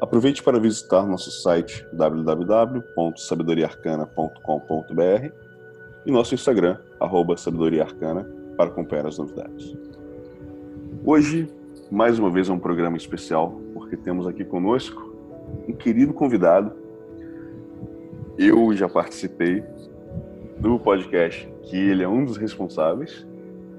Aproveite para visitar nosso site www.sabedoriaarcana.com.br e nosso Instagram, arroba para acompanhar as novidades. Hoje, mais uma vez, é um programa especial, porque temos aqui conosco um querido convidado. Eu já participei do podcast, que ele é um dos responsáveis,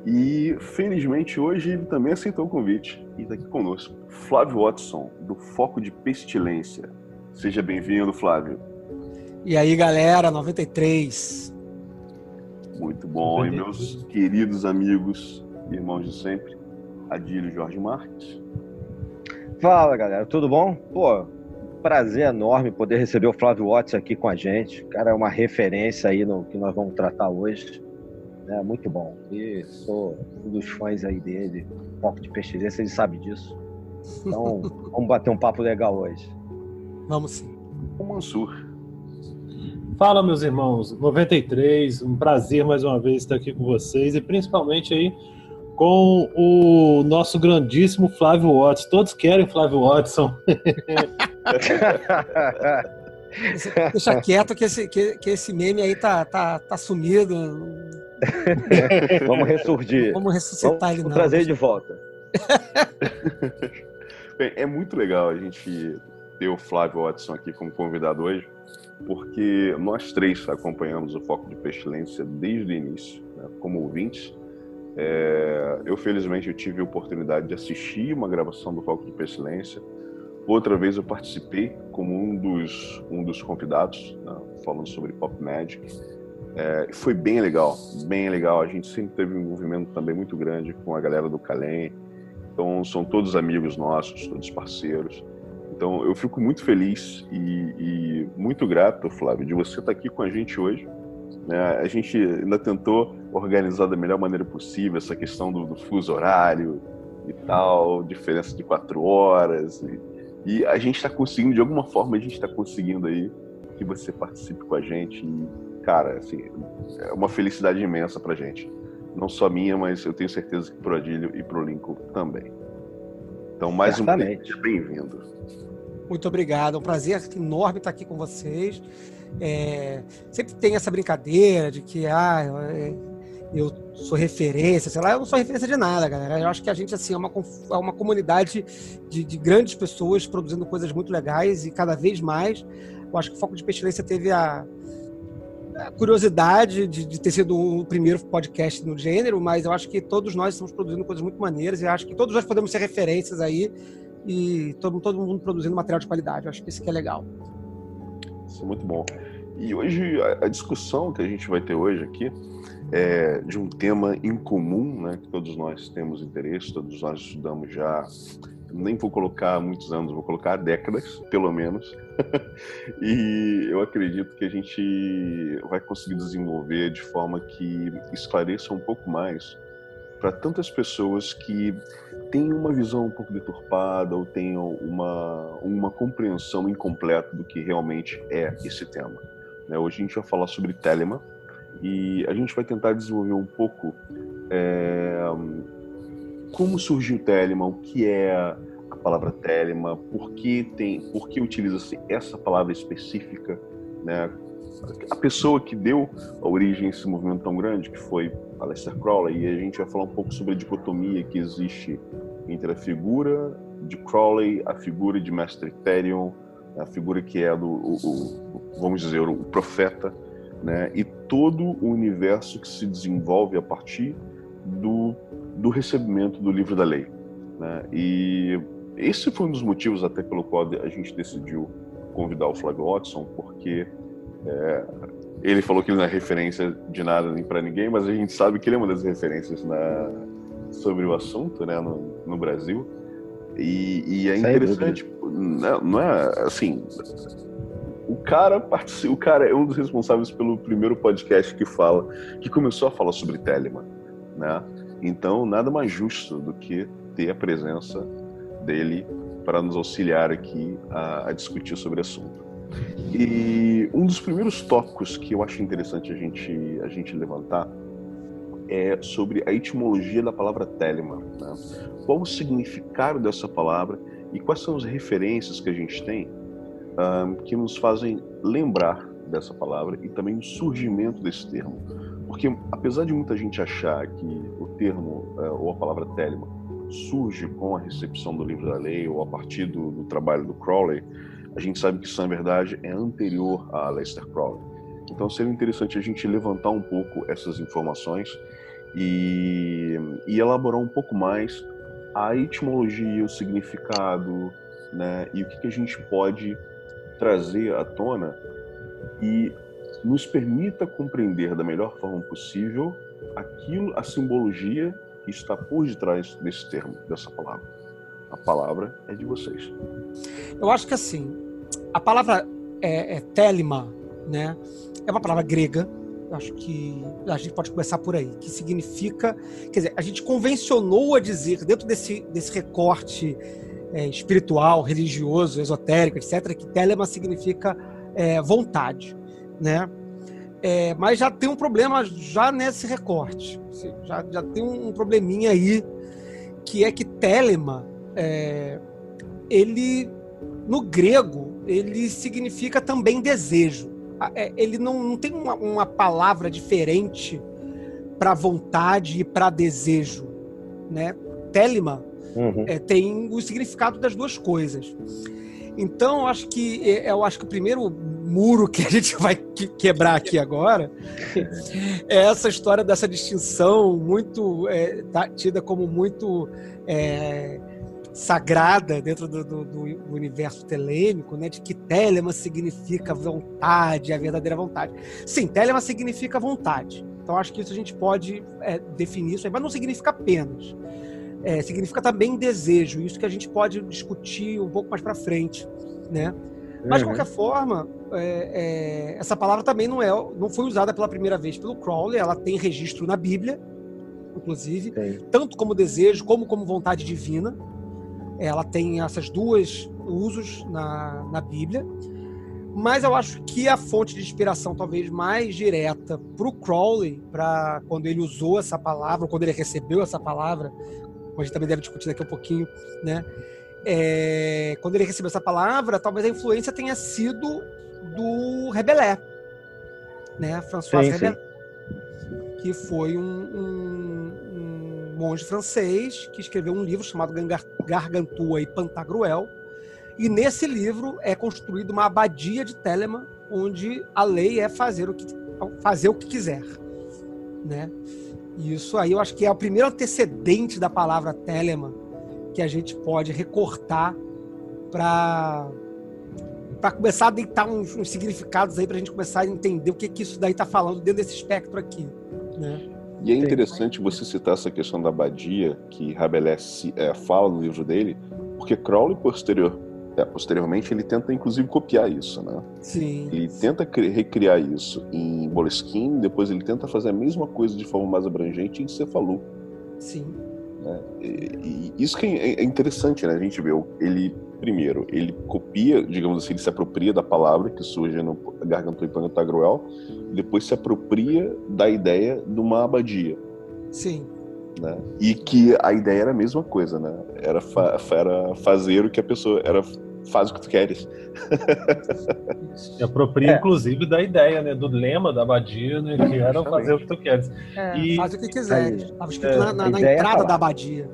e felizmente hoje ele também aceitou o convite e está aqui conosco. Flávio Watson, do Foco de Pestilência. Seja bem-vindo, Flávio. E aí, galera, 93. Muito bom. E meus queridos amigos, irmãos de sempre, Adílio Jorge Marques. Fala, galera, tudo bom? Pô, prazer enorme poder receber o Flávio Watson aqui com a gente. O cara é uma referência aí no que nós vamos tratar hoje. É muito bom. E sou um dos fãs aí dele, Foco de Pestilência, ele sabe disso. Então, vamos bater um papo legal hoje. Vamos sim. O Mansur. Fala, meus irmãos. 93, um prazer mais uma vez estar aqui com vocês e principalmente aí com o nosso grandíssimo Flávio Watson. Todos querem Flávio Watson. Deixa quieto que esse, que, que esse meme aí tá, tá, tá sumido. Vamos ressurgir. Vamos ressuscitar Vamos ele, não. trazer de volta. Bem, é muito legal a gente ter o Flávio Watson aqui como convidado hoje, porque nós três acompanhamos o Foco de Pestilência desde o início, né, como ouvintes. É, eu, felizmente, eu tive a oportunidade de assistir uma gravação do Foco de Pestilência. Outra vez eu participei como um dos, um dos convidados, né, falando sobre Pop Magic. É, foi bem legal, bem legal. A gente sempre teve um envolvimento também muito grande com a galera do Calem. Então, são todos amigos nossos, todos parceiros. Então, eu fico muito feliz e, e muito grato, Flávio, de você estar aqui com a gente hoje. Né? A gente ainda tentou organizar da melhor maneira possível essa questão do, do fuso horário e tal, diferença de quatro horas. E, e a gente está conseguindo, de alguma forma, a gente está conseguindo aí que você participe com a gente. E, cara, assim, é uma felicidade imensa pra gente. Não só minha, mas eu tenho certeza que pro Adílio e pro Lincoln também. Então, mais Certamente. um bem-vindo. Muito obrigado. É um prazer enorme estar aqui com vocês. É, sempre tem essa brincadeira de que ah, eu sou referência, sei lá, eu não sou referência de nada, galera. Eu acho que a gente assim, é, uma, é uma comunidade de, de grandes pessoas produzindo coisas muito legais e cada vez mais. Eu acho que o Foco de Pestilência teve a, a curiosidade de, de, ter sido o primeiro podcast no gênero, mas eu acho que todos nós estamos produzindo coisas muito maneiras e acho que todos nós podemos ser referências aí e todo, todo mundo produzindo material de qualidade. Eu acho que isso que é legal. Isso é muito bom. E hoje, a, a discussão que a gente vai ter hoje aqui é de um tema incomum, né, que todos nós temos interesse, todos nós estudamos já nem vou colocar muitos anos, vou colocar décadas, pelo menos. e eu acredito que a gente vai conseguir desenvolver de forma que esclareça um pouco mais para tantas pessoas que têm uma visão um pouco deturpada ou tenham uma, uma compreensão incompleta do que realmente é esse tema. Né? Hoje a gente vai falar sobre Telema e a gente vai tentar desenvolver um pouco é, como surgiu o Telema, o que é a palavra Telema, por que tem, por que utiliza-se essa palavra específica, né? A pessoa que deu a origem a esse movimento tão grande, que foi Aleister Crowley, e a gente vai falar um pouco sobre a dicotomia que existe entre a figura de Crowley, a figura de Mestre Therion, a figura que é do, o, o, vamos dizer, o profeta, né? E todo o universo que se desenvolve a partir do, do recebimento do livro da lei. Né? E esse foi um dos motivos até pelo qual a gente decidiu convidar o Flávio Watson, porque é, ele falou que ele não é referência de nada nem para ninguém, mas a gente sabe que ele é uma das referências na, sobre o assunto né, no, no Brasil. E, e é interessante, não, não é assim. O cara participa, o cara é um dos responsáveis pelo primeiro podcast que fala, que começou a falar sobre Telemann, né? Então, nada mais justo do que ter a presença dele para nos auxiliar aqui a, a discutir sobre o assunto. E um dos primeiros tópicos que eu acho interessante a gente, a gente levantar é sobre a etimologia da palavra Telemann. Né? Qual o significado dessa palavra e quais são as referências que a gente tem um, que nos fazem lembrar dessa palavra e também o surgimento desse termo. Porque apesar de muita gente achar que o termo uh, ou a palavra Telemann surge com a recepção do livro da lei ou a partir do, do trabalho do Crowley, a gente sabe que isso, na verdade, é anterior a Aleister Crowley. Então, seria interessante a gente levantar um pouco essas informações e, e elaborar um pouco mais a etimologia, o significado, né, e o que, que a gente pode trazer à tona e nos permita compreender da melhor forma possível aquilo, a simbologia que está por detrás desse termo, dessa palavra. A palavra é de vocês. Eu acho que assim, a palavra é, é telema, né? É uma palavra grega. Acho que a gente pode começar por aí, que significa, quer dizer, a gente convencionou a dizer dentro desse desse recorte é, espiritual, religioso, esotérico, etc., que telema significa é, vontade, né? É, mas já tem um problema já nesse recorte. Já, já tem um probleminha aí, que é que telema, é, ele, no grego, ele significa também desejo. É, ele não, não tem uma, uma palavra diferente para vontade e para desejo. Né? Telema uhum. é, tem o significado das duas coisas. Então, eu acho que é, eu acho que o primeiro muro que a gente vai quebrar aqui agora é essa história dessa distinção muito é, tida como muito é, sagrada dentro do, do, do, universo telêmico, né, de que telema significa vontade, a verdadeira vontade. Sim, telema significa vontade. Então acho que isso a gente pode é, definir isso, aí, mas não significa apenas. É, significa também desejo, isso que a gente pode discutir um pouco mais para frente, né? Mas, de uhum. qualquer forma, é, é, essa palavra também não, é, não foi usada pela primeira vez pelo Crowley, ela tem registro na Bíblia, inclusive, Sim. tanto como desejo como como vontade divina. Ela tem essas duas usos na, na Bíblia. Mas eu acho que a fonte de inspiração talvez mais direta para o Crowley, para quando ele usou essa palavra, quando ele recebeu essa palavra, como a gente também deve discutir daqui a um pouquinho, né? é, quando ele recebeu essa palavra, talvez a influência tenha sido do Rebelé, né? François sim, Rebelé, sim. que foi um, um, um, monge francês que escreveu um livro chamado Gargantua e Pantagruel, e nesse livro é construída uma abadia de Telemann, onde a lei é fazer o que, fazer o que quiser, né? Isso aí eu acho que é o primeiro antecedente da palavra Telemann, que a gente pode recortar para para começar a deitar uns, uns significados aí para a gente começar a entender o que que isso daí está falando dentro desse espectro aqui, né? E é interessante você citar essa questão da abadia que Rabelais é, fala no livro dele, porque Crowley posterior, é, posteriormente ele tenta inclusive copiar isso, né? Sim. Ele tenta recriar isso em Boleskine, depois ele tenta fazer a mesma coisa de forma mais abrangente em Cefalu. Sim. Né? E, e isso que é, é interessante, né? A gente vê, ele, primeiro, ele copia, digamos assim, ele se apropria da palavra que surge no Gargantua e Pantagruel, depois se apropria da ideia de uma abadia. Sim. Né? E que a ideia era a mesma coisa, né? Era, fa era fazer o que a pessoa era faz o que tu queres. Se apropria, é. inclusive, da ideia, né? Do lema da abadia, né? Que era fazer o que tu queres. É, e... Faz o que quiser. Estava escrito é, na, na, na entrada da abadia.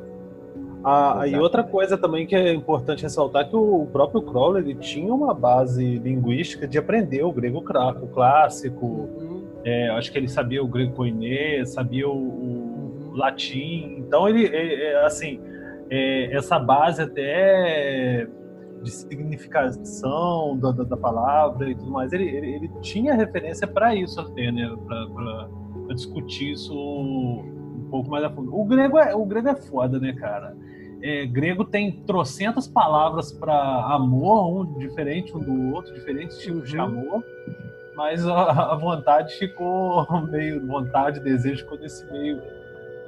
Ah, e outra coisa também que é importante ressaltar é que o próprio Crowley ele tinha uma base linguística de aprender o grego o clássico. Uhum. É, acho que ele sabia o grego koiné, sabia o, o uhum. latim. Então ele, ele assim, é, essa base até de significação da, da, da, palavra e tudo mais. Ele, ele, ele tinha referência para isso até, né? Para discutir isso um pouco mais a fundo. O grego é, o grego é foda, né, cara? é, grego tem trocentas palavras para amor, um diferente um do outro, diferentes tipos de Uhum. amor, mas a, a vontade ficou meio. Vontade, desejo ficou nesse meio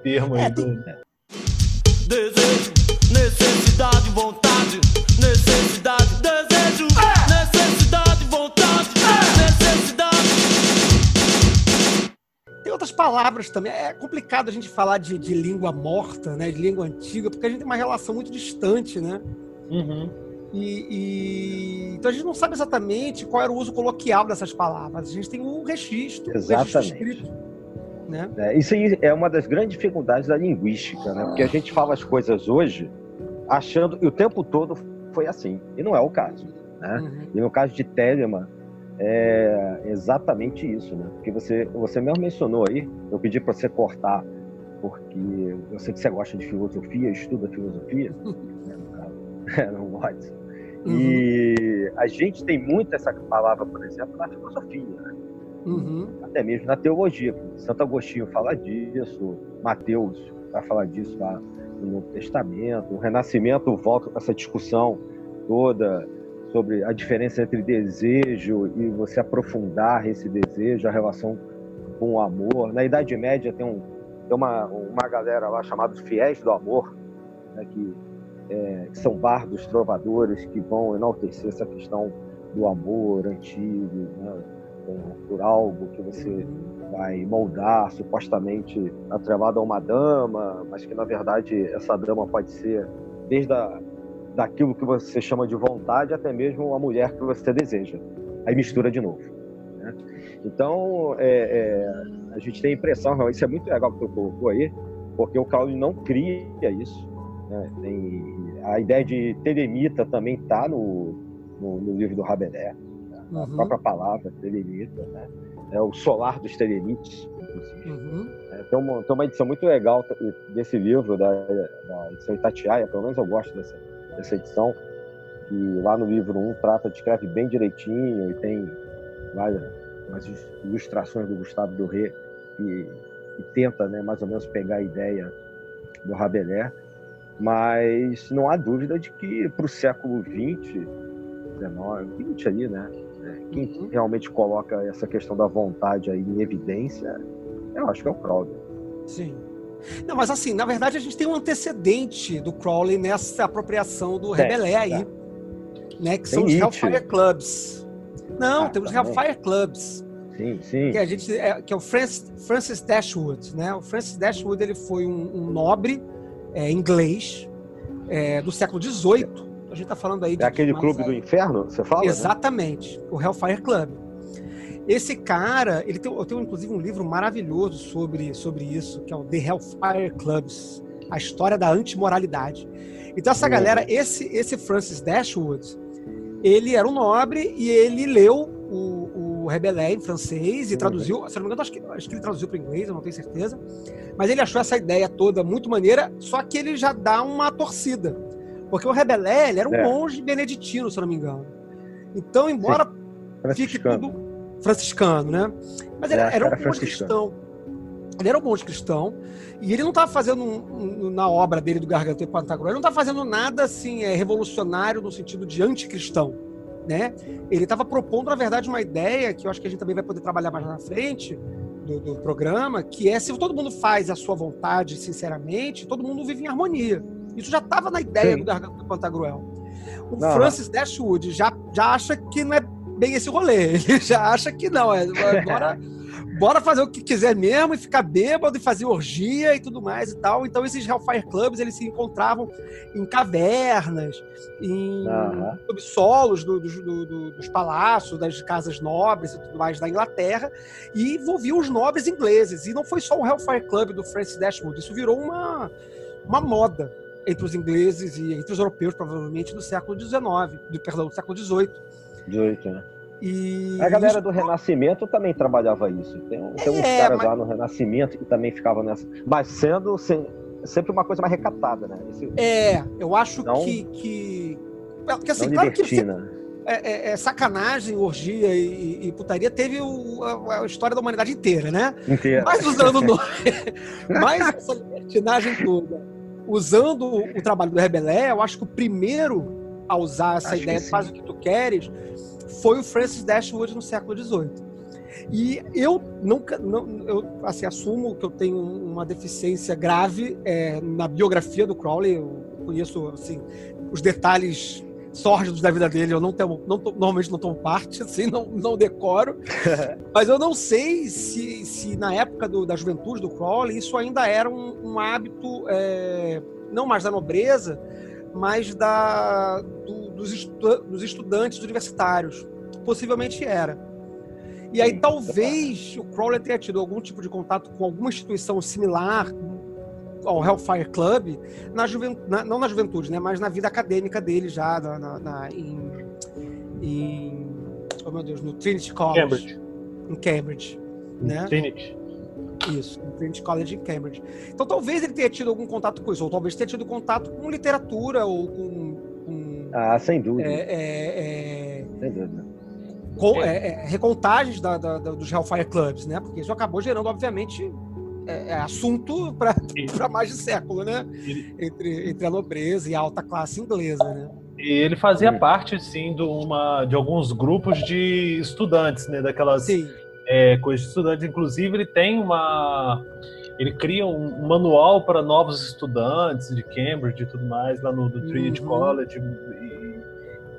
termo aí É, do. Desejo, necessidade, vontade, necessidade, desejo, necessidade, vontade, necessidade. Tem outras palavras também. É complicado a gente falar de, de língua morta, né? De língua antiga, porque a gente tem uma relação muito distante, né? Uhum. E, e- então a gente não sabe exatamente qual era o uso coloquial dessas palavras. A gente tem um registro, um registro Exatamente. escrito, né? É, isso aí é uma das grandes dificuldades da linguística, né? Porque a gente fala as coisas hoje achando que o tempo todo foi assim. E não é o caso. Né? Uhum. E no caso de Telemann, é exatamente isso, né? Porque você, você mesmo mencionou aí, eu pedi para você cortar, porque eu sei que você gosta de filosofia, estuda filosofia, né, caso, no WhatsApp. E a gente tem muito essa palavra, por exemplo, na filosofia, né? Uhum. até mesmo na teologia. Santo Agostinho fala disso, Mateus vai falar disso lá no Novo Testamento. O Renascimento volta com essa discussão toda sobre a diferença entre desejo e você aprofundar esse desejo, a relação com o amor. Na Idade Média tem, um, tem uma, uma galera lá chamada fiéis do amor, né, que, é, que são bardos, trovadores, que vão enaltecer essa questão do amor antigo, né, por- algo que você vai moldar, supostamente atrelado a uma dama, mas que na verdade essa dama pode ser desde a, daquilo que você chama de vontade até mesmo a mulher que você deseja. Aí mistura de novo. né? Então, é, é, a gente tem a impressão, isso é muito legal que tu colocou aí, porque o Crowley não cria isso. né? Tem, a ideia de telemita também está no, no, no livro do Rabelais a Uhum. própria palavra, telemita, né? É o solar dos telemites, inclusive. Uhum. É, tem, uma, tem uma edição muito legal desse livro, da, da edição Itatiaia, pelo menos eu gosto dessa, dessa edição, que lá no livro 1 trata, descreve bem direitinho e tem várias umas ilustrações do Gustavo Doré e, e tenta, né, mais ou menos pegar a ideia do Rabelais, mas não há dúvida de que para o século XX, 19, 20 ali, né, quem Uhum. realmente coloca essa questão da vontade aí em evidência, eu acho que é o Crowley. Sim. Não, mas assim, na verdade a gente tem um antecedente do Crowley nessa apropriação do Rebelé aí, tá. né? Que Tem são os. Hellfire Clubs. Não, Ah, temos também. Hellfire Clubs, Sim, sim. que a gente é, que é o Francis, Francis Dashwood, né? O Francis Dashwood ele foi um, um nobre é, inglês é, do século XVIII. A gente está falando aí de É aquele clube aí- do inferno, você fala? né? Exatamente, o Hellfire Club. Esse cara, ele tem, eu tenho inclusive um livro maravilhoso sobre, sobre isso, que é o The Hellfire Clubs, a história da antimoralidade. Então essa Uhum. galera, esse esse Francis Dashwood, ele era um nobre e ele leu o, o Rebelé em francês e Uhum. traduziu, se não me engano, acho que, acho que ele traduziu para inglês, eu não tenho certeza. Mas ele achou essa ideia toda muito maneira, só que ele já dá uma torcida. Porque o Rebelé, ele era um É. monge beneditino, se eu não me engano. Então, embora fique Franciscano. tudo franciscano, né? Mas ele É, era um monge cristão. Ele era um monge cristão e ele não estava fazendo um- um- na obra dele do Garganta e Pantagruel, ele não estava fazendo nada assim é, revolucionário no sentido de anticristão, né? Ele estava propondo, na verdade, uma ideia que eu acho que a gente também vai poder trabalhar mais na frente do, do programa, que é se todo mundo faz a sua vontade sinceramente, todo mundo vive em harmonia. Isso já estava na ideia Sim. do Garganta e Pantagruel. O Não, Francis Dashwood já, já acha que não é bem esse rolê. Ele já acha que não. É, bora, bora fazer o que quiser mesmo e ficar bêbado e fazer orgia e tudo mais e tal. Então esses Hellfire Clubs eles se encontravam em cavernas, em subsolos do- dos- do- do- dos palácios, das casas nobres e tudo mais da Inglaterra e envolviam os nobres ingleses. E não foi só o Hellfire Club do Francis Dashwood, isso virou uma, uma moda entre os ingleses e entre os europeus, provavelmente, do século XIX, do, perdão, do século XVIII. 18, né? E A galera do Renascimento também trabalhava isso. Tem, tem uns É, caras mas- lá no Renascimento que também ficavam nessa. Mas sendo sem- sempre uma coisa mais recatada, né? Esse, É, eu acho Não- que. que... é, Porque assim, claro que libertina. é, é- é sacanagem, orgia e, e putaria teve o- a, a história da humanidade inteira, né? Inteira. Mais usando o nome, mais essa libertinagem toda. Usando o trabalho do Rebelé, eu acho que o primeiro a usar essa Acho ideia de faz o que tu queres foi o Francis Dashwood no século XVIII. E eu nunca, não, eu assim, assumo que eu tenho uma deficiência grave é, na biografia do Crowley. Eu conheço assim os detalhes sórdidos da vida dele. Eu não tenho, não normalmente não tomo parte, assim, não, não decoro. Mas eu não sei se, se na época do- da juventude do Crowley isso ainda era um, um hábito é, não mais da nobreza, mas da, do- dos, estu- dos estudantes universitários. Possivelmente era. E aí talvez o Crowley tenha tido algum tipo de contato com alguma instituição similar ao Hellfire Club, na juven- na- não na juventude, né, mas na vida acadêmica dele já, na, na- na- em, em- oh meu Deus, no Trinity College, Cambridge. em Cambridge, né? Trinity. Isso, no Trinity College em Cambridge. Então talvez ele tenha tido algum contato com isso, ou talvez tenha tido contato com literatura ou com, com, Ah, sem dúvida. é, é, é, Sem dúvida. com- é, é, recontagens da- da- da- dos Hellfire Clubs, né? Porque isso acabou gerando, obviamente, é, é assunto para mais de século, né? Entre, entre a nobreza e a alta classe inglesa, né? E ele fazia Sim. parte, sim, de, uma, de alguns grupos de estudantes, né? Daquelas Sim, é, coisas de estudantes. Inclusive, ele tem uma. Ele cria um, manual para novos estudantes de Cambridge e tudo mais, lá no Trinity Uhum. College.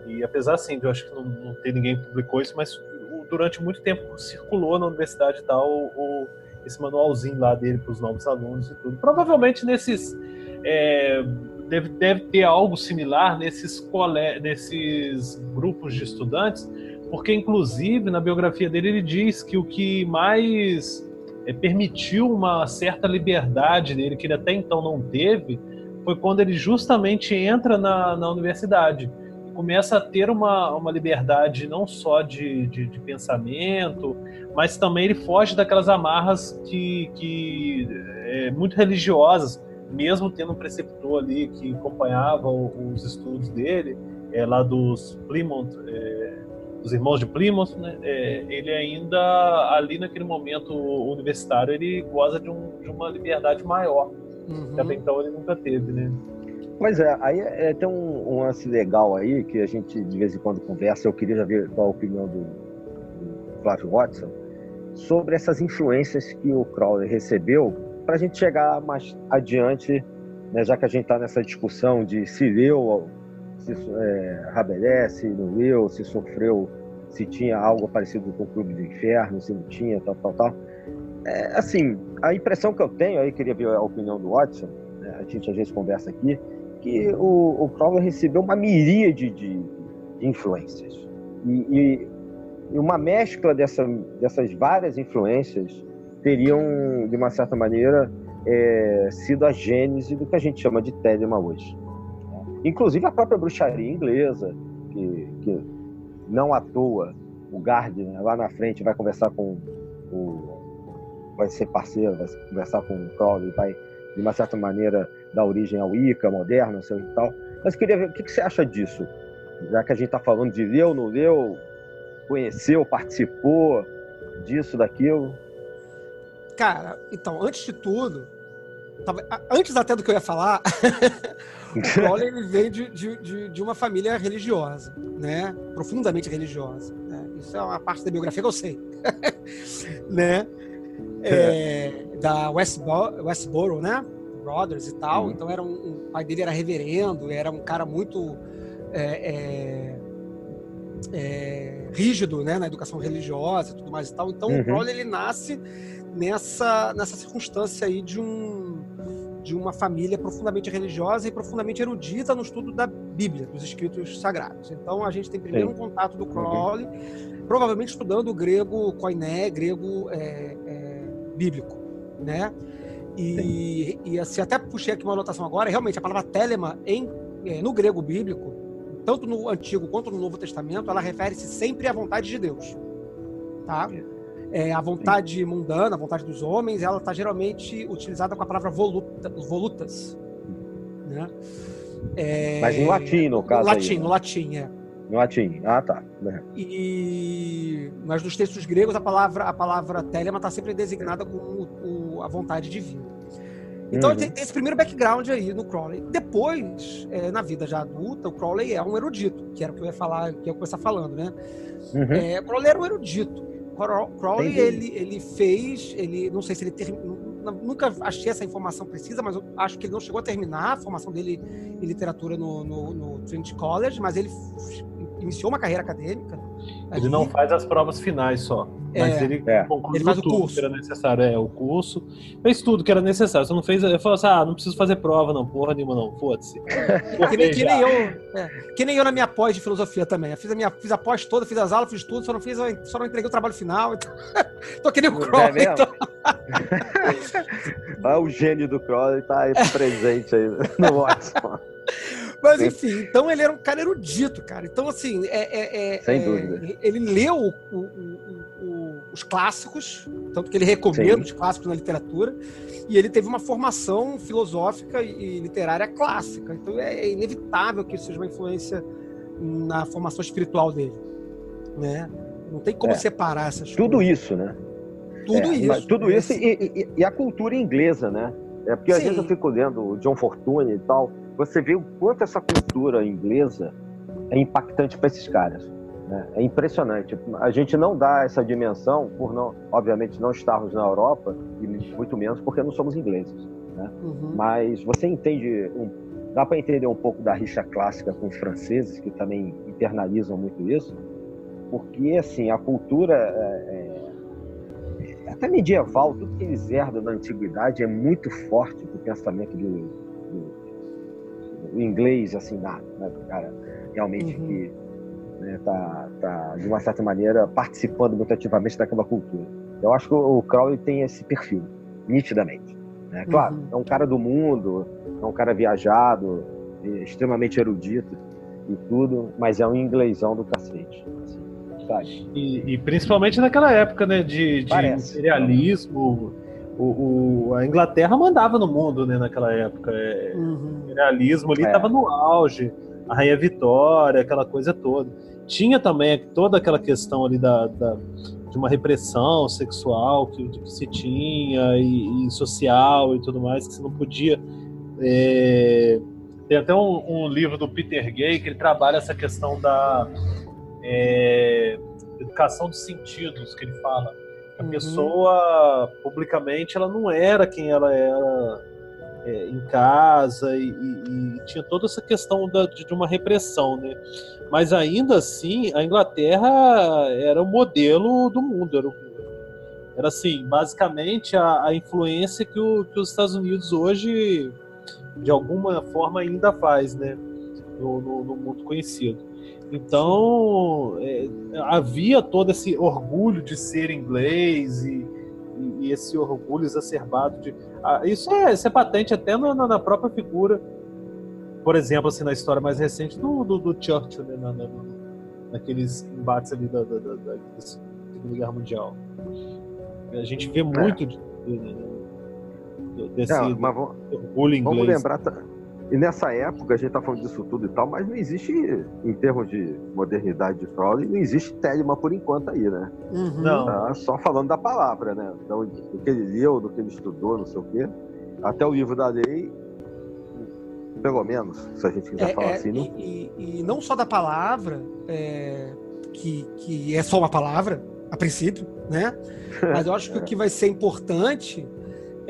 E, e apesar, assim, de eu acho que não, não ter ninguém que publicou isso, mas durante muito tempo circulou na universidade e tal o, o- esse manualzinho lá dele para os novos alunos e tudo. Provavelmente nesses. é, deve, deve ter algo similar nesses, cole, nesses grupos de estudantes, porque, inclusive, na biografia dele, ele diz que o que mais é, permitiu uma certa liberdade nele, que ele até então não teve, foi quando ele justamente entra na, na universidade. Começa a ter uma, uma liberdade não só de, de, de pensamento, mas também ele foge daquelas amarras que, que é, muito religiosas, mesmo tendo um preceptor ali que acompanhava os estudos dele, é, lá dos Plymouth, é, dos irmãos de Plymouth, né, é, ele ainda, ali naquele momento universitário, ele goza de, um- de uma liberdade maior, uhum. que até então ele nunca teve, né? Pois é, aí é, tem um, um lance legal aí que a gente de vez em quando conversa. Eu queria ver qual a opinião do, do Flávio Watson sobre essas influências que o Crowley recebeu para a gente chegar mais adiante, né, já que a gente está nessa discussão de se leu, se é, Rabelais, se não leu, se sofreu, se tinha algo parecido com o Clube do Inferno, se não tinha, tal, tal, tal. É, assim, a impressão que eu tenho, aí queria ver a opinião do Watson, né, a gente às vezes conversa aqui, que o, o Crowley recebeu uma miríade de, de influências. E, e- e uma mescla dessa, dessas várias influências teriam, de uma certa maneira, é, sido a gênese do que a gente chama de Telema hoje. Inclusive a própria bruxaria inglesa, que, que não à toa o Gardner lá na frente vai conversar com o. vai ser parceiro, vai conversar com o Crowley, vai, de uma certa maneira, dar origem ao Ica moderno, não sei e tal. Mas queria ver o que, que você acha disso? Já que a gente está falando de leu, não leu, conheceu, participou disso, daquilo. Cara, então, antes de tudo, antes até do que eu ia falar, o Crowley ele veio de, de, de, de uma família religiosa, né? Profundamente religiosa. né? Isso é uma parte da biografia que eu sei, né? É, da Westboro, Westboro, né? Brothers e tal. Uhum. Então era um, o pai dele era reverendo, era um cara muito é, é, é, rígido, né? Na educação religiosa e tudo mais e tal. Então Uhum. o Crowley ele nasce nessa, nessa circunstância aí de um de uma família profundamente religiosa e profundamente erudita no estudo da Bíblia, dos escritos sagrados. Então a gente tem primeiro Sim. um contato do Crowley, provavelmente estudando o grego koiné, grego é, é, bíblico, né? E, e assim, até puxei aqui uma anotação agora, realmente a palavra telema em, é, no grego bíblico, tanto no Antigo quanto no Novo Testamento, ela refere-se sempre à vontade de Deus, tá? É, a vontade mundana, a vontade dos homens, ela está geralmente utilizada com a palavra voluta, volutas, né? É, Mas em latim, no caso. latim, aí, né? no latim, é. No latim. Ah, tá. E mas nos textos gregos a palavra a palavra telema está sempre designada como o- a vontade divina. Então Uhum. tem, tem esse primeiro background aí no Crowley. Depois, é, na vida já adulta, o Crowley é um erudito, que era o que eu ia falar, que eu ia começar falando, né? Uhum. É, o Crowley era um erudito. Crow- Crowley, Entendi. ele, ele fez, ele, não sei se ele terminou, nunca achei essa informação precisa, mas eu acho que ele não chegou a terminar a formação dele em literatura no, no, no Trinity College, mas ele iniciou uma carreira acadêmica. Ele ali. não faz as provas finais só. Mas É. ele É. concluiu Ele faz o curso. que era necessário. É, o curso. Fez tudo que era necessário. Você não fez. Ele falou assim: ah, não preciso fazer prova, não. Porra nenhuma, não. Foda-se. Que nem, que nem eu, é, que nem eu na minha pós de filosofia também. Eu fiz a minha, fiz a pós toda, fiz as aulas, fiz tudo, só não fiz, só não entreguei o trabalho final. Então, tô que nem o É Crowley. mesmo? então. Ah, o gênio do Crowley tá aí presente aí no Watson. Mas enfim, então ele era um cara erudito, cara. Então, assim, é, é- é- Sem é, dúvida. ele leu o- o- o- os clássicos, tanto que ele recomenda Sim. os clássicos na literatura, e ele teve uma formação filosófica e literária clássica. Então é, é inevitável que isso seja uma influência na formação espiritual dele. Né? Não tem como É. separar essas Tudo coisas. isso, né? Tudo É, isso. Tudo né? isso e, e- e a cultura inglesa, né? É porque às Sim. vezes eu fico lendo o John Fortune e tal, você vê o quanto essa cultura inglesa é impactante para esses caras. né? É impressionante. A gente não dá essa dimensão por não, obviamente, não estarmos na Europa e muito menos porque não somos ingleses. Uhum. Mas você entende, um- dá para entender um pouco da rixa clássica com os franceses que também internalizam muito isso, porque assim a cultura é, é- é até medieval, tudo que eles herdam da antiguidade é muito forte do pensamento do, do inglês, assim, da, né, do cara realmente Uhum. que né, tá, tá, de uma certa maneira, participando muito ativamente daquela cultura. Eu acho que o Crowley tem esse perfil, nitidamente. Né? Claro, Uhum. é um cara do mundo, é um cara viajado, extremamente erudito e tudo, mas é um inglesão do cacete. Assim? E, e principalmente naquela época, né? De, de Parece. imperialismo. O, o- a Inglaterra mandava no mundo, né? Naquela época. É, Uhum. imperialismo ali É. estava no auge, a Rainha Vitória, aquela coisa toda. Tinha também toda aquela questão ali da, da- de uma repressão sexual que, que se tinha e, e social e tudo mais, que você não podia. é, Tem até um, um livro do Peter Gay que ele trabalha essa questão da é, educação dos sentidos, que ele fala. A Uhum. pessoa, publicamente, ela não era quem ela era é, em casa e, e- e tinha toda essa questão da- de, uma repressão, né? Mas ainda assim, a Inglaterra era o modelo do mundo, era, o- era assim, basicamente a, a influência que, o- que os Estados Unidos hoje, de alguma forma, ainda faz, né? No, no- no mundo conhecido. Então, é, havia todo esse orgulho de ser inglês e, e- e esse orgulho exacerbado de ah, isso, é, isso é patente até na, na- própria figura, por exemplo, assim, na história mais recente do, do, do Churchill, né, na- na- naqueles embates ali da, da, da, da Segunda Guerra Mundial. A gente vê muito de- de- de- desse Não, orgulho inglês. vamos lembrar. E nessa época, a gente tá falando disso tudo e tal, mas não existe, em termos de modernidade de Crowley, não existe Telema por enquanto aí, né? Uhum. Não. Tá só falando da palavra, né? Então, do que ele leu, do que ele estudou, não sei o quê. Até o livro da lei, pelo menos, se a gente quiser É, falar é, assim, não e, e- e não só da palavra, é, que, que é só uma palavra, a princípio, né? Mas eu acho que o que vai ser importante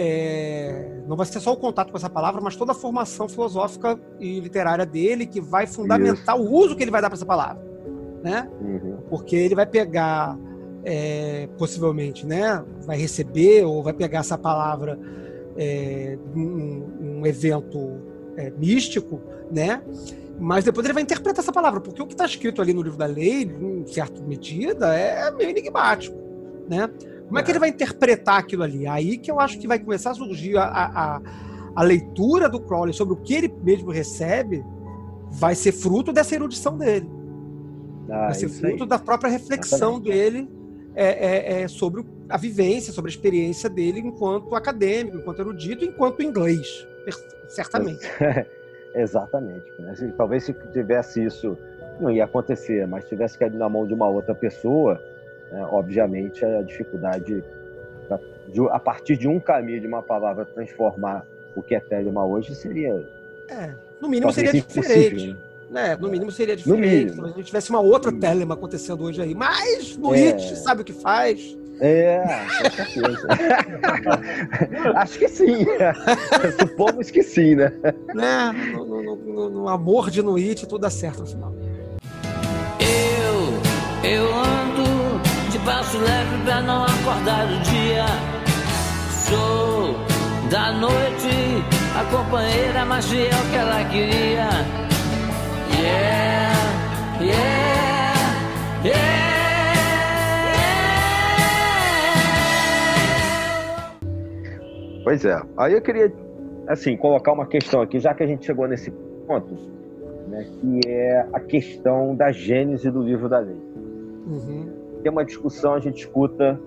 é, não vai ser só o contato com essa palavra, mas toda a formação filosófica e literária dele, que vai fundamentar o uso que ele vai dar para essa palavra, né? Uhum. porque ele vai pegar é, possivelmente, né, vai receber ou vai pegar essa palavra é, num, num evento é, místico, né, mas depois ele vai interpretar essa palavra, porque o que está escrito ali no livro da lei, em certa medida, é meio enigmático, né? Como é que ele vai interpretar aquilo ali? Aí que eu acho que vai começar a surgir a, a, a leitura do Crowley sobre o que ele mesmo recebe, vai ser fruto dessa erudição dele Ah, vai ser isso aí. fruto da própria reflexão dele é, é, é, sobre a vivência, sobre a experiência dele enquanto acadêmico, enquanto erudito, enquanto inglês, certamente. Exatamente. né? Se- Talvez se tivesse isso, não ia acontecer, mas tivesse caído na mão de uma outra pessoa, né, obviamente a dificuldade, pra- de- a partir de um caminho de uma palavra transformar o que é Telema hoje seria. É, no mínimo seria diferente. né? né? No mínimo seria diferente. Se a gente tivesse uma outra Telema acontecendo hoje aí. Mas no É. It sabe o que faz. É, com certeza. Acho que sim. Supomos que sim, né? Né? No, no- no- no amor de Nuit, tudo dá certo no final. Eu, eu de passo leve pra não acordar o dia. Sou da noite, a companheira mais fiel que ela queria. Yeah, yeah, yeah. Pois é. Aí eu queria, assim, colocar uma questão aqui, já que a gente chegou nesse ponto, né, que é a questão da gênese do livro da lei. Uhum. Tem uma discussão, a gente escuta,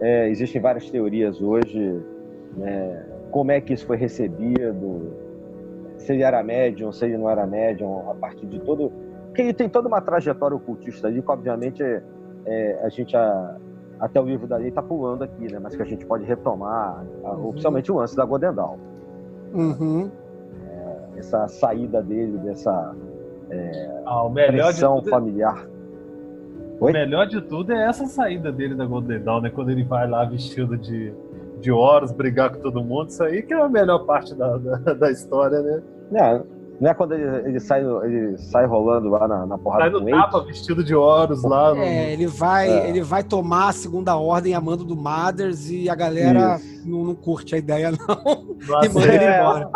é, existem várias teorias hoje, né, como é que isso foi recebido, se ele era médium, se ele não era médium, a partir de todo... Porque ele tem toda uma trajetória ocultista ali, que obviamente é, é, a gente... A, até o livro da lei está pulando aqui, né? Mas que a gente pode retomar, a- Uhum. oficialmente o lance da Godendal. Uhum. Essa saída dele, dessa Ah, o melhor de, pressão tudo, familiar. O melhor de tudo é essa saída dele da Golden Dawn, né? Quando ele vai lá vestido de, de Horus, brigar com todo mundo. Isso aí que é a melhor parte da, da, da história, né? Não, não é quando ele, ele sai, ele sai rolando lá na, na porrada Sai no ele. tapa vestido de Horus lá. No... É, ele vai, É. ele vai tomar a segunda ordem a mando do Mothers e a galera não, não curte a ideia, não. no E manda ele É. embora.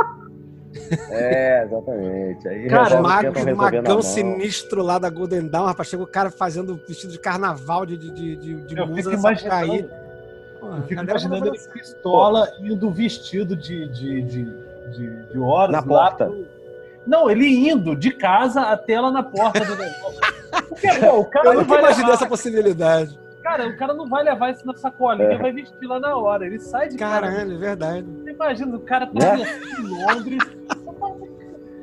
É, exatamente. Aí Cara, resolve, mag, tentam resolver na magão sinistro lá da Golden Dawn, rapaz. Chega o cara fazendo vestido de carnaval de, de, de, de, Eu musa fico imaginando, Pô, eu fico imaginando ele pistola indo vestido de, de, de, de, de Horus Na porta. pro- Não, ele indo de casa até lá na porta do negócio. Porque, pô, o cara Eu não nunca imaginei levar, essa possibilidade. Cara, o cara não vai levar isso na sacolinha, É. vai vestir lá na hora. Ele sai de casa. Caralho, é verdade. Você imagina, o cara tá Né? em Londres.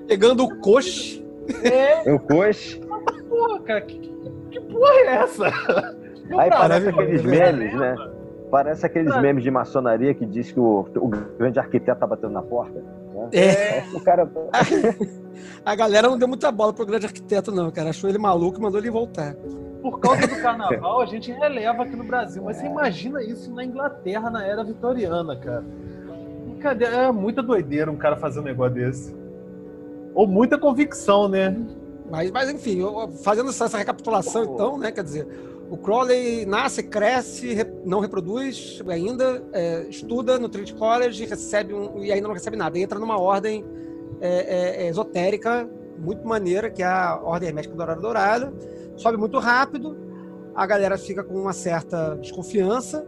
Pegando o coche. É, Eu coxo. porra, cara, que, que, que porra é essa? Eu Aí parece aqueles é memes, né? Parece aqueles Cara. memes de maçonaria que diz que o, o grande arquiteto tá batendo na porta. Né? É. O cara. A galera não deu muita bola pro grande arquiteto, não, cara. Achou ele maluco e mandou ele voltar. Por causa do carnaval, a gente releva aqui no Brasil. Mas você imagina isso na Inglaterra, na era vitoriana, cara. Cadê? É muita doideira um cara fazer um negócio desse. Ou muita convicção, né? Mas, mas enfim, eu- fazendo essa, essa recapitulação, então, né? Quer dizer, o Crowley nasce, cresce, re- não reproduz ainda, é, estuda no Trinity College, recebe um, e ainda não recebe nada. Entra numa ordem é, é, esotérica muito maneira, que é a Ordem Hermética do Horário Dourado. Sobe muito rápido, a galera fica com uma certa desconfiança.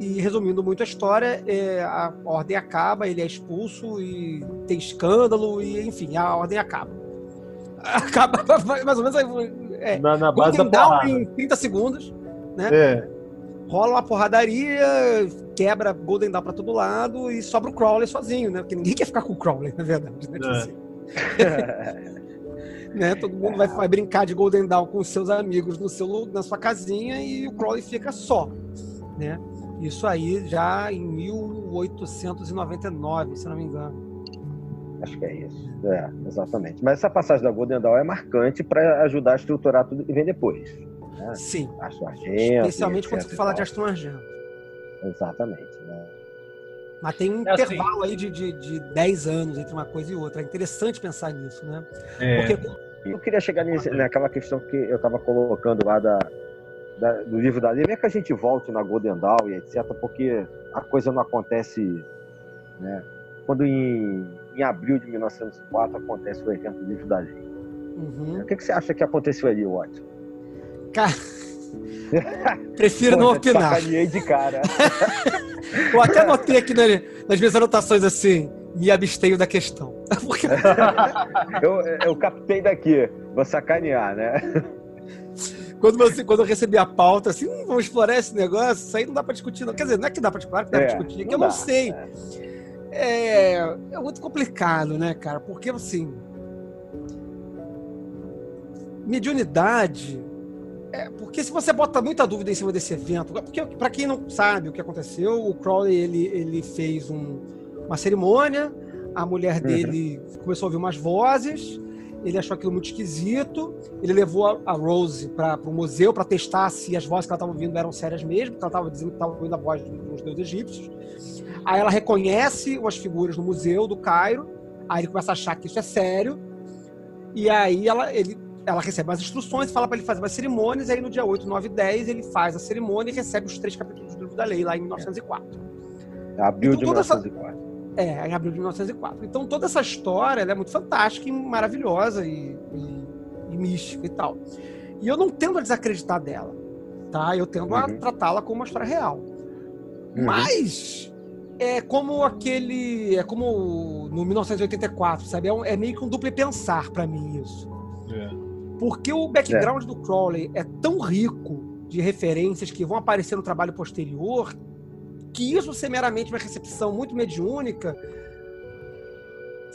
E resumindo muito a história, é, a ordem acaba, ele é expulso e tem escândalo, e enfim, a ordem acaba. Acaba mais ou menos é, Na, na base da porrada. em 30 segundos, É. rola uma porradaria, quebra Golden Dawn pra todo lado e sobra o Crowley sozinho, né? Porque ninguém quer ficar com o Crowley, na verdade. Né? Tipo É. assim, né? Todo mundo vai, vai brincar de Golden Dawn com os seus amigos no seu, na sua casinha e o Crowley fica só, né? Isso aí já em 1899, se não me engano. Acho que é isso. É, exatamente. Mas essa passagem da Golden Dawn é marcante para ajudar a estruturar tudo que vem depois. Sim, A sargento. especialmente quando e fala de. Aston Argento. Exatamente. Né? Mas tem um É assim. intervalo aí de, de, de 10 anos entre uma coisa e outra. É interessante pensar nisso, né? É. Porque Eu queria chegar nesse- naquela questão que eu estava colocando lá da, da- do livro da. Não é que a gente volte na Golden Dawn e etc., porque a coisa não acontece. Né? Quando em, em abril de 1904 acontece o evento do livro da lei. Uhum. O que, que você acha que aconteceu ali, Watson? Cara, prefiro Pô, não opinar. de cara. Eu até anotei aqui na- nas minhas anotações assim, me abstenho da questão. Porque eu, eu captei daqui. Vou sacanear, né? quando, você, quando eu recebi a pauta, assim, "Hum, vamos explorar esse negócio, isso aí não dá pra discutir, não. Quer dizer, não é que dá pra discutir, claro que dá pra É, discutir, é que eu não dá, sei. é. É, é muito complicado, né, cara? Porque, assim, mediunidade. É, porque se você bota muita dúvida em cima desse evento, porque para quem não sabe o que aconteceu, o Crowley ele, ele fez um- uma cerimônia, a mulher dele começou a ouvir umas vozes, ele achou aquilo muito esquisito, ele levou a, a Rose para o museu para testar se as vozes que ela estava ouvindo eram sérias mesmo, porque ela estava dizendo que estava ouvindo a voz dos deuses egípcios. Aí ela reconhece umas figuras no museu do Cairo, aí ele começa a achar que isso é sério, e aí ela, ele, ela recebe as instruções, fala para ele fazer umas cerimônias, e aí no dia 8, 9 e 10 ele faz a cerimônia e recebe os três capítulos do livro da lei, lá em 1904. Abril Então, de toda essa- 1904. É, em abril de 1904. Então toda essa história ela é muito fantástica e maravilhosa e, e- e mística e tal. E eu não tendo a desacreditar dela, tá? Eu tendo a Uhum. tratá-la como uma história real. Uhum. Mas é como aquele, é como no 1984, sabe? É, um- é meio que um duplo pensar pra mim isso. É. Porque o background do Crowley é tão rico de referências que vão aparecer no trabalho posterior que isso ser meramente uma recepção muito mediúnica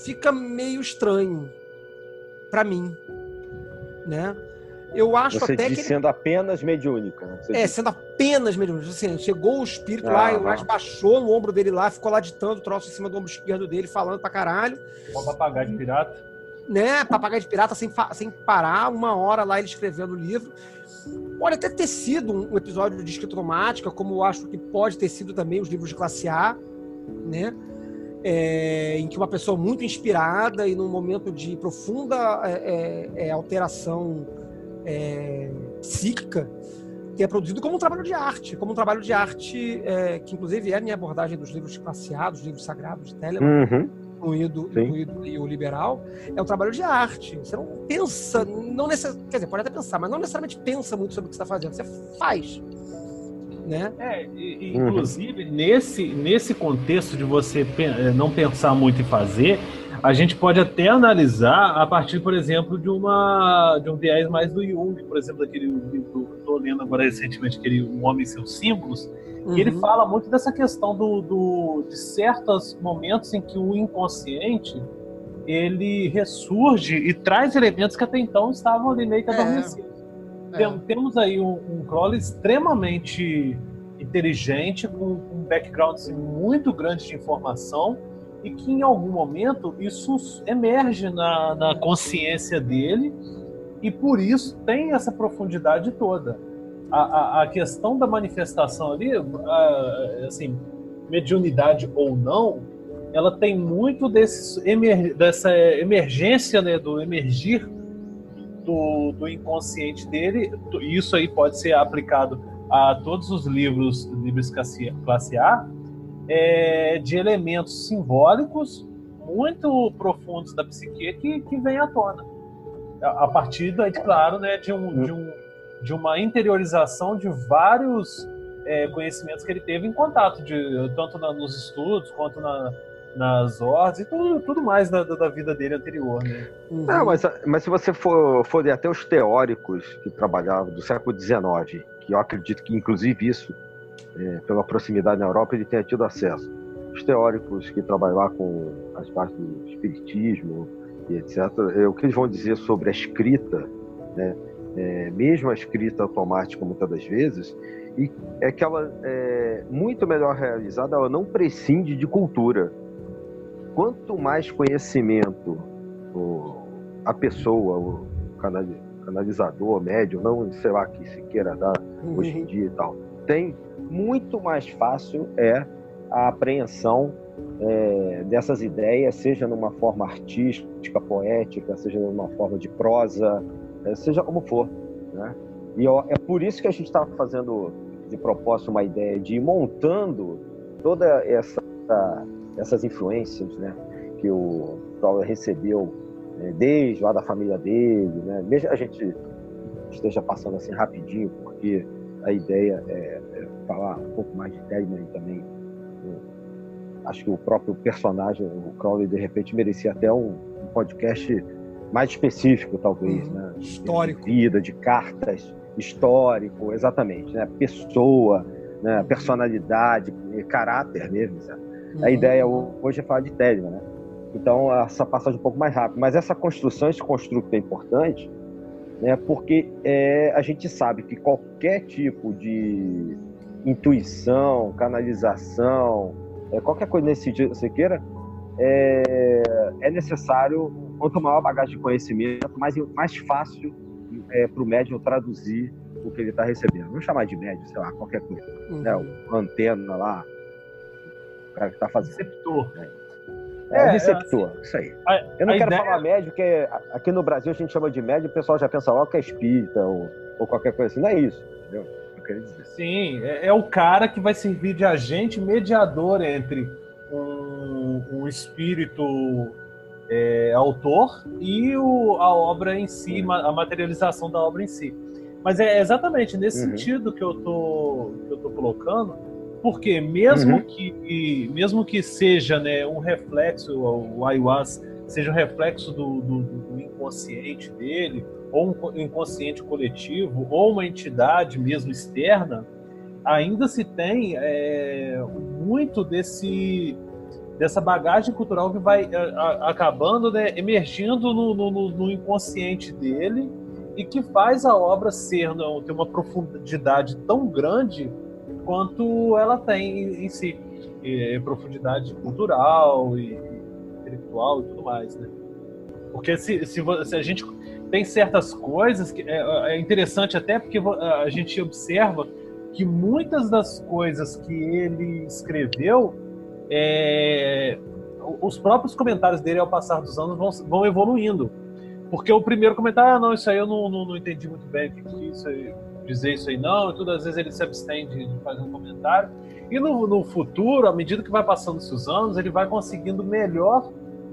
fica meio estranho pra mim, né? Eu acho Você até diz que ele sendo apenas mediúnica, né? Você é, diz- sendo apenas mediúnico. Assim, chegou o espírito Ah, lá, o. Lars baixou no ombro dele lá, ficou lá ditando o troço em cima do ombro esquerdo dele, falando pra caralho, Um papagaio de pirata. né? Papagaio de pirata sem, fa- sem parar, uma hora lá ele escrevendo o livro. Pode até ter sido um episódio de escritomática, como eu acho que pode ter sido também os livros de classe A, né? É, em que uma pessoa muito inspirada e num momento de profunda é, é, é, alteração é, psíquica tenha produzido como um trabalho de arte, como um trabalho de arte é, que inclusive é a minha abordagem dos livros de classe A, dos livros sagrados de Telemann, Uhum. incluído, Sim. incluído e o liberal, é um trabalho de arte. Você não pensa, não necess... quer dizer, pode até pensar, mas não necessariamente pensa muito sobre o que você está fazendo, você faz. Né? É, e- e, Uhum. inclusive, nesse, nesse contexto de você pe- eh, não pensar muito em fazer, a gente pode até analisar a partir, por exemplo, de, uma, de um viés mais do Jung, por exemplo, daquele livro que eu estou lendo agora recentemente, aquele Um Homem e Seus Símbolos, e ele Uhum. fala muito dessa questão do, do- de certos momentos em que o inconsciente ele ressurge e traz elementos que até então estavam ali meio que É. adormecidos. Tem- Temos aí um, um Crowley extremamente inteligente, com um background assim, muito grande de informação, e que em algum momento isso emerge na, na consciência dele, e por isso tem essa profundidade toda. A, a, a questão da manifestação ali, a- assim, mediunidade ou não, ela tem muito desse, emer, dessa emergência, né, do emergir do, do inconsciente dele, isso aí pode ser aplicado a todos os livros, livros classe A, é, de elementos simbólicos muito profundos da psique que, que vem à tona. A, a partir, daí, claro, né, de, um, de, um, de uma interiorização de vários é, conhecimentos que ele teve em contato, de, tanto na- nos estudos quanto na, nas ordens e tudo, tudo mais da, da da vida dele anterior. Né? Uhum. Não, mas, mas se você for, for ler até os teóricos que trabalhavam do século XIX, que eu acredito que, inclusive, isso, é, pela proximidade na Europa, ele tenha tido acesso. Os teóricos que trabalhavam com as partes do espiritismo e etc., é, o que eles vão dizer sobre a escrita, né, é, mesmo a escrita automática, muitas das vezes, e é que ela é muito melhor realizada, ela não prescinde de cultura. Quanto mais conhecimento o, a pessoa, o canali- canalizador, médium, não sei lá que se queira dar hoje em Uhum. dia e tal, tem muito mais fácil é a apreensão é, dessas ideias, seja numa forma artística, poética, seja numa forma de prosa, é, seja como for. Né? E ó, é por isso que a gente está fazendo de propósito uma ideia de ir montando toda essa essas influências, né, que o Crowley recebeu né, desde lá da família dele, né, mesmo a gente esteja passando assim rapidinho, porque a ideia é, é falar um pouco mais de Telemann também. né. Acho que o próprio personagem, o Crowley, de repente merecia até um, um podcast mais específico, talvez, Uhum. né? Histórico. De vida, de cartas, histórico, exatamente, né? Pessoa, né? personalidade, caráter mesmo, sabe? A Uhum. ideia hoje é falar de Telemann, né? Então, essa passagem um pouco mais rápida. Mas essa construção, esse construto é importante, né? Porque é, a gente sabe que qualquer tipo de intuição, canalização, é, qualquer coisa nesse sentido que você queira, é, é necessário, quanto maior a bagagem de conhecimento, mais, mais fácil é, para o médium traduzir o que ele está recebendo. Vamos chamar de médium, sei lá, qualquer coisa. Uhum. Né? O antena lá, o cara que está fazendo. Receptor. É, É, receptor, isso aí. A, Eu não quero ideia- falar médio, porque aqui no Brasil a gente chama de médio, o pessoal já pensa logo que é espírita ou, ou qualquer coisa assim. Não é isso, entendeu? Dizer. Sim, é, é o cara que vai servir de agente mediador entre um, um espírito é, autor e o- a obra em si, ma- a materialização da obra em si. Mas é exatamente nesse Uhum. sentido que eu tô, que eu tô colocando, porque mesmo Uhum. que mesmo que seja né, um reflexo, o ayahuasca seja um reflexo do, do- do inconsciente dele, ou um co- inconsciente coletivo, ou uma entidade mesmo externa, ainda se tem é, muito desse dessa bagagem cultural que vai a- a- acabando né, emergindo no, no- no- inconsciente dele e que faz a obra ser não, ter uma profundidade tão grande quanto ela tem em, si. E, profundidade cultural e, e intelectual e tudo mais né? Porque se, se, se a gente tem certas coisas que é, é interessante até porque a gente observa que muitas das coisas que ele escreveu é, os próprios comentários dele ao passar dos anos vão, vão evoluindo. Porque o primeiro comentário ah não isso aí eu não, não, não entendi muito bem o que, que isso aí, dizer isso aí não e tudo às vezes ele se abstém de, fazer um comentário. E no, no futuro à medida que vai passando os anos ele vai conseguindo melhor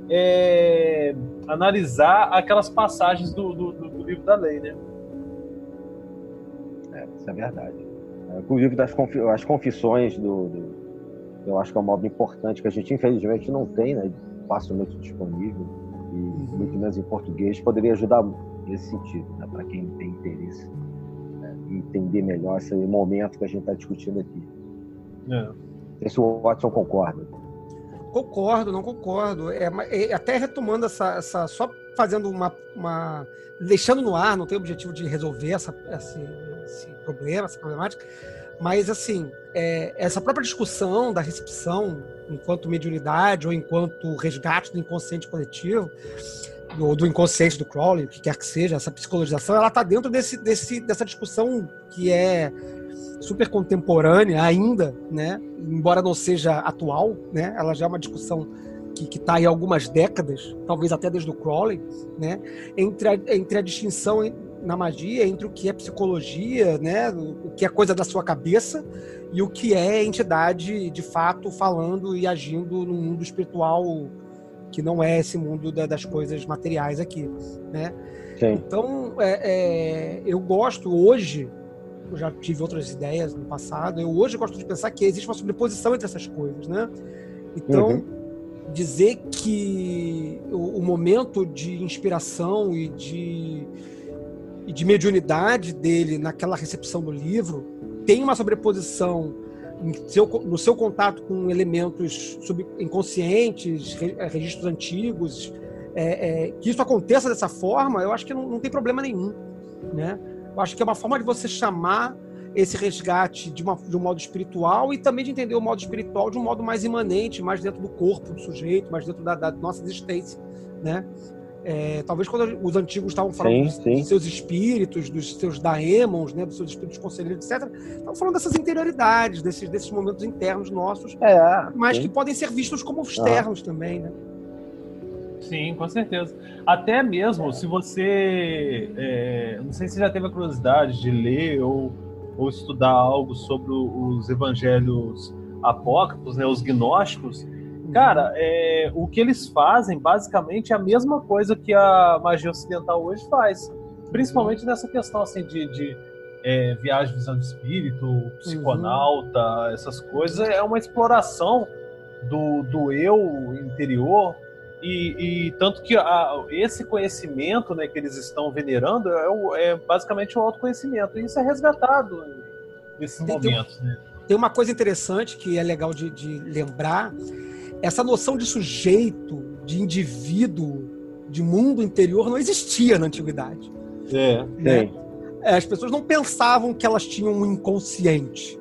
é, analisar aquelas passagens do, do, do- livro da lei, né? É, isso é verdade. É, inclusive, das confi- as confissões do, do- Eu acho que é uma obra importante que a gente, infelizmente, não tem, né? Facilmente disponível. E muito menos em português. Poderia ajudar nesse sentido, né, para quem tem interesse né, entender melhor esse momento que a gente está discutindo aqui. É. Não sei se o Watson concorda. Concordo, não concordo. É, mas- é, até retomando essa, essa. Só fazendo uma, uma. Deixando no ar, não tem objetivo de resolver essa, esse, esse problema, essa problemática. Mas, assim, é, essa própria discussão da recepção enquanto mediunidade ou enquanto resgate do inconsciente coletivo, ou do inconsciente do Crowley, o que quer que seja, essa psicologização, ela está dentro desse, desse, dessa discussão que é super contemporânea ainda, né? Embora não seja atual, né? Ela já é uma discussão que está aí há algumas décadas, talvez até desde o Crowley, né? Entre a, entre a distinção na magia entre o que é psicologia, né? O que é coisa da sua cabeça e o que é entidade de fato falando e agindo no mundo espiritual que não é esse mundo da- das coisas materiais aqui, né? Sim. Então, é, é, eu gosto hoje, eu já tive outras ideias no passado, eu hoje gosto de pensar que existe uma sobreposição entre essas coisas, né? Então, Uhum. dizer que o, o momento de inspiração e de, e de mediunidade dele naquela recepção do livro tem uma sobreposição seu- no seu contato com elementos sub- inconscientes, re- registros antigos, é, é, que isso aconteça dessa forma, eu acho que não, não tem problema nenhum, né? Eu acho que é uma forma de você chamar esse resgate de, uma, de um modo espiritual e também de entender o modo espiritual de um modo mais imanente, mais dentro do corpo do sujeito, mais dentro da, da nossa existência, né? É, talvez quando os antigos estavam falando Sim, dos, sim. seus espíritos, dos seus daemons, né, dos seus espíritos conselheiros, etc., estavam falando dessas interioridades, desses, desses momentos internos nossos, É, mas sim. que podem ser vistos como externos também, né? Sim, com certeza. Até mesmo se você. é, não sei se você já teve a curiosidade de ler ou, ou estudar algo sobre os evangelhos apócrifos, né, os gnósticos. Cara, é, o que eles fazem basicamente é a mesma coisa que a magia ocidental hoje faz. Principalmente nessa questão assim, de, de, é, viagem, visão de espírito, psiconauta, essas coisas. É uma exploração do, do eu interior e, e tanto que a- esse conhecimento né, que eles estão venerando é, o- é basicamente o autoconhecimento. E isso é resgatado nesses Tem- tem. Né? Tem uma coisa interessante que é legal de, de lembrar: essa noção de sujeito, de indivíduo, de mundo interior não existia na antiguidade. É. né? É, As pessoas não pensavam que elas tinham um inconsciente.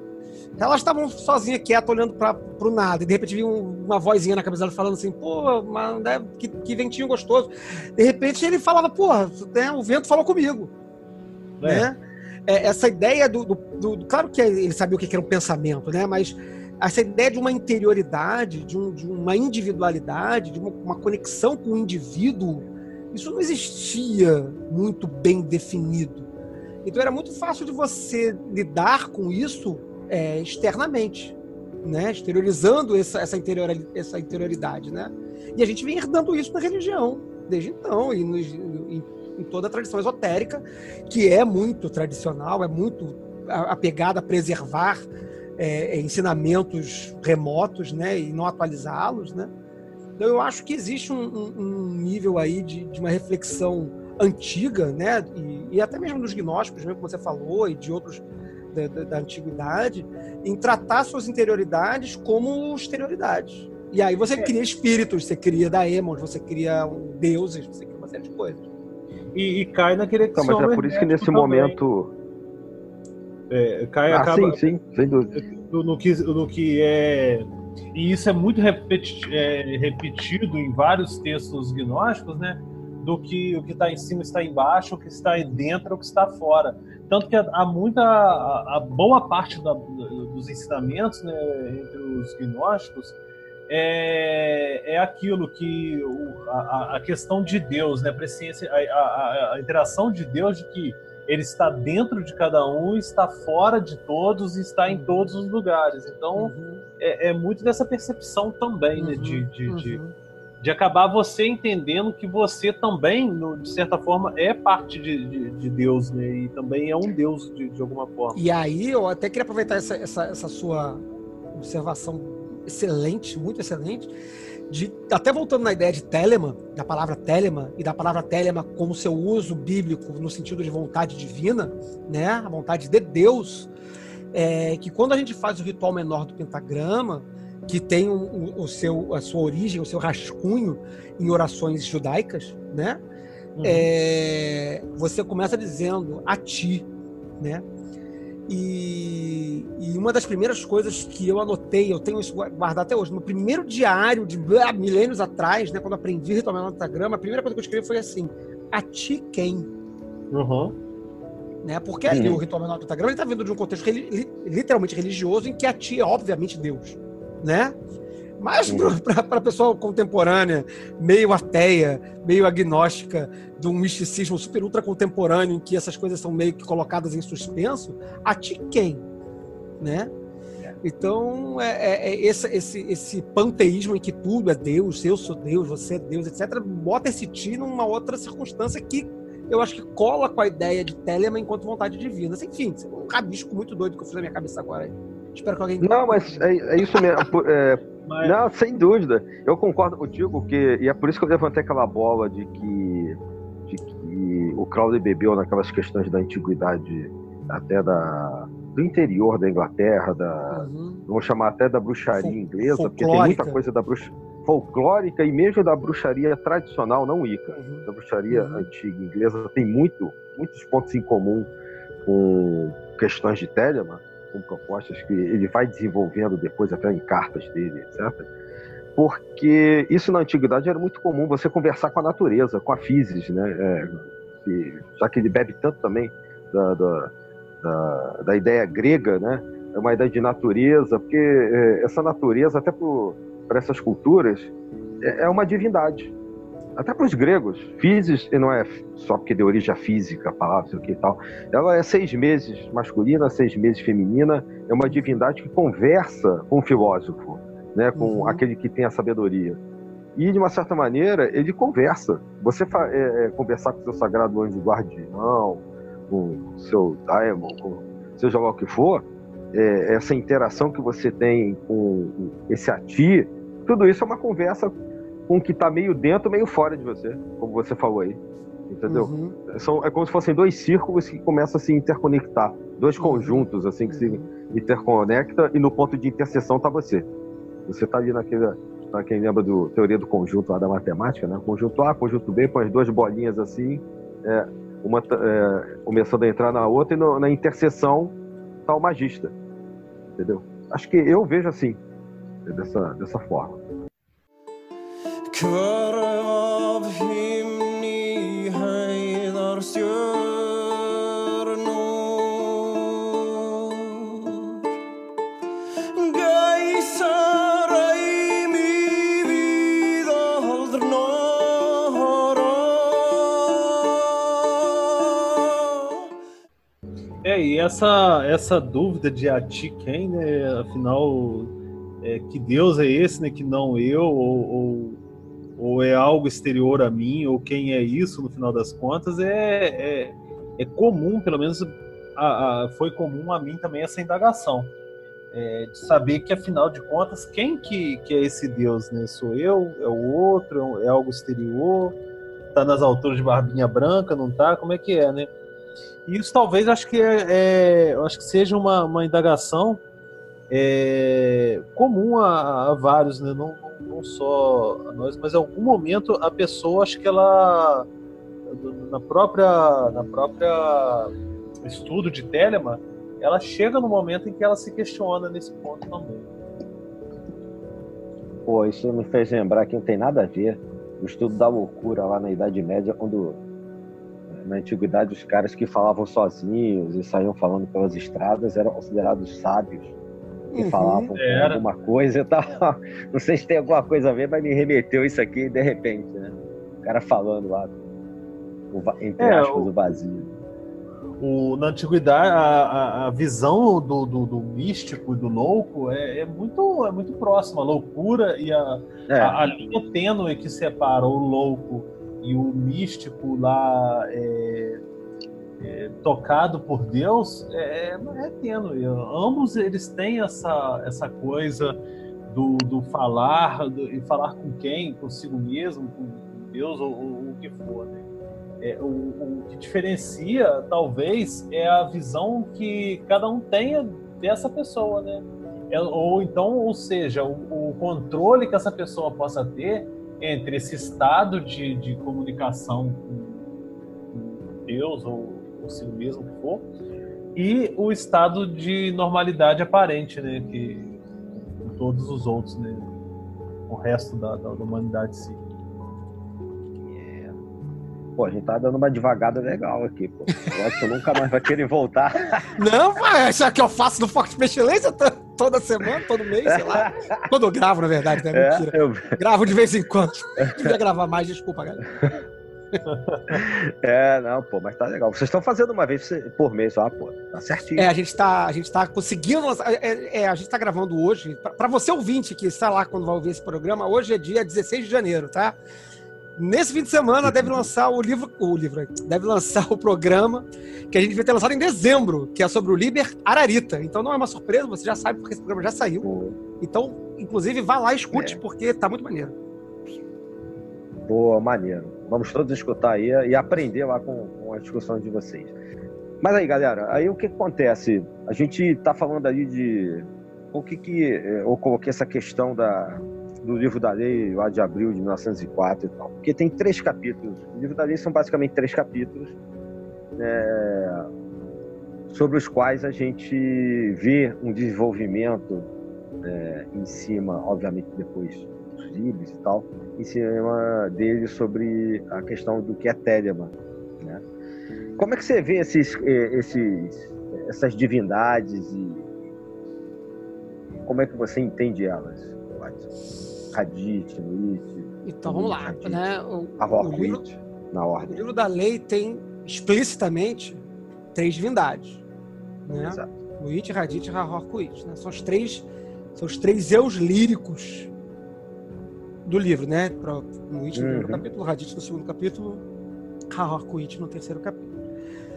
Elas estavam sozinhas, quietas, olhando para pro nada. E de repente vinha uma vozinha na cabeça dela falando assim, pô, mas, né, que, que ventinho gostoso. De repente ele falava, pô, né, o vento falou comigo. É. Né? É, essa ideia do, do, do, Claro que ele sabia o que era um pensamento, né? Mas essa ideia de uma interioridade, de, um, de uma individualidade, de uma, uma, conexão com o indivíduo, isso não existia muito bem definido. Então era muito fácil de você lidar com isso é, externamente, né? exteriorizando essa, essa, interior, essa interioridade. Né? E a gente vem herdando isso na religião, desde então, e no, em, em toda a tradição esotérica, que é muito tradicional, é muito apegada a preservar é, ensinamentos remotos né? e não atualizá-los. Né? Então eu acho que existe um, um, nível aí de, de, uma reflexão antiga, né? E, e, até mesmo dos gnósticos, né? como você falou, e de outros da, da, da antiguidade, em tratar suas interioridades como exterioridades. E aí você é. cria espíritos, você cria daemons, você cria deuses, você cria uma série de coisas. E, e cai naquele então, mas é por isso que nesse também. momento. É, cai ah, acaba. Sim, sim, sem dúvida. No que, no que é e isso é muito repeti é, repetido em vários textos gnósticos, né? Do que o que está em cima está embaixo, o que está dentro, o que está fora. Tanto que há muita, a, a boa parte da, dos ensinamentos né, entre os gnósticos é, é aquilo que o, a, a, questão de Deus, né, a, a, a interação de Deus, de que ele está dentro de cada um, está fora de todos e está em todos os lugares. Então, uhum. é, é, muito dessa percepção também, uhum. né, de, de, uhum. de, de, acabar você entendendo que você também, de certa forma, é parte de, de, de, Deus, né, e também é um Deus de, de alguma forma. E aí, eu até queria aproveitar essa, essa, essa sua observação excelente, muito excelente, de, até voltando na ideia de telema, da palavra telema, e da palavra telema como seu uso bíblico no sentido de vontade divina, né, a vontade de Deus, é, que quando a gente faz o ritual menor do pentagrama, que tem o, o, seu, a sua origem, o seu rascunho em orações judaicas, né, uhum. é, você começa dizendo a ti, né, e, e, uma das primeiras coisas que eu anotei, eu tenho isso guardado até hoje, no primeiro diário de ah, milênios atrás, né, quando aprendi a retomar o Instagram, a primeira coisa que eu escrevi foi assim: A ti quem? Uhum. Né, porque ali uhum. o ritual menor do Instagram está vindo de um contexto literalmente religioso em que a ti é obviamente Deus, né? Mas para a pessoa contemporânea, meio ateia, meio agnóstica, de um misticismo super ultra contemporâneo, em que essas coisas são meio que colocadas em suspenso, a ti quem? Né? Então, é, é, é esse, esse, esse panteísmo em que tudo é Deus, eu sou Deus, você é Deus, etc., bota esse ti numa outra circunstância que eu acho que cola com a ideia de Telema enquanto vontade divina. Enfim, é um rabisco muito doido que eu fiz na minha cabeça agora. Espero que alguém. Não, mas é, é isso mesmo. É, mas... Não, sem dúvida. Eu concordo contigo que. E é por isso que eu levantei aquela bola de que, de que o Crowley bebeu naquelas questões da antiguidade, até da, do interior da Inglaterra, da. Uhum. Vamos chamar até da bruxaria inglesa, porque tem muita coisa da bruxaria folclórica e mesmo da bruxaria tradicional, não Ica, uhum. da bruxaria uhum. antiga inglesa, tem muito, muitos pontos em comum com questões de Telemann com propostas que ele vai desenvolvendo depois, até em cartas dele, etc. Porque isso na antiguidade era muito comum, você conversar com a natureza, com a physis, né? É, já que ele bebe tanto também da, da, da, da, ideia grega, né? É uma ideia de natureza, porque é, essa natureza, até para essas culturas, é, é uma divindade até para os gregos, physis, e não é só porque deu origem à física, a palavra, sei o que e tal, ela é seis meses masculina, seis meses feminina, é uma divindade que conversa com o filósofo, né, com uhum. aquele que tem a sabedoria. E, de uma certa maneira, ele conversa. Você é, é, conversar com o seu sagrado anjo guardião, com o seu daimon, com seja lá o que for, é, essa interação que você tem com esse ati, tudo isso é uma conversa com o que está meio dentro, meio fora de você, como você falou aí. Entendeu? Uhum. São, é como se fossem dois círculos que começam a se interconectar. Dois uhum. conjuntos, assim, que se interconecta e no ponto de interseção está você. Você está ali naquele. Pra quem lembra do teoria do conjunto lá da matemática, né? Conjunto A, conjunto B, põe as duas bolinhas assim, é, uma é, começando a entrar na outra, e no, na interseção está o magista. entendeu? Acho que eu vejo assim, dessa, dessa forma. É, e essa, essa dúvida de a ti quem, né? Afinal, é, que Deus é esse, né? Que não eu, ou, ou, ou é algo exterior a mim, ou quem é isso, no final das contas, é, é, é comum, pelo menos a, a- foi comum a mim também essa indagação. É, de saber que, afinal de contas, quem que, que é esse Deus, né? Sou eu? É o outro? É algo exterior? Tá nas alturas de barbinha branca? Não tá? Como é que é, né? Isso talvez acho que é, é- acho que seja uma, uma indagação é, comum a, a vários, né? não, não só a nós, mas em algum momento a pessoa acho que ela na própria na própria estudo de Telemann, ela chega no momento em que ela se questiona nesse ponto também. Pô, isso me fez lembrar que não tem nada a ver. O estudo da loucura lá na Idade Média, quando na antiguidade os caras que falavam sozinhos e saíam falando pelas estradas eram considerados sábios e Uhum. falavam Era. alguma coisa e tal. Não sei se tem alguma coisa a ver, mas me remeteu isso aqui de repente, né? O cara falando lá, entre É, aspas, o- o vazio. O, na antiguidade, a, a- a visão do, do, do místico e do louco é, é muito, é muito próxima. A loucura e a, É, a, a linha tênue que separa o louco e o místico lá é, é, tocado por Deus é, é tênue. Ambos eles têm essa, essa coisa do, do falar do- e falar com quem, consigo mesmo, com Deus ou, ou o que for. Né? É, o, o que diferencia, talvez, é a visão que cada um tenha dessa pessoa, né? É, ou então, ou seja, o, o controle que essa pessoa possa ter entre esse estado de, de comunicação com, Deus ou consigo mesmo que for e o estado de normalidade aparente, né? Que com todos os outros, né? O resto da, da humanidade em si. pô, a gente tá dando uma devagada legal aqui, pô. Eu acho que nunca mais vai querer voltar. Não, vai, isso que eu faço no Forte Pestilência to- toda semana, todo mês, sei lá. Quando eu gravo, na verdade, né? É, Mentira. eu- Gravo de vez em quando. Devia gravar mais, desculpa, galera. é, não, pô, mas tá legal. Vocês estão fazendo uma vez por mês, ó, pô. Tá certinho. É, a gente tá, a gente tá conseguindo lançar. É, é, a gente tá gravando hoje. Pra- Pra você ouvinte que está lá quando vai ouvir esse programa, hoje é dia 16 de janeiro, tá? Nesse fim de semana deve lançar o livro, o livro, aí, deve lançar o programa que a gente vai ter lançado em dezembro, que é sobre o Liber Ararita. Então não é uma surpresa, você já sabe porque esse programa já saiu. Então, inclusive, vá lá e escute, É. porque tá muito maneiro. Pô, maneiro. Vamos todos escutar aí e aprender lá com, com a discussão de vocês. Mas aí, galera, aí o que acontece? A gente tá falando ali de o que que eh, eu coloquei essa questão da do livro da lei lá de abril de 1904 e tal, porque tem três capítulos. O livro da lei são basicamente três capítulos né, sobre os quais a gente vê um desenvolvimento eh, em cima, obviamente depois livros e tal, em cima dele sobre a questão do que é Telemann. Né? Como é que você vê esses, eh, esses, essas divindades e como é que você entende elas? Hadith, Nuit, Então vamos lá, Hadith, né? O, o, livro, na o ordem. livro da lei tem explicitamente três divindades, né? Exato. Nuit, Hadith e Rahorkuit, né? São os três, são os três eus líricos do livro, né? Pra, no primeiro Uhum. capítulo, Hadith no segundo capítulo, Rahorkuit no terceiro capítulo.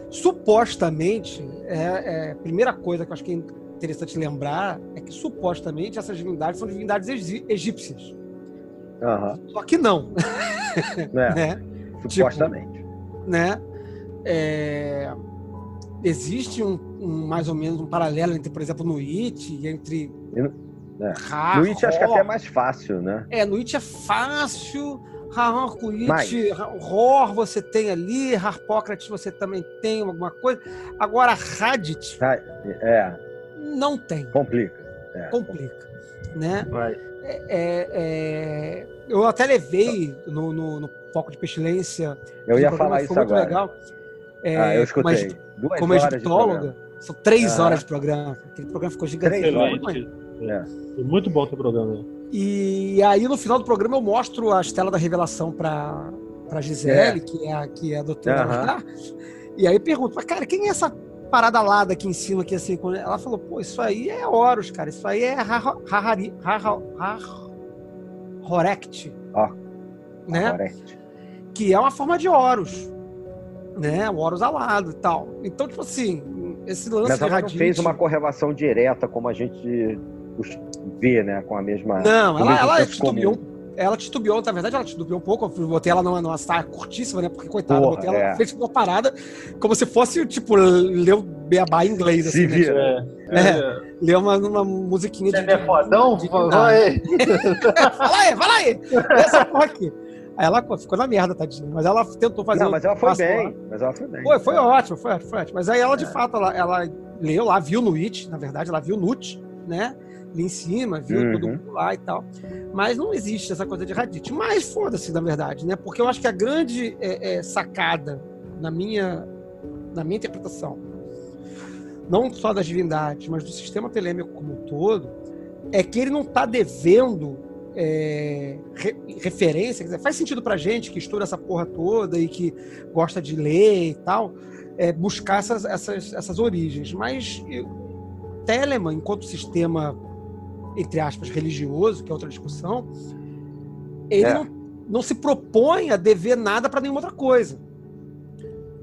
Supostamente, é, é, a primeira coisa que eu acho que é interessante lembrar é que supostamente essas divindades são divindades egípcias. Aham. Só que não, É, né? supostamente. né? É, existe um, um, mais ou menos um paralelo entre, por exemplo, Nuit e entre no- é. Nuit acho que até é mais fácil, né? É, Nuit é fácil, Mais. Ror você tem ali, Harpócrates você também tem alguma coisa. Agora, Hadith, Ah, É, Não tem, Complica. É. complica, né? Vai. É, é, eu até levei no, no, no Foco de Pestilência. Eu ia programa falar isso foi muito agora. legal. É, ah, eu como escutei. egip- Duas Como horas egiptóloga, são três Aham. horas de programa. Aquele programa ficou gigantesco. É. Foi Muito bom teu programa. né? E aí, no final do programa, eu mostro a Estela da Revelação para para Gisele, que é a, que é a doutora lá. E aí pergunto, mas, cara, quem é essa parada alada aqui em cima, aqui assim? Ela falou, pô, isso aí é Horus, cara. Isso aí é Horect. Ó. Né? Que é uma forma de Horus. Né? O Horus alado e tal. Então, tipo assim, esse lance Mas ela não fez uma correlação direta como a gente vê, né? Com a mesma. Não, ela, ela titubeou. comum. Ela titubeou, na verdade, ela titubeou um pouco. Eu botei ela numa, numa saia curtíssima, né? Porque, coitada, Porra, botei ela, é. fez uma parada como se fosse, tipo, ler o beabá em inglês, Se assim, né? vira. É. Ler uma, uma musiquinha de. Você é fodão? de- Vai. Fala aí, fala aí! Essa porra aqui. Aí ela ficou na merda, tadinha. Mas ela tentou fazer. Não, mas ela foi passo lá. bem. Mas ela foi bem. Foi, foi É. ótimo, foi ótimo, foi ótimo. Mas aí ela, de É. fato, ela, ela leu lá, viu no It, na verdade, ela viu no It, né? Ali em cima, viu Uhum. todo mundo lá e tal. Mas não existe essa coisa de radite. Mas foda-se, na verdade, né? Porque eu acho que a grande é, é, sacada, na minha, na minha interpretação, não só das divindades, mas do sistema telêmico como um todo, é que ele não está devendo é, re- referência. Quer dizer, faz sentido pra gente que estuda essa porra toda e que gosta de ler e tal, é, buscar essas, essas, essas origens. Mas eu, Telemann, enquanto sistema, entre aspas, religioso, que é outra discussão, ele É. não, não se propõe a dever nada para nenhuma outra coisa.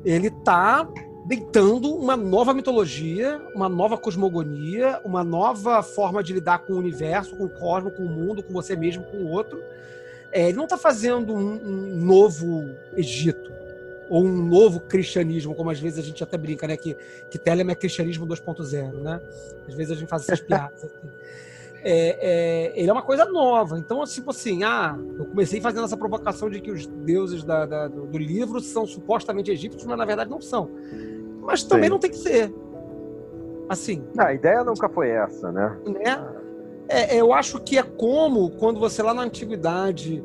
Ele está deitando uma nova mitologia, uma nova cosmogonia, uma nova forma de lidar com o universo, com o cosmos, com o mundo, com você mesmo, com o outro. É, ele não está fazendo um, um novo Egito ou um novo cristianismo, como às vezes a gente até brinca, né? Que, que Telemann é cristianismo 2.0, né? Às vezes a gente faz essas piadas. assim. É, é, ele é uma coisa nova. Então, tipo assim, ah, eu comecei fazendo essa provocação de que os deuses da- da- do, do livro são supostamente egípcios, mas na verdade não são. Mas também Sim. não tem que ser. Assim, Não, a ideia nunca foi essa, né? né? É, eu acho que é como quando você lá na antiguidade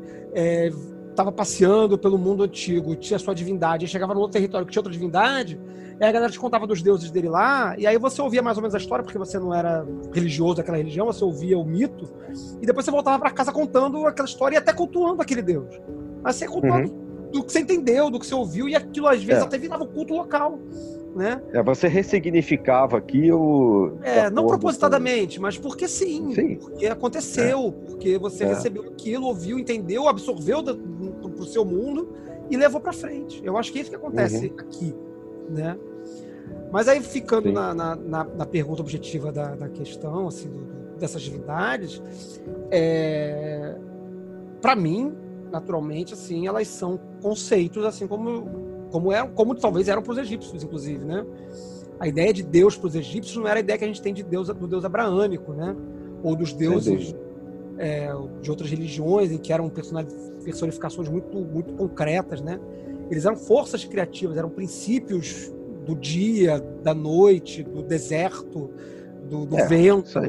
estava passeando pelo mundo antigo, tinha sua divindade, e chegava no outro território que tinha outra divindade, e aí a galera te contava dos deuses dele lá, e aí você ouvia mais ou menos a história, porque você não era religioso daquela religião, você ouvia o mito, e depois você voltava para casa contando aquela história e até cultuando aquele deus. Mas você contando do que você entendeu, do que você ouviu, e aquilo às vezes É. até virava um culto local. Né? É, você ressignificava aquilo. de É, não propositadamente, mas porque sim. Sim. Porque aconteceu, porque você É. recebeu aquilo, ouviu, entendeu, absorveu pro, pro seu mundo e levou pra frente. Eu acho que é isso que acontece aqui, né? Mas aí, ficando na, na, na- na pergunta objetiva da, da questão, assim, do- dessas divindades, é, para mim, naturalmente, assim, elas são conceitos, assim como como é, como talvez eram para os egípcios, inclusive, né? A ideia de Deus para os egípcios não era a ideia que a gente tem de Deus do Deus abraâmico, né? Ou dos deuses é, de outras religiões, em que eram personificações muito, muito concretas, né? Eles eram forças criativas, eram princípios do dia, da noite, do deserto, do, do É, vento,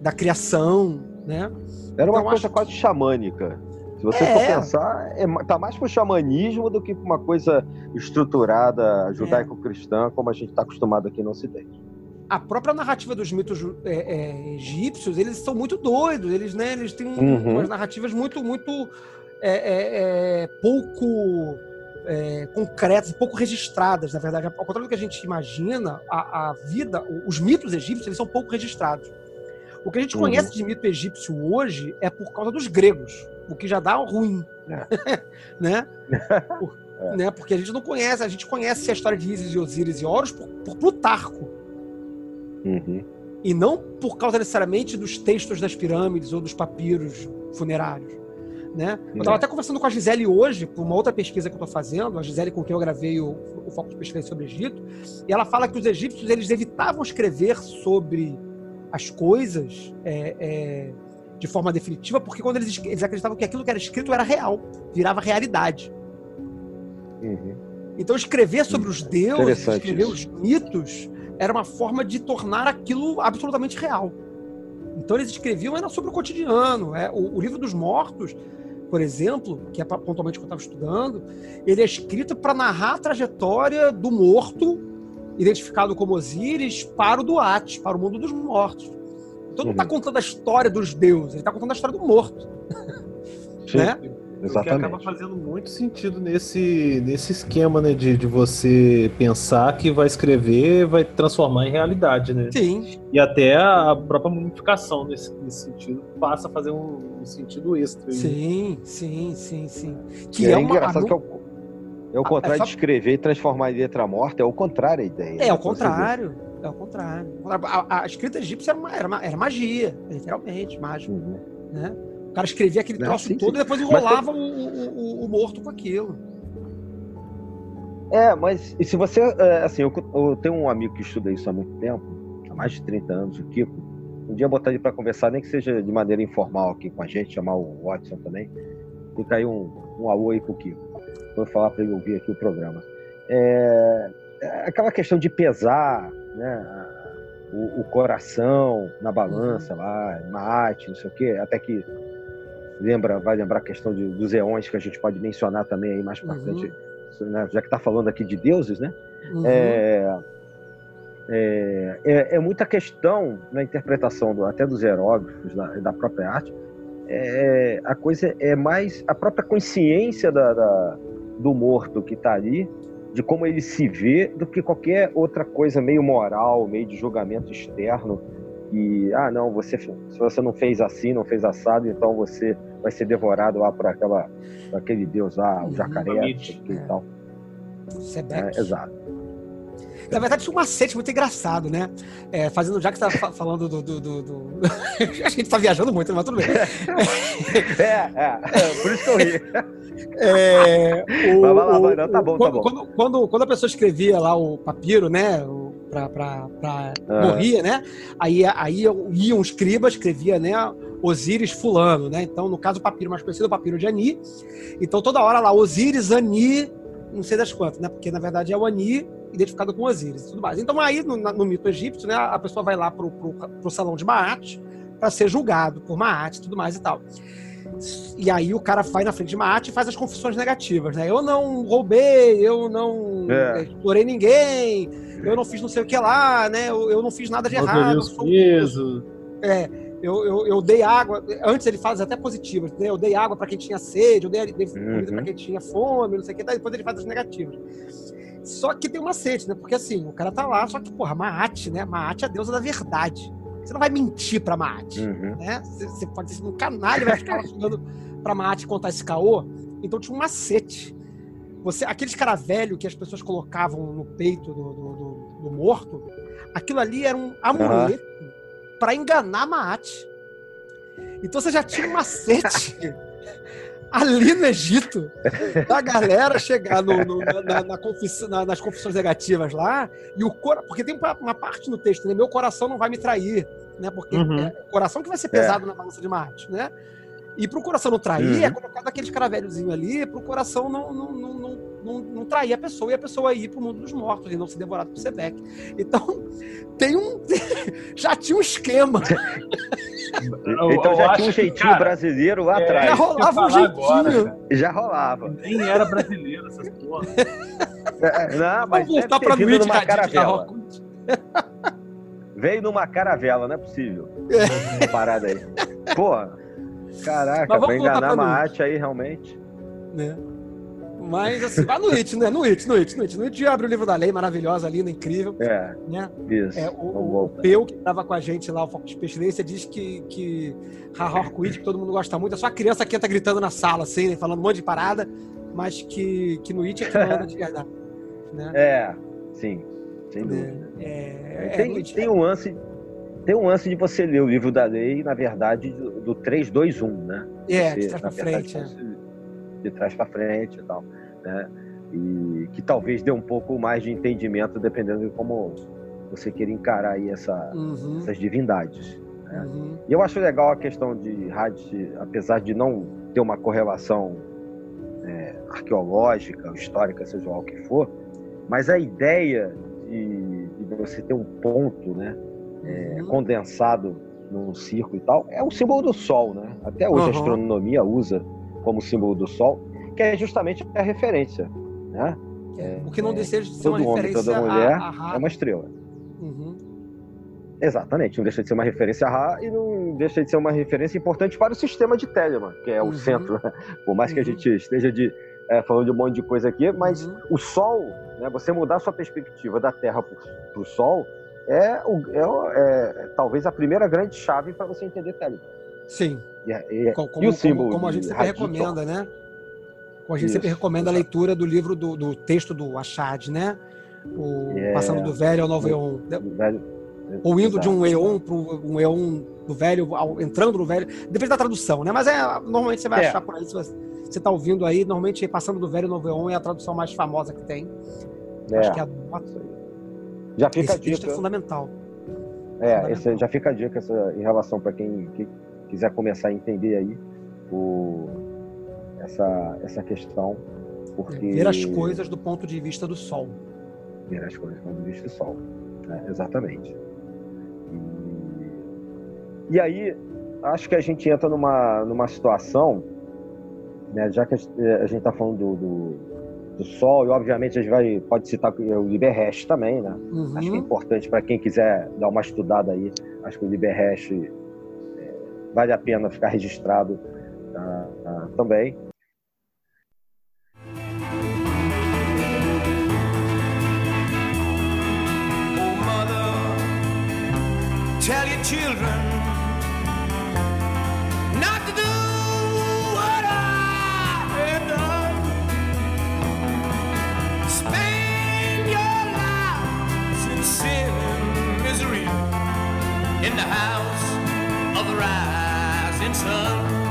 da criação, né? Era uma Eu coisa acho quase xamânica. Se você É. for pensar, é, tá mais pro xamanismo do que pra uma coisa estruturada judaico-cristã, como a gente está acostumado aqui no Ocidente. a própria narrativa dos mitos é, é, egípcios, eles são muito doidos, eles, né, eles têm Uhum. umas narrativas muito, muito é, é, pouco é, concretas, pouco registradas, na verdade. Ao contrário do que a gente imagina, a, a vida, os mitos egípcios, eles são pouco registrados. O que a gente Uhum. conhece de mito egípcio hoje é por causa dos gregos, o que já dá ruim, né? Por- né? Porque a gente não conhece, a gente conhece a história de Isis e Osíris e Horus por, por Plutarco, Uhum. e não por causa necessariamente dos textos das pirâmides ou dos papiros funerários. Né? Eu estava É. até conversando com a Gisele hoje, por uma outra pesquisa que eu estou fazendo, a Gisele com quem eu gravei o, o Foco de Pesquisa sobre o Egito, e ela fala que os egípcios eles evitavam escrever sobre as coisas é, é, de forma definitiva, porque quando eles, es- eles acreditavam que aquilo que era escrito era real, virava realidade. Uhum. Então, escrever sobre os deuses, escrever isso. os mitos, era uma forma de tornar aquilo absolutamente real. Então eles escreviam era sobre o cotidiano. É, o, o livro dos mortos, por exemplo, que é pontualmente que eu estava estudando, ele é escrito para narrar a trajetória do morto, identificado como Osíris, para o Duat, para o mundo dos mortos. Então não está Uhum. contando a história dos deuses, ele está contando a história do morto. Sim, Né? O que acaba exatamente. fazendo muito sentido nesse, nesse esquema, né? De, de você pensar que vai escrever, vai transformar em realidade, né? Sim, E até a própria mumificação nesse, nesse sentido passa a fazer um, um sentido extra. aí, né? sim, sim, sim, sim. Que é, é, uma, engraçado a- que é o, é o contrário é só- de escrever e transformar em letra morta, é o contrário a ideia. É, né? ao Pra você contrário. É ao contrário. A, a escrita egípcia era, uma- era, uma- era magia, literalmente, mágico. Uhum. Né? O cara escrevia aquele Não, troço sim, todo sim. e depois enrolava o, o- o- o morto com aquilo. É, mas e se você. é, assim, eu, eu tenho um amigo que estuda isso há muito tempo, há mais de 30 anos, o Kiko. Um dia botar ele para conversar, nem que seja de maneira informal aqui com a gente, chamar o Watson também. Fica aí um, um alô aí pro Kiko. Vou falar para ele ouvir aqui o programa. É, é aquela questão de pesar, né? O, o coração na balança lá, na arte, não sei o quê, até que lembra, vai lembrar a questão de- dos eões que a gente pode mencionar também aí mais para Uhum. frente, né? já que está falando aqui de deuses, né? Uhum. É, é, é, é muita questão na interpretação do- até dos hieróglifos, da, da própria arte. É, a coisa é mais a própria consciência da, da- do morto que está ali, de como ele se vê, do que qualquer outra coisa meio moral, meio de julgamento externo. E, ah, não, você, se você não fez assim, não fez assado, então você vai ser devorado lá por, aquela, por aquele deus lá, o Uhum. jacaré, e É. tal. É, exato. Na verdade, tinha um macete muito engraçado, né? É, fazendo, já que você tá fa- falando do. do, do- do- a gente tá viajando muito, mas tudo bem. É, é, é, por isso que eu ri. É, o- Vai, vai lá, vai, não, tá bom, tá quando, bom. Quando, quando, quando a pessoa escrevia lá o papiro, né? o- Pra, pra, pra- Ah. Morria, né? Aí, aí ia um escriba, escrevia, né? Osíris fulano, né? Então, no caso, o papiro mais conhecido é o papiro de Ani. Então, toda hora lá, Osíris, Ani, não sei das quantas, né? Porque, na verdade, é o Ani identificado com Osíris e tudo mais. Então, aí, no, no mito egípcio, né? A pessoa vai lá pro, pro salão de Maat para ser julgado por Maat e tudo mais e tal. E aí o cara vai na frente de Maat e faz as confissões negativas, né? Eu não roubei, eu não É. explorei ninguém, eu não fiz não sei o que lá, né? Eu, eu não fiz nada de errado. eu sou- é, eu, eu, eu dei água. Antes ele faz até positivas, né? Eu dei água para quem tinha sede, eu dei, dei comida Uhum. para quem tinha fome, não sei o que, daí depois ele faz as negativas. Só que tem uma sede, né? Porque assim, o cara tá lá, só que, porra, Maat, né? Maat é a deusa da verdade. Você não vai mentir pra Maat Uhum. né? Você, você pode ser um canalha, vai ficar chegando pra Maat contar esse caô. Então tinha um macete. Você, aqueles cara velho que as pessoas colocavam no peito do, do- do- do morto, aquilo ali era um amuleto pra enganar Maat. Então você já tinha um macete ali no Egito da galera chegar no- no- na- na- confissão- na- nas confissões negativas lá e o cora... porque tem uma parte no texto, né? Meu coração não vai me trair, né? Porque Uhum. é o coração que vai ser pesado na balança de Marte, né? E pro coração não trair, Uhum. é colocado aqueles caravelhozinho ali pro coração não, não, não, não, não, não trair a pessoa e a pessoa ir pro mundo dos mortos e não ser devorado por Sebeck. Então, tem um. Já tinha um esquema. Eu- então eu já tinha um jeitinho cara, brasileiro lá é, atrás. Já rolava um agora, jeitinho. cara. Já rolava. Nem era brasileiro essas porra. É, Não, mas Vamos voltar Luiz numa da caravela. Veio numa caravela, não é possível. É. Essa Parada aí. Porra. Caraca, pra enganar Luiz. arte aí, realmente. né? Mas assim, vai no It, né? No It, no It, no It. No It abre o livro da lei, maravilhosa, linda, incrível, É, né? isso. É, o, o. Peu, que estava com a gente lá, o Foco de Pestilência, diz que, que Harhorquid, que todo mundo gosta muito, é só a criança que entra gritando na sala, assim, né, falando um monte de parada, mas que, que no It é que manda de verdade. Né? É, sim. Sem dúvida. É, é, tem, tem um lance. Tem um lance de você ler o livro da lei, na verdade, do, do 3, 2, 1, né? é, Você, de trás pra verdade, frente. é. De trás para frente e tal. Né? E que talvez dê um pouco mais de entendimento, dependendo de como você queira encarar aí essa, Uhum, essas divindades. né? uhum. E eu acho legal a questão de Hades, apesar de não ter uma correlação é, arqueológica, histórica, seja lá o que for, mas a ideia de, de você ter um ponto, né? é, Uhum. condensado num círculo e tal, é o símbolo do Sol, né? Até hoje a Uhum. astronomia usa como símbolo do Sol, que é justamente a referência, né? É, o que não é, deixa de ser uma homem, referência toda mulher a, a Ra. É uma estrela. Uhum. Exatamente, não deixa de ser uma referência a Ra e não deixa de ser uma referência importante para o sistema de Telemann, que é o Uhum. centro. né? Por mais que a Uhum. gente esteja de, é, falando de um monte de coisa aqui, mas Uhum. o Sol, né, você mudar sua perspectiva da Terra para o Sol, é, o- é o- é talvez a primeira grande chave para você entender Telemann. Sim. E, e- Co- e Como, o símbolo como, como a gente sempre recomenda, né? Como a gente Isso, sempre recomenda a leitura do livro do, do texto do Achad, né? O É. Passando do Velho ao Novo Eon. Ou indo de um Eon para um Eon do Velho, ao- entrando no Velho. Depende da tradução, né? Mas é, normalmente você vai É. achar por aí, se você você tá ouvindo aí, normalmente Passando do Velho ao Novo Eon é a tradução mais famosa que tem. É, Acho que é a já fica a Esse texto é dica. fundamental. É, fundamental. esse, já fica a dica essa, em relação para quem que quiser começar a entender aí o, essa, essa questão. Porque Ver as coisas do ponto de vista do Sol. ver as coisas quando vista o sol. né? Exatamente. E, e aí, acho que a gente entra numa, numa situação, né, já que a, a gente está falando do, do, do sol, e obviamente a gente vai, pode citar o Liberresh também, né? Uhum. Acho que é importante para quem quiser dar uma estudada aí. Acho que o Liberresh é, vale a pena ficar registrado ah, ah, também. Oh, mother, tell your children not to do your in misery in the house of the rising sun.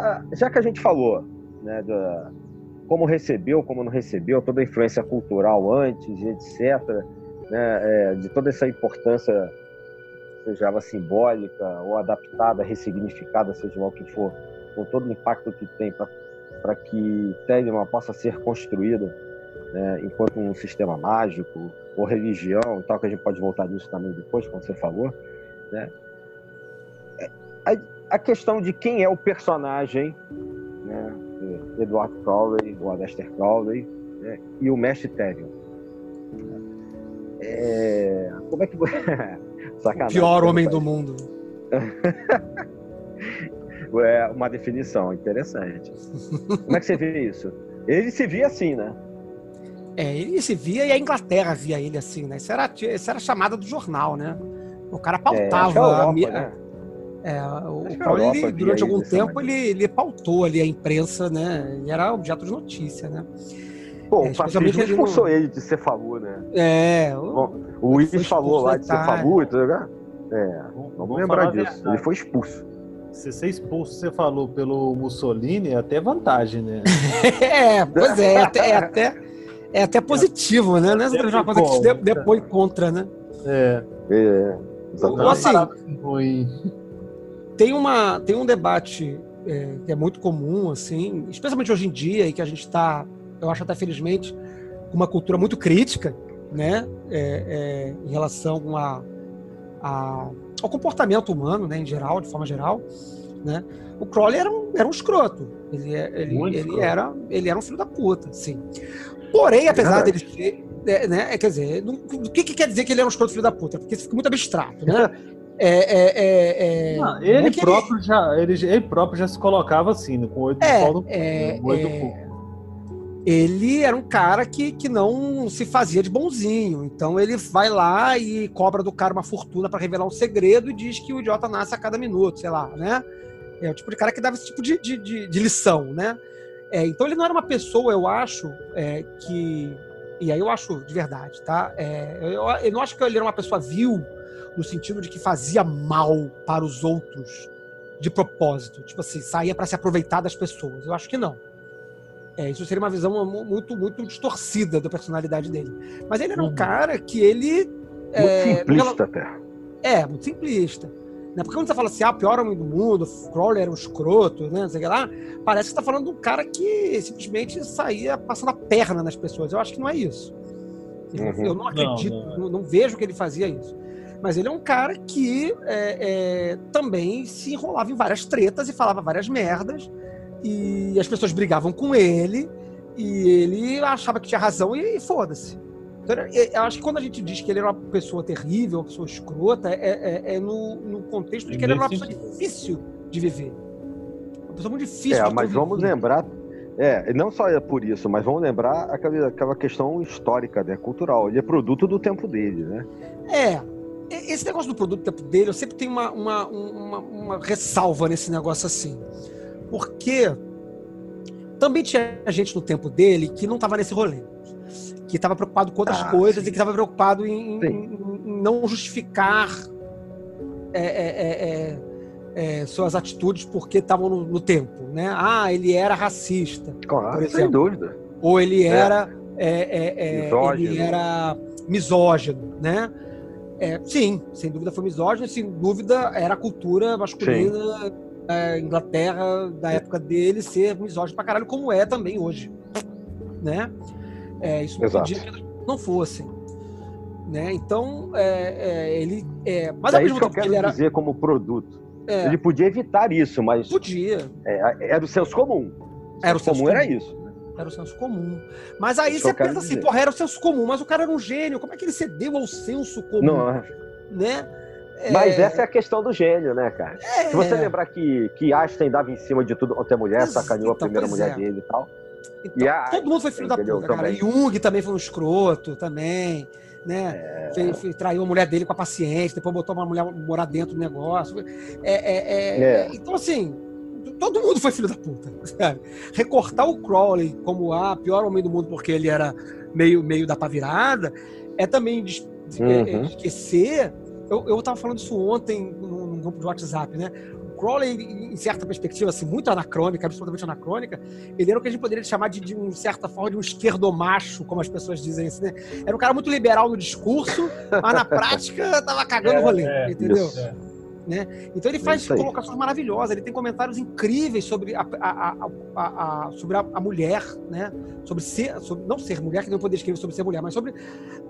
Ah, já que a gente falou né, da, como recebeu, como não recebeu, toda a influência cultural antes, etc., né, é, de toda essa importância, seja ela simbólica ou adaptada, ressignificada, seja lá o que for, com todo o impacto que tem para que Telemann possa ser construída né, enquanto um sistema mágico ou religião tal, que a gente pode voltar nisso também depois, como você falou, né? A, a questão de quem é o personagem, né? Edward Crowley, o Aleister Crowley né, e o Mestre Therion. É, como é que O Sacanagem, pior né, homem do mundo. É uma definição interessante. Como é que você vê isso? Ele se via assim, né? É, ele se via e a Inglaterra via ele assim, né? Isso era, isso era chamada do jornal, né? O cara É, a pautava. a Europa, mi- né? é, o a Crowley, Europa ele, durante algum dessa tempo, ele, ele pautou ali a imprensa, né? Ele era objeto de notícia, né? Pô, É, o fascismo ele expulsou não- ele de Cefalu, né? É, o- Bom, o foi falou lá de Cefalu e tudo, né? É, Vamos, lembrar a disso. Ele foi expulso. Se ser expulso, você falou, pelo Mussolini, é até vantagem, né? é, pois é, é até, é até, é até positivo, né? Não é exatamente uma coisa que te de- Depõe. depõe contra, né? É. É, Ou exatamente. assim, Ruim. tem, uma, tem um debate é, que é muito comum, assim, especialmente hoje em dia, e que a gente está, eu acho até felizmente, com uma cultura muito crítica, né, é, é, em relação a, a- ao comportamento humano, né, em geral, de forma geral, né. O Crowley era um, era um escroto. Ele, é- ele, ele, escroto. era, ele era um filho da puta, sim. Porém, apesar verdade. dele ser. é, né, quer dizer, não- o que, que quer dizer que ele era um escroto filho da puta? Porque isso fica muito abstrato, né? É, é, é, é, Não, ele, é próprio já, ele, ele próprio já se colocava assim, né, com oito É, pau no é, com oito é. cu. Ele era um cara que, que não se fazia de bonzinho. Então ele vai lá e cobra do cara uma fortuna para revelar um segredo e diz que o idiota nasce a cada minuto, sei lá, né? É o tipo de cara que dava esse tipo de, de, de- de lição, né? É, então ele não era uma pessoa, eu acho, é, que. E aí eu acho de verdade, tá? É, eu, eu não acho que ele era uma pessoa vil no sentido de que fazia mal para os outros de propósito. Tipo assim, saía para se aproveitar das pessoas. Eu acho que não. É, isso seria uma visão mu- muito, muito distorcida da personalidade dele. Mas ele era um Uhum. cara que ele. Muito é, simplista até. é, muito simplista. Né? Porque quando você fala assim, ah, o pior homem do mundo, Crowley era um escroto, né? Não sei o que lá, parece que você está falando de um cara que simplesmente saía passando a perna nas pessoas. Eu acho que não é isso. Uhum. Eu não acredito, Não, não, não vejo que ele fazia isso. Mas ele é um cara que é, é, também se enrolava em várias tretas e falava várias merdas. E as pessoas brigavam com ele. E ele achava que tinha razão e, e foda-se. Então, eu acho que quando a gente diz que ele era uma pessoa terrível, uma pessoa escrota, é, é- é no, no contexto de que ele era uma pessoa difícil de viver. Uma pessoa muito difícil É, de mas vamos lembrar. É, não só é por isso, mas vamos lembrar aquela, aquela questão histórica, né, cultural. Ele é produto do tempo dele, né? É. Esse negócio do produto do tempo dele, eu sempre tenho uma, uma, uma, uma ressalva nesse negócio assim. Porque também tinha gente no tempo dele que não estava nesse rolê. Que estava preocupado com outras Ah, coisas sim. e que estava preocupado em, Sim. em- não justificar é, é, é, é, é, suas atitudes porque estavam no, no tempo. Né? Ah, ele era racista. Claro, sem dúvida. Ou ele É. era. Misógino. ele era misógino, né? Sim, sem dúvida foi misógino, sem dúvida era a cultura masculina da Inglaterra da época dele ser misógino pra caralho, como é também hoje. Né? É, isso não Exato. impedia que não fossem. Né? Então, é, é, ele. É, mas é ao mesmo que tempo ele era. dizer como produto. é, Ele podia evitar isso, mas podia. é, era o senso comum. O Era o senso senso comum era comum. isso. né? Era o senso comum. Mas aí Isso você pensa assim, dizer. porra, era o senso comum, mas o cara era um gênio. Como é que ele cedeu ao senso comum? Não, é. Mas É, essa é a questão do gênio, né, cara? Se você é. lembrar que, que Einstein dava em cima de tudo quanto é mulher, Ex- sacaneou então, a primeira mulher é. dele e tal. Então, E a todo mundo foi filho da entendeu? puta, cara. Também. Jung também foi um escroto, também. Né? É. Traiu a mulher dele com a paciente, depois botou uma mulher morar dentro do negócio. É, é, é, É. Então, assim, todo mundo foi filho da puta. Sabe? Recortar o Crowley como a pior homem do mundo porque ele era meio, meio da pá virada é também é, é, Uhum. esquecer. Eu, eu tava falando isso ontem num, num grupo de WhatsApp, né? O Crowley, em certa perspectiva, assim, muito anacrônica, absolutamente anacrônica, ele era o que a gente poderia chamar de, de uma certa forma, de um esquerdomacho, como as pessoas dizem assim, né? Era um cara muito liberal no discurso, mas na prática tava cagando o rolê, é, entendeu? isso. É. Então ele faz colocações maravilhosas, ele tem comentários incríveis sobre a, a- a- a- a- sobre a, a mulher, né? Sobre ser, sobre, não ser mulher, que não poder escrever sobre ser mulher, mas sobre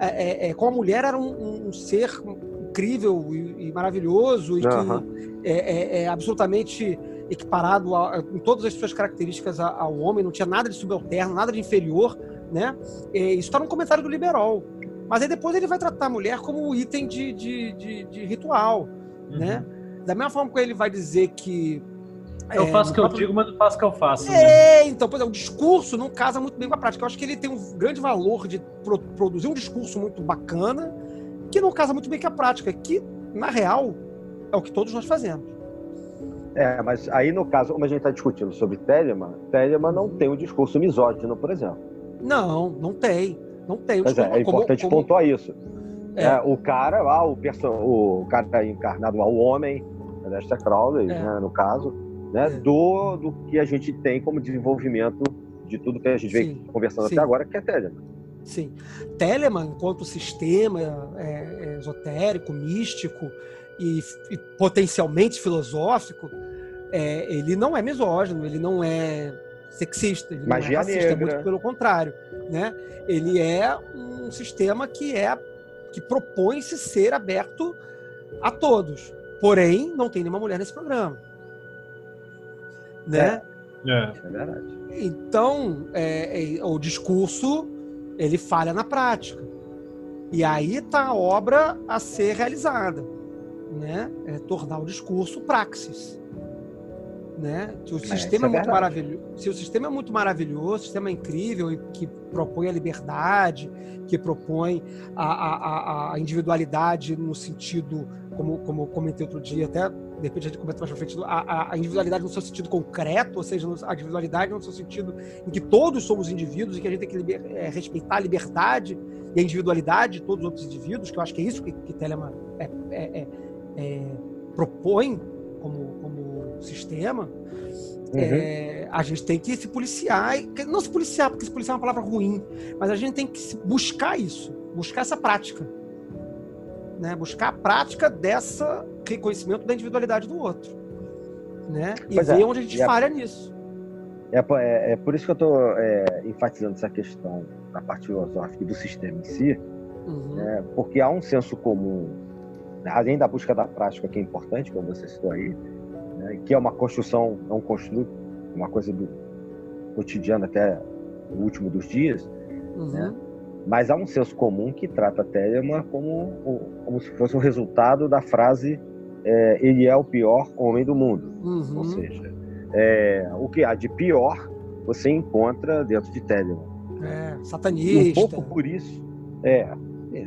é, é, é, como a mulher era um, um ser incrível e, e maravilhoso e Aham. que é, é- é absolutamente equiparado a, em todas as suas características a- ao homem, não tinha nada de subalterno, nada de inferior, né? É, isso está num comentário do Liberal. Mas aí depois ele vai tratar a mulher como item de, de, de- de ritual né? Da mesma forma que ele vai dizer que. Eu é, faço o no que eu próprio- digo, mas não faço o que eu faço. né? É, então, pois é, o discurso não casa muito bem com a prática. Eu acho que ele tem um grande valor de pro- produzir um discurso muito bacana, que não casa muito bem com a prática, que, na real, é o que todos nós fazemos. É, mas aí no caso, como a gente está discutindo sobre Telemann, Telemann não tem um discurso misógino, por exemplo. Não, não tem. Não tem. O Mas é, é como- importante como- pontuar isso. É. É, o cara lá, o, perso o cara encarnado lá, o homem, Lester Crowley, É. né, no caso, né, É. do, do que a gente tem como desenvolvimento de tudo que a gente Sim, veio conversando sim. até agora, que é Telemann. Sim. Telemann, enquanto sistema é, é, esotérico, místico e, e potencialmente filosófico, é, ele não é misógino, ele não é sexista, ele Magia não é racista, é negra. muito pelo contrário. Né? Ele é um sistema que é que propõe-se ser aberto a todos. Porém, não tem nenhuma mulher nesse programa. Né? É. É verdade. Então, é, é, o discurso ele falha na prática. E aí está a obra a ser realizada, né? É tornar o discurso praxis, né? Se o sistema isso é, é muito maravilhoso, se o sistema é muito maravilhoso, o sistema é incrível e que propõe a liberdade, que propõe a, a- a- a individualidade no sentido, como, como eu comentei outro dia, até de repente a gente comenta mais pra frente, a, a- individualidade no seu sentido concreto, ou seja, a individualidade no seu sentido em que todos somos indivíduos e que a gente tem que liber- é, respeitar a liberdade e a individualidade de todos os outros indivíduos, que eu acho que é isso que, que Telemann é, é- é- é, propõe como, como sistema, Uhum. é, a gente tem que se policiar, e- não se policiar, porque se policiar é uma palavra ruim, mas a gente tem que buscar isso, buscar essa prática. Né? Buscar a prática dessa reconhecimento da individualidade do outro, né? E Pois é, ver onde a gente e a- falha nisso. É, é- é por isso que eu estou enfatizando essa questão da parte filosófica do sistema em si, Uhum. né? porque há um senso comum, né, além da busca da prática, que é importante, como você citou aí, né, que é uma construção, é um construto, uma coisa do cotidiano até o último dos dias, Uhum. né? Mas há um senso comum que trata a Telema como, o- como se fosse um resultado da frase é, ele é o pior homem do mundo. Uhum. Ou seja, é, o que há de pior você encontra dentro de Telemann. É, E um satanista. pouco por isso, é,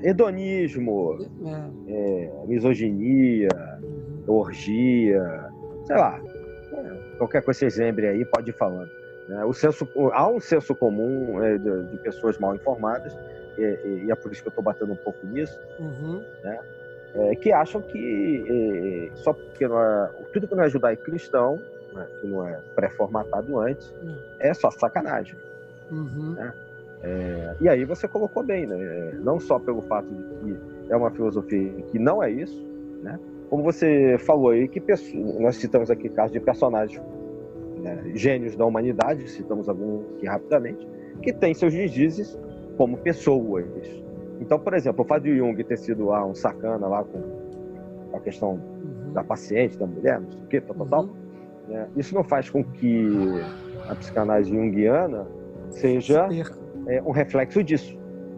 hedonismo, É. é, misoginia, Uhum. orgia, sei lá, é, qualquer coisa que vocês lembrem aí, pode ir falando. Né? O senso, há um senso comum é, de, pessoas mal informadas, e, é por isso que eu estou batendo um pouco nisso, Uhum. é, que acham que é, só porque não é, tudo que não é judaico-cristão, né, que não é pré-formatado antes, Hum. é só sacanagem. Uhum. É, e aí você colocou bem, né? É, Não só pelo fato de que é uma filosofia que não é isso, né? Como você falou aí, que nós citamos aqui casos de personagens né, gênios da humanidade, citamos alguns aqui rapidamente, que têm seus deslizes como pessoas. Então, por exemplo, o fato de Jung ter sido lá um sacana lá com a questão Uhum. da paciente, da mulher, não sei o quê, tal, tal, tal, Uhum. né? Isso não faz com que a psicanálise junguiana seja é, um reflexo disso,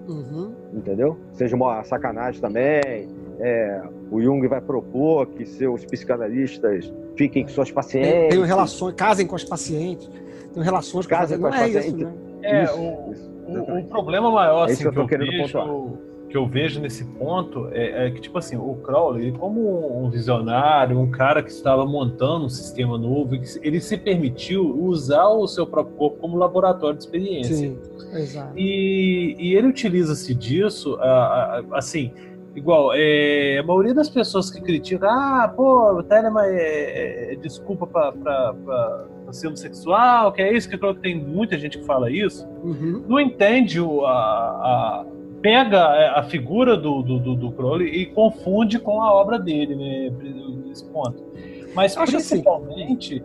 Uhum. entendeu? Seja uma sacanagem também. É, o Jung vai propor que seus psicanalistas fiquem com suas pacientes. Tem, tem relações, casem com os pacientes, tem relações com Casem pacientes. com as é isso, pacientes. né? É, Isso, o, isso, o- o, exatamente. problema maior É assim, que eu que, eu vejo, pontuar. que eu vejo nesse ponto é, é que, tipo assim, o Crowley, ele como um visionário, um cara que estava montando um sistema novo, ele se permitiu usar o seu próprio corpo como laboratório de experiência. Sim, exato. E, e ele utiliza-se disso, assim, igual, é, a maioria das pessoas que criticam, ah, pô, o Telemann é, é- é desculpa para ser homossexual, que é isso, que creo que tem muita gente que fala isso, Uhum. não entende o, a, a- pega a figura do, do, do, do Crowley e confunde com a obra dele, né, nesse ponto. Mas acho assim. principalmente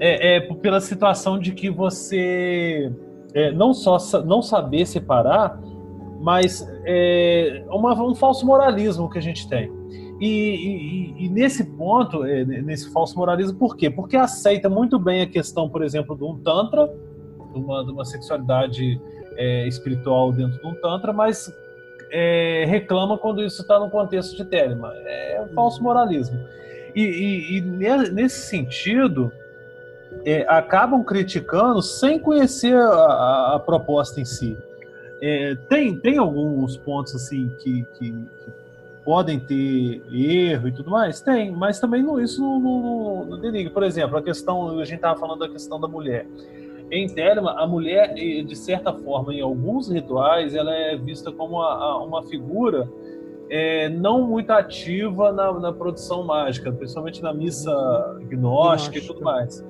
é, é pela situação de que você é, não só não saber separar, mas é uma- um falso moralismo que a gente tem. E, e- e nesse ponto, é, nesse falso moralismo, por quê? Porque aceita muito bem a questão, por exemplo, de um Tantra, de uma, de uma sexualidade é, espiritual dentro de um Tantra, mas é, reclama quando isso está no contexto de Telemann. É falso moralismo. E, e- ne- nesse sentido, é, acabam criticando sem conhecer a- a proposta em si. É, tem, tem alguns pontos assim que, que- que podem ter erro e tudo mais? Tem, mas também não, isso não, não, não denigra. Por exemplo, a questão, a gente estava falando da questão da mulher. Em Telemann, a mulher, de certa forma, em alguns rituais, ela é vista como a- a- uma figura é, não muito ativa na, na produção mágica, principalmente na missa gnóstica e tudo mais.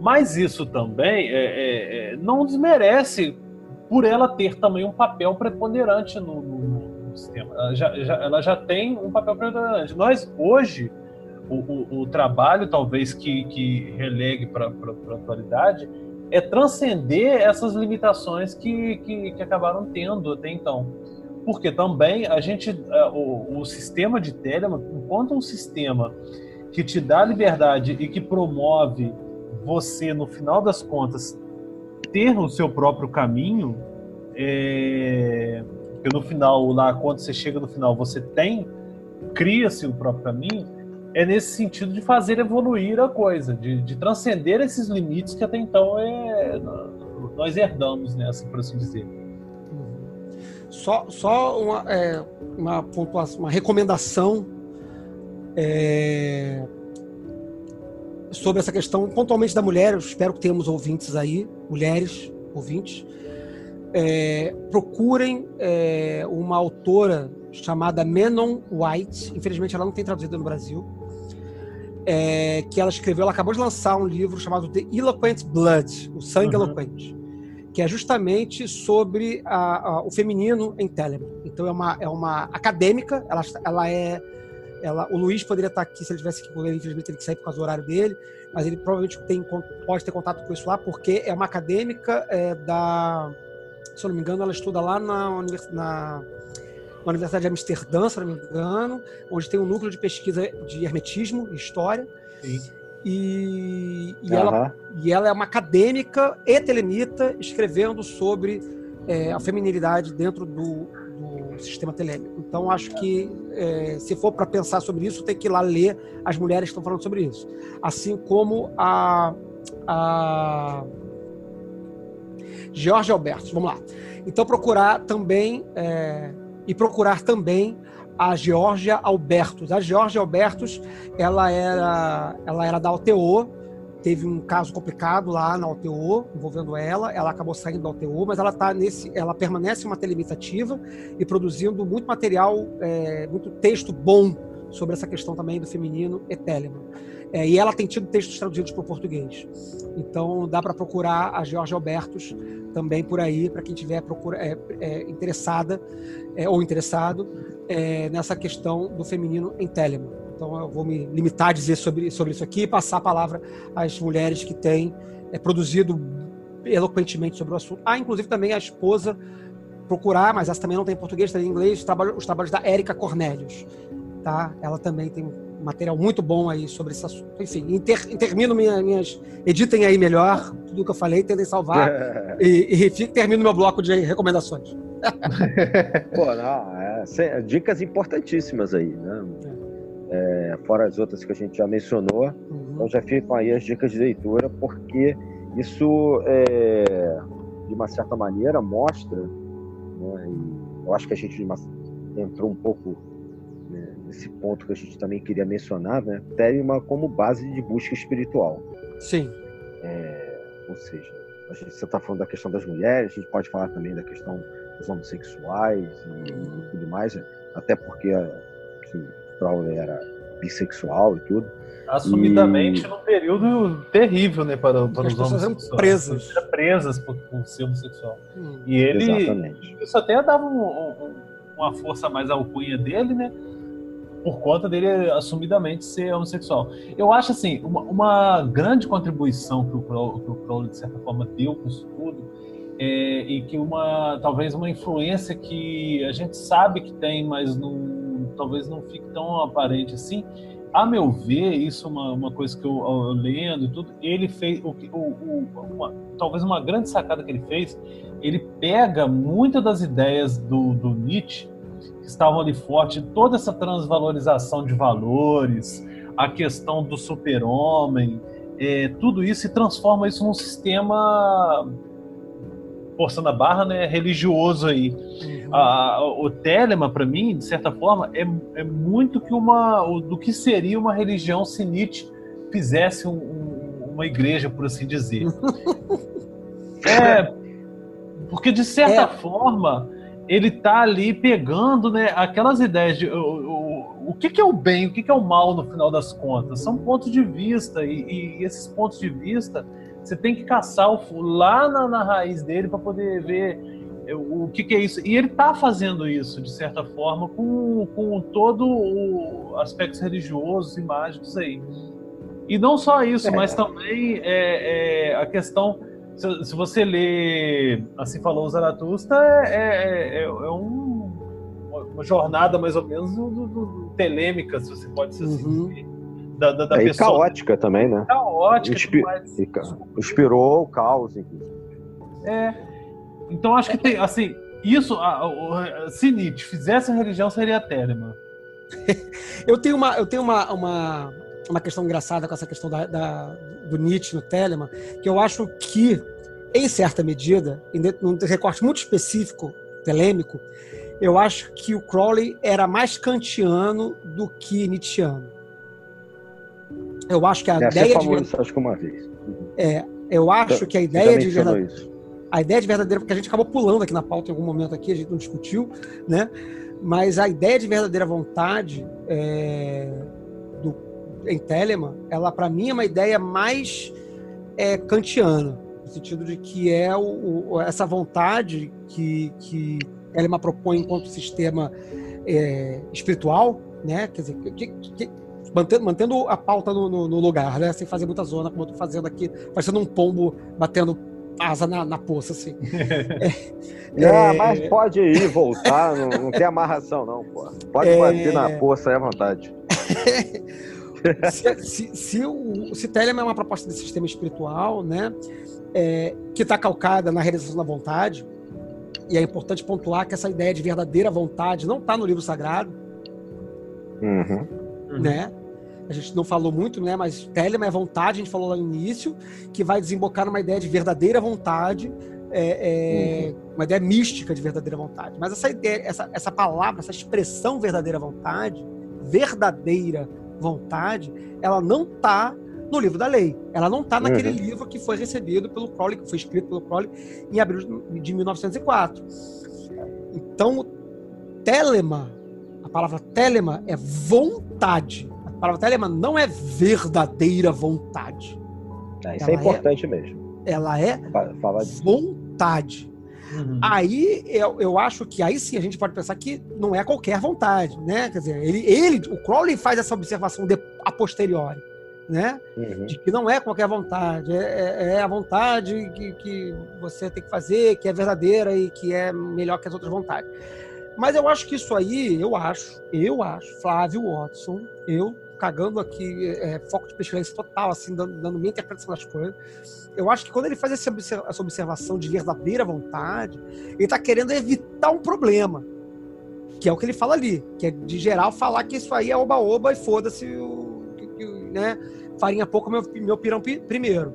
Mas isso também é, é, é, não desmerece por ela ter também um papel preponderante no, no- no sistema. Ela já, já- ela já tem um papel preponderante. Nós, hoje, o, o- o trabalho talvez que, que relegue para a atualidade é transcender essas limitações que, que, que acabaram tendo até então. Porque também a gente, eh, o, o sistema de Telemann, enquanto um sistema que te dá liberdade e que promove você, no final das contas, ter o seu próprio caminho, é... porque no final, lá, quando você chega no final, você tem, cria-se o próprio caminho, é nesse sentido de fazer evoluir a coisa, de, de transcender esses limites que até então é, nós herdamos, né, assim, por assim dizer. Só, só uma, é, uma uma recomendação é, sobre essa questão, pontualmente da mulher. Espero que tenhamos ouvintes aí, mulheres ouvintes. É, procurem é, uma autora chamada Menon White. Infelizmente, ela não tem traduzido no Brasil. É, que ela escreveu, ela acabou de lançar um livro chamado The Eloquent Blood, o Sangue Uhum. Eloquente que é justamente sobre a- a- o feminino em Telemann. Então é uma, é uma acadêmica, ela, ela é. Ela, o Luiz poderia estar aqui se ele tivesse aqui, ele, infelizmente que sair por causa do horário dele, mas ele provavelmente tem, pode ter contato com isso lá, porque é uma acadêmica é, da. Se eu não me engano, ela estuda lá na, univers- na, na Universidade de Amsterdã, se eu não me engano, onde tem um núcleo de pesquisa de hermetismo e história. Sim. E, e ela Aham. e ela é uma acadêmica e telemita escrevendo sobre é, a feminilidade dentro do, do sistema telêmico. Então, acho que é, se for para pensar sobre isso, tem que ir lá ler as mulheres que estão falando sobre isso. Assim como a, a Georgia Alberto. Vamos lá. Então, procurar também é, e procurar também a Georgia Albertus. A Georgia Albertus, ela era, ela era da UTO, teve um caso complicado lá na UTO envolvendo ela, ela acabou saindo da UTO, mas ela tá nesse, ela permanece uma telemitativa e produzindo muito material, é, muito texto bom sobre essa questão também do feminino e Telemann. É, e ela tem tido textos traduzidos para o português. Então dá para procurar a Georgia Albertus também por aí, para quem tiver procura, é, é, interessada é, ou interessado é, nessa questão do feminino em Telemann. Então eu vou me limitar a dizer sobre, sobre isso aqui e passar a palavra às mulheres que têm é, produzido eloquentemente sobre o assunto. Ah, inclusive também a esposa procurar, mas essa também não tem em português, tem em inglês, os trabalhos, os trabalhos da Érica Cornélios. Tá? Ela também tem um material muito bom aí sobre esse assunto. Enfim, inter, termino minha, minhas. Editem aí melhor tudo que eu falei, tentem salvar e, e termino meu bloco de recomendações. Pô, não, é, dicas importantíssimas aí, né? É, fora as outras que a gente já mencionou, Uhum. então já ficam aí as dicas de leitura, porque isso, é, de uma certa maneira, mostra, né, e eu acho que a gente uma- entrou um pouco né, nesse ponto que a gente também queria mencionar, né? Telemann como base de busca espiritual. Sim. Ou seja, a gente, você está falando da questão das mulheres, a gente pode falar também da questão dos homossexuais e, Uhum. tudo mais, até porque a, que Crowley era bissexual e tudo. Assumidamente num período terrível, né, para, para os eram homossexuais. presas. Eram presas por, por ser homossexual. Hum. E ele, Exatamente. isso até dava um- um- uma força mais à alcunha dele, né? Por conta dele assumidamente ser homossexual. Eu acho assim, uma, uma grande contribuição que o, Crow- que o Crowley, de certa forma, deu com isso tudo, é, e que uma talvez uma influência que a gente sabe que tem, mas não, talvez não fique tão aparente assim. A meu ver, isso é uma, uma coisa que eu, eu lendo e tudo, ele fez o, o, o, uma- talvez uma grande sacada que ele fez ele pega muitas das ideias do, do Nietzsche que estavam ali forte, toda essa transvalorização de valores, a questão do super-homem, é, tudo isso e transforma isso num sistema, forçando a barra, né, religioso aí. Uhum. A- o Telemann, para mim, de certa forma, é, é muito que uma, do que seria uma religião se Nietzsche fizesse um- um- uma igreja, por assim dizer. é, porque de certa É. forma ele tá ali pegando, né, aquelas ideias de o, o, o que, que é o bem, o que, que é o mal no final das contas. São pontos de vista e, e esses pontos de vista você tem que caçar o lá na, na raiz dele para poder ver é, o que, que é isso. E ele tá fazendo isso de certa forma com, com todo o aspectos religiosos e mágicos aí. E não só isso, É. mas também é, é, a questão se, se você lê Assim Falou Zaratustra, é, é, é, é um- uma jornada mais ou menos do, do- do- telêmica, se você pode ser assim Uhum. dizer, da, da, da É, e pessoa caótica também, né? caótica. Inspi- Inspirou o caos, inclusive. É. Então acho que tem, assim, isso, a, a, a- se Nietzsche fizesse a religião, seria a Telemann. Eu tenho uma, eu tenho uma, uma, uma questão engraçada com essa questão da, da- do Nietzsche no Telemann, que eu acho que, em certa medida, em de- num recorte muito específico, telêmico, eu acho que o Crowley era mais kantiano do que nietzschiano. Eu acho que a É, ideia de isso, acho que uma vez. eu acho que a ideia de mencionou verda- isso. a ideia de verdadeira, porque a gente acabou pulando aqui na pauta em algum momento aqui, a gente não discutiu, né? Mas a ideia de verdadeira vontade é, do, em Telemann, ela para mim é uma ideia mais é, kantiana, no sentido de que é o, o- essa vontade que, que Telema propõe enquanto sistema é, espiritual, né? Quer dizer, que- que- mantendo, mantendo a pauta no, no- no lugar, né? Sem fazer muita zona, como eu tô fazendo aqui, parecendo um pombo batendo asa na, na poça, assim. Ah, É. mas pode ir, voltar, não, não tem amarração, não, pô. Pode É. bater na poça aí à vontade. se, se, se o se Telema é uma proposta de sistema espiritual, né, é, que está calcada na realização da vontade, e é importante pontuar que essa ideia de verdadeira vontade não está no livro sagrado, Uhum. né? A gente não falou muito, né? Mas Telema é vontade, a gente falou lá no início, que vai desembocar numa ideia de verdadeira vontade, é, é, uma ideia mística de verdadeira vontade. Mas essa ideia, essa, essa palavra, essa expressão verdadeira vontade, verdadeira vontade, ela não está no livro da lei. Ela não está naquele Uhum. livro que foi recebido pelo Crowley, que foi escrito pelo Crowley em abril de 1904. Então, telema, a palavra telema é vontade. A palavra telema não é verdadeira vontade. É, isso Ela é é- importante mesmo. Ela é Fa- Falar disso. vontade. Uhum. Aí eu, eu acho que aí sim a gente pode pensar que não é qualquer vontade, né? Quer dizer, ele, ele o Crowley faz essa observação de, a posteriori, né? Uhum. De que não é qualquer vontade, é, é- é a vontade que, que você tem que fazer, que é verdadeira e que é melhor que as outras vontades. Mas eu acho que isso aí, eu acho, eu acho, Flávio Watson, eu cagando aqui, é, foco de pesquisa total, assim, dando, dando minha interpretação das coisas. Eu acho que quando ele faz essa observação de verdadeira vontade, ele está querendo evitar um problema. Que é o que ele fala ali, que é de geral falar que isso aí é oba-oba e foda-se o. né? Farinha pouco, meu, meu pirão pi- primeiro.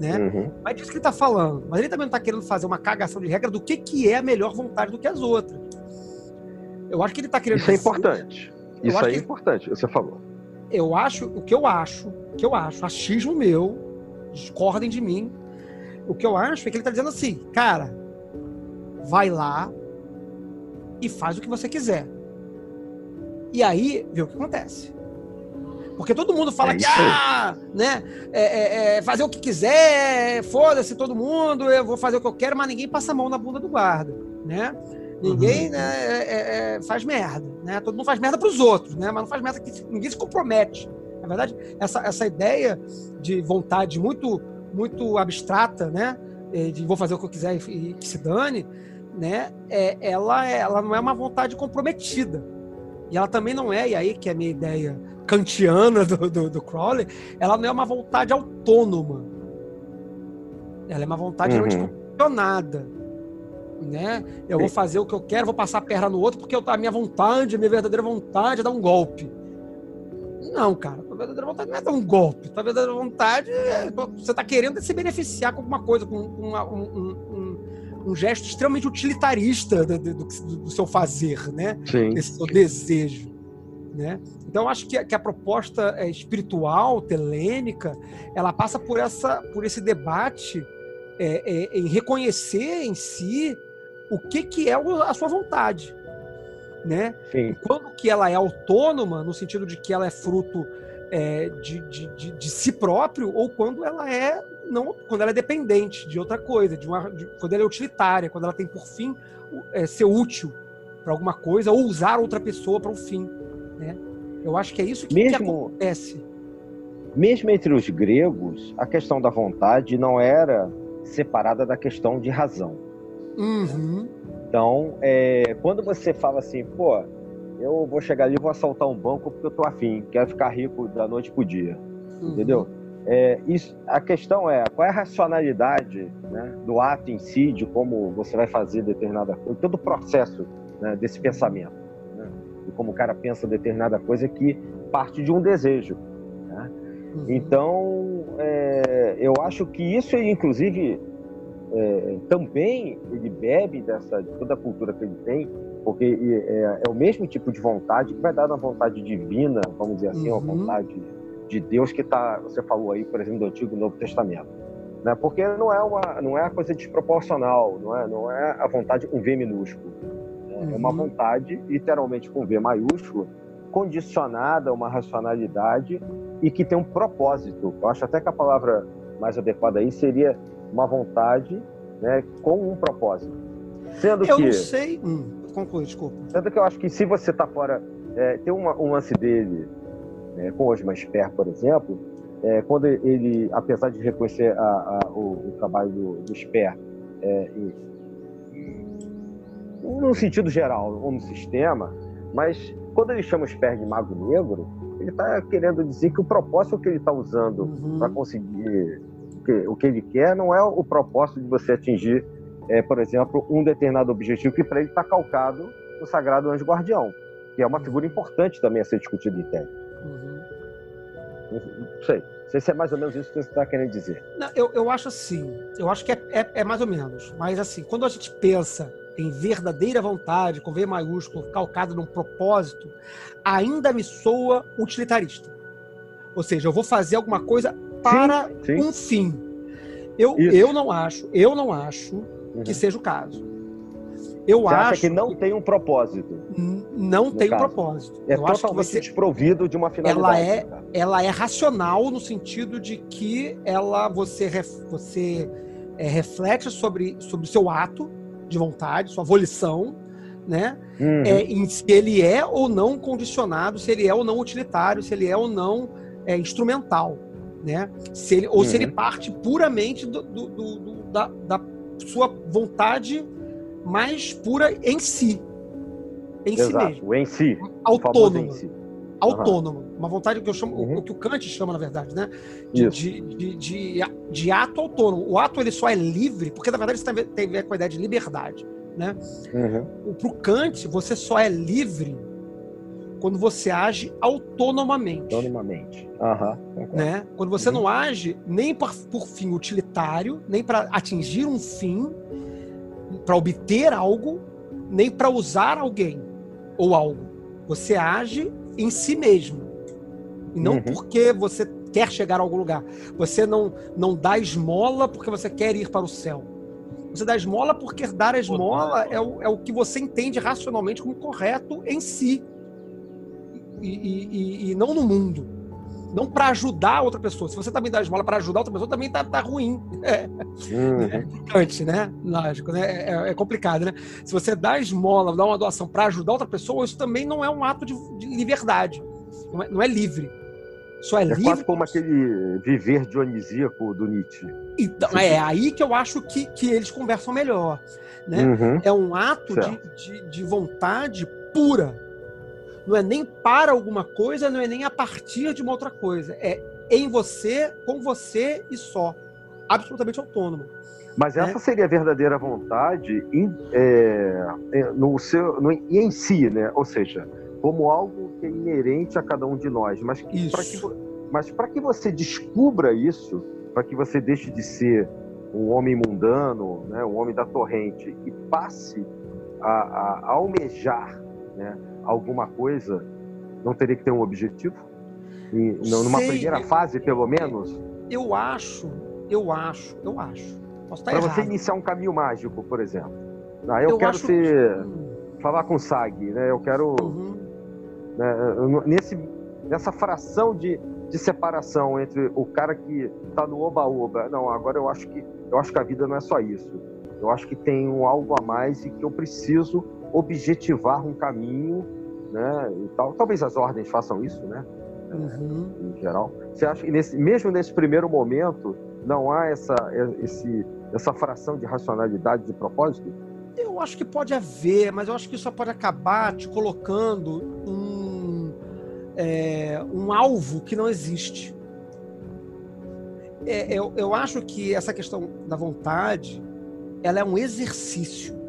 Né? Uhum. Mas disso que ele tá falando. Mas ele também não tá querendo fazer uma cagação de regra do que, que é a melhor vontade do que as outras. Eu acho que ele tá querendo Isso é dizer- importante. Isso é importante, você falou. Eu acho, o que eu acho, o que eu acho, achismo meu, discordem de mim. O que eu acho é que ele tá dizendo assim, cara, vai lá e faz o que você quiser. E aí, vê o que acontece. Porque todo mundo fala É que, ah, né, é, é, é, fazer o que quiser, foda-se todo mundo, eu vou fazer o que eu quero, mas ninguém passa a mão na bunda do guarda, né? Ninguém né, é- é- é, faz merda, né? Todo mundo faz merda pros outros, né? Mas não faz merda que ninguém se compromete. Na verdade, essa, essa ideia de vontade muito muito abstrata, né? De vou fazer o que eu quiser e, e que se dane, né? É, ela, ela não é uma vontade comprometida. E ela também não é, e aí que é a minha ideia kantiana do, do, do Crowley, ela não é uma vontade autônoma. Ela é uma vontade Uhum. condicionada. Né? Eu vou fazer o que eu quero, vou passar a perna no outro, porque eu- a minha vontade, a minha verdadeira vontade é dar um golpe. Não, cara, a verdadeira vontade não é dar um golpe. A verdadeira vontade é você está querendo se beneficiar com alguma coisa, com uma- um, um- um- um gesto extremamente utilitarista do, do- do- seu fazer, né? Sim. esse seu desejo. Né? Então, acho que, a- que a proposta é, espiritual, telêmica, ela passa por, essa, por esse debate é, é, em reconhecer em si o que, que é a sua vontade. Né? Sim. Quando que ela é autônoma, no sentido de que ela é fruto é, de, de, de, de si próprio, ou quando ela é não, quando ela é dependente de outra coisa, de uma, quando ela é utilitária, quando ela tem por fim é, ser útil para alguma coisa ou usar outra pessoa para um fim. Né? Eu acho que é isso que, que Mesmo- acontece. Mesmo entre os gregos, a questão da vontade não era separada da questão de razão. Uhum. Então, é, quando você fala assim, pô, eu vou chegar ali e vou assaltar um banco porque eu tô afim, quero ficar rico da noite pro dia, uhum. entendeu? É, isso, a questão é qual é a racionalidade né, do ato em si, de como você vai fazer determinada coisa, todo o processo né, desse pensamento, né, de como o cara pensa determinada coisa que parte de um desejo. Uhum. Então, é, eu acho que isso, inclusive, é, também ele bebe dessa de toda a cultura que ele tem, porque é, é o mesmo tipo de vontade que vai dar na vontade divina, vamos dizer assim, Uhum. uma vontade de Deus que está, você falou aí, por exemplo, do Antigo e Novo Testamento, né? Porque não é uma, não é a coisa desproporcional, não é, não é a vontade com V minúsculo, né? é uma Uhum. vontade literalmente com V maiúsculo, condicionada a uma racionalidade e que tem um propósito. Eu acho até que a palavra mais adequada aí seria uma vontade né, com um propósito. Sendo Eu que, não sei. Hum, conclui, desculpa. sendo que eu acho que se você está fora, é, tem uma, um lance dele né, com o Osman Sper, por exemplo, é, quando ele, apesar de reconhecer a- a- o, o trabalho do, do Sper, é, e- no sentido geral, ou no sistema, mas quando ele chama o Sper de mago negro, ele está querendo dizer que o propósito que ele está usando Uhum. para conseguir o que, o que ele quer não é o propósito de você atingir, é, por exemplo, um determinado objetivo que para ele está calcado no Sagrado Anjo Guardião, que é uma figura importante também a ser discutida em tese. Uhum. Não sei. Não sei se é mais ou menos isso que você está querendo dizer. Não, eu, eu acho assim, eu acho que é, é- é mais ou menos, mas assim, quando a gente pensa em verdadeira vontade, com V maiúsculo, calcado num propósito, ainda me soa utilitarista. Ou seja, eu vou fazer alguma coisa para Sim. um fim. Eu, Isso. eu não acho, eu não acho Uhum. que seja o caso. Eu Você acho acha que não tem um propósito? não tem caso. propósito. É eu que totalmente você desprovido de uma finalidade. é- cara. ela é racional no sentido de que ela você ref- você é, reflete sobre sobre o seu ato de vontade, sua volição, né? Uhum. É, em se ele é ou não condicionado, se ele é ou não utilitário, se ele é ou não é, instrumental, né? Se ele, ou se ele Uhum. parte puramente do, do- do- da, da sua vontade mais pura em si, em si Exato. mesmo, O em si. Autônomo em si. autônoma. Uma vontade que eu chamo, o- Uhum. o que o Kant chama, na verdade, né? De, de, de, de, de ato autônomo. O ato ele só é livre, porque na verdade isso tem a ver, com a ideia de liberdade. Né? Uhum. Para o Kant, você só é livre quando você age autonomamente. Autonomamente. Concordo. Né? Quando você Uhum. não age nem por, por fim utilitário, nem para atingir um fim, para obter algo, nem para usar alguém ou algo. Você age em si mesmo. E não Uhum. porque você quer chegar a algum lugar. Você não, não dá esmola porque você quer ir para o céu. Você dá esmola porque dar a esmola é o, é o que você entende racionalmente como correto em si. E, e- e- não no mundo. Não para ajudar outra pessoa. Se você também dá esmola para ajudar outra pessoa, também tá, tá ruim. É, Uhum. Kant, né? Lógico, né? É, é complicado, né? Se você dá esmola, dá uma doação para ajudar outra pessoa, isso também não é um ato de, de liberdade. Não é, não é livre. Só é, É livre. quase como aquele viver dionisíaco do Nietzsche. Então, é aí que eu acho que, que eles conversam melhor. Né? Uhum. É um ato de, de, de vontade pura. Não é nem para alguma coisa, não é nem a partir de uma outra coisa. É em você, com você e só. Absolutamente autônomo. Mas É. essa seria a verdadeira vontade em, é, é, no seu, no, em si, né? Ou seja, como algo que é inerente a cada um de nós. Mas para que, mas que você descubra isso, para que você deixe de ser um homem mundano, né, um homem da torrente, e passe a, a- a almejar né, alguma coisa, não teria que ter um objetivo? E, não- numa Sei. primeira fase, pelo menos? Eu acho, eu acho, eu acho. Para você iniciar um caminho mágico, por exemplo. Ah, eu, Eu quero acho ser, falar com o Sag, né? Eu quero Uhum. né, nesse nessa fração de, de separação entre o cara que está no oba-oba. Não, agora eu acho que eu acho que a vida não é só isso. Eu acho que tem um algo a mais e que eu preciso objetivar um caminho, né? E tal. Talvez as ordens façam isso, né? Uhum. Em geral. Você acha que nesse, mesmo nesse primeiro momento não há essa esse, essa fração de racionalidade de propósito? Eu acho que pode haver, mas eu acho que isso só pode acabar te colocando um, é, um alvo que não existe. É, eu, eu acho que essa questão da vontade, ela é um exercício.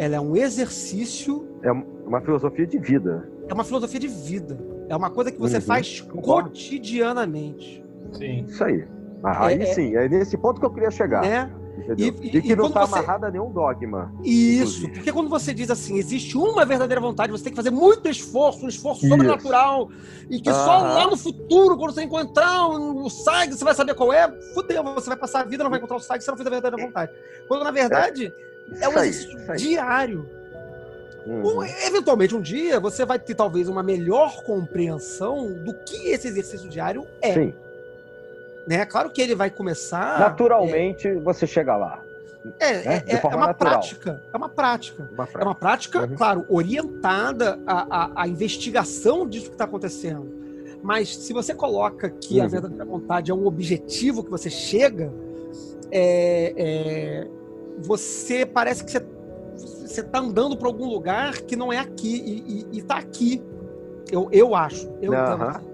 Ela é um exercício, É uma filosofia de vida. é uma filosofia de vida. É uma coisa que você Uhum. faz cotidianamente. Sim. Isso aí. Ah, aí É, é- sim, é nesse ponto que eu queria chegar. Né? E- E, e- que e não está você- amarrado a nenhum dogma. Isso, Inclusive. porque quando você diz assim, existe uma verdadeira vontade, você tem que fazer muito esforço, um esforço Isso. sobrenatural, e que só Aham. lá no futuro, quando você encontrar o SAG, você vai saber qual é, fudeu, você vai passar a vida, não vai encontrar o SAG, você não fez a verdadeira vontade. Quando, na verdade, é, um Isso aí, exercício isso aí. diário. Uhum. Um- eventualmente, um dia, você vai ter talvez uma melhor compreensão do que esse exercício diário é. Sim. né? Claro que ele vai começar. Naturalmente, você chega lá. É, né? é, é, é uma natural. prática. É uma prática. Uma É frase. uma prática, Uhum. claro, orientada à, à, à investigação disso que está acontecendo. Mas se você coloca que a Uhum. verdadeira vontade é um objetivo que você chega, é, é, você parece que você você está andando para algum lugar que não é aqui e, está aqui. Eu, eu acho. Eu assim.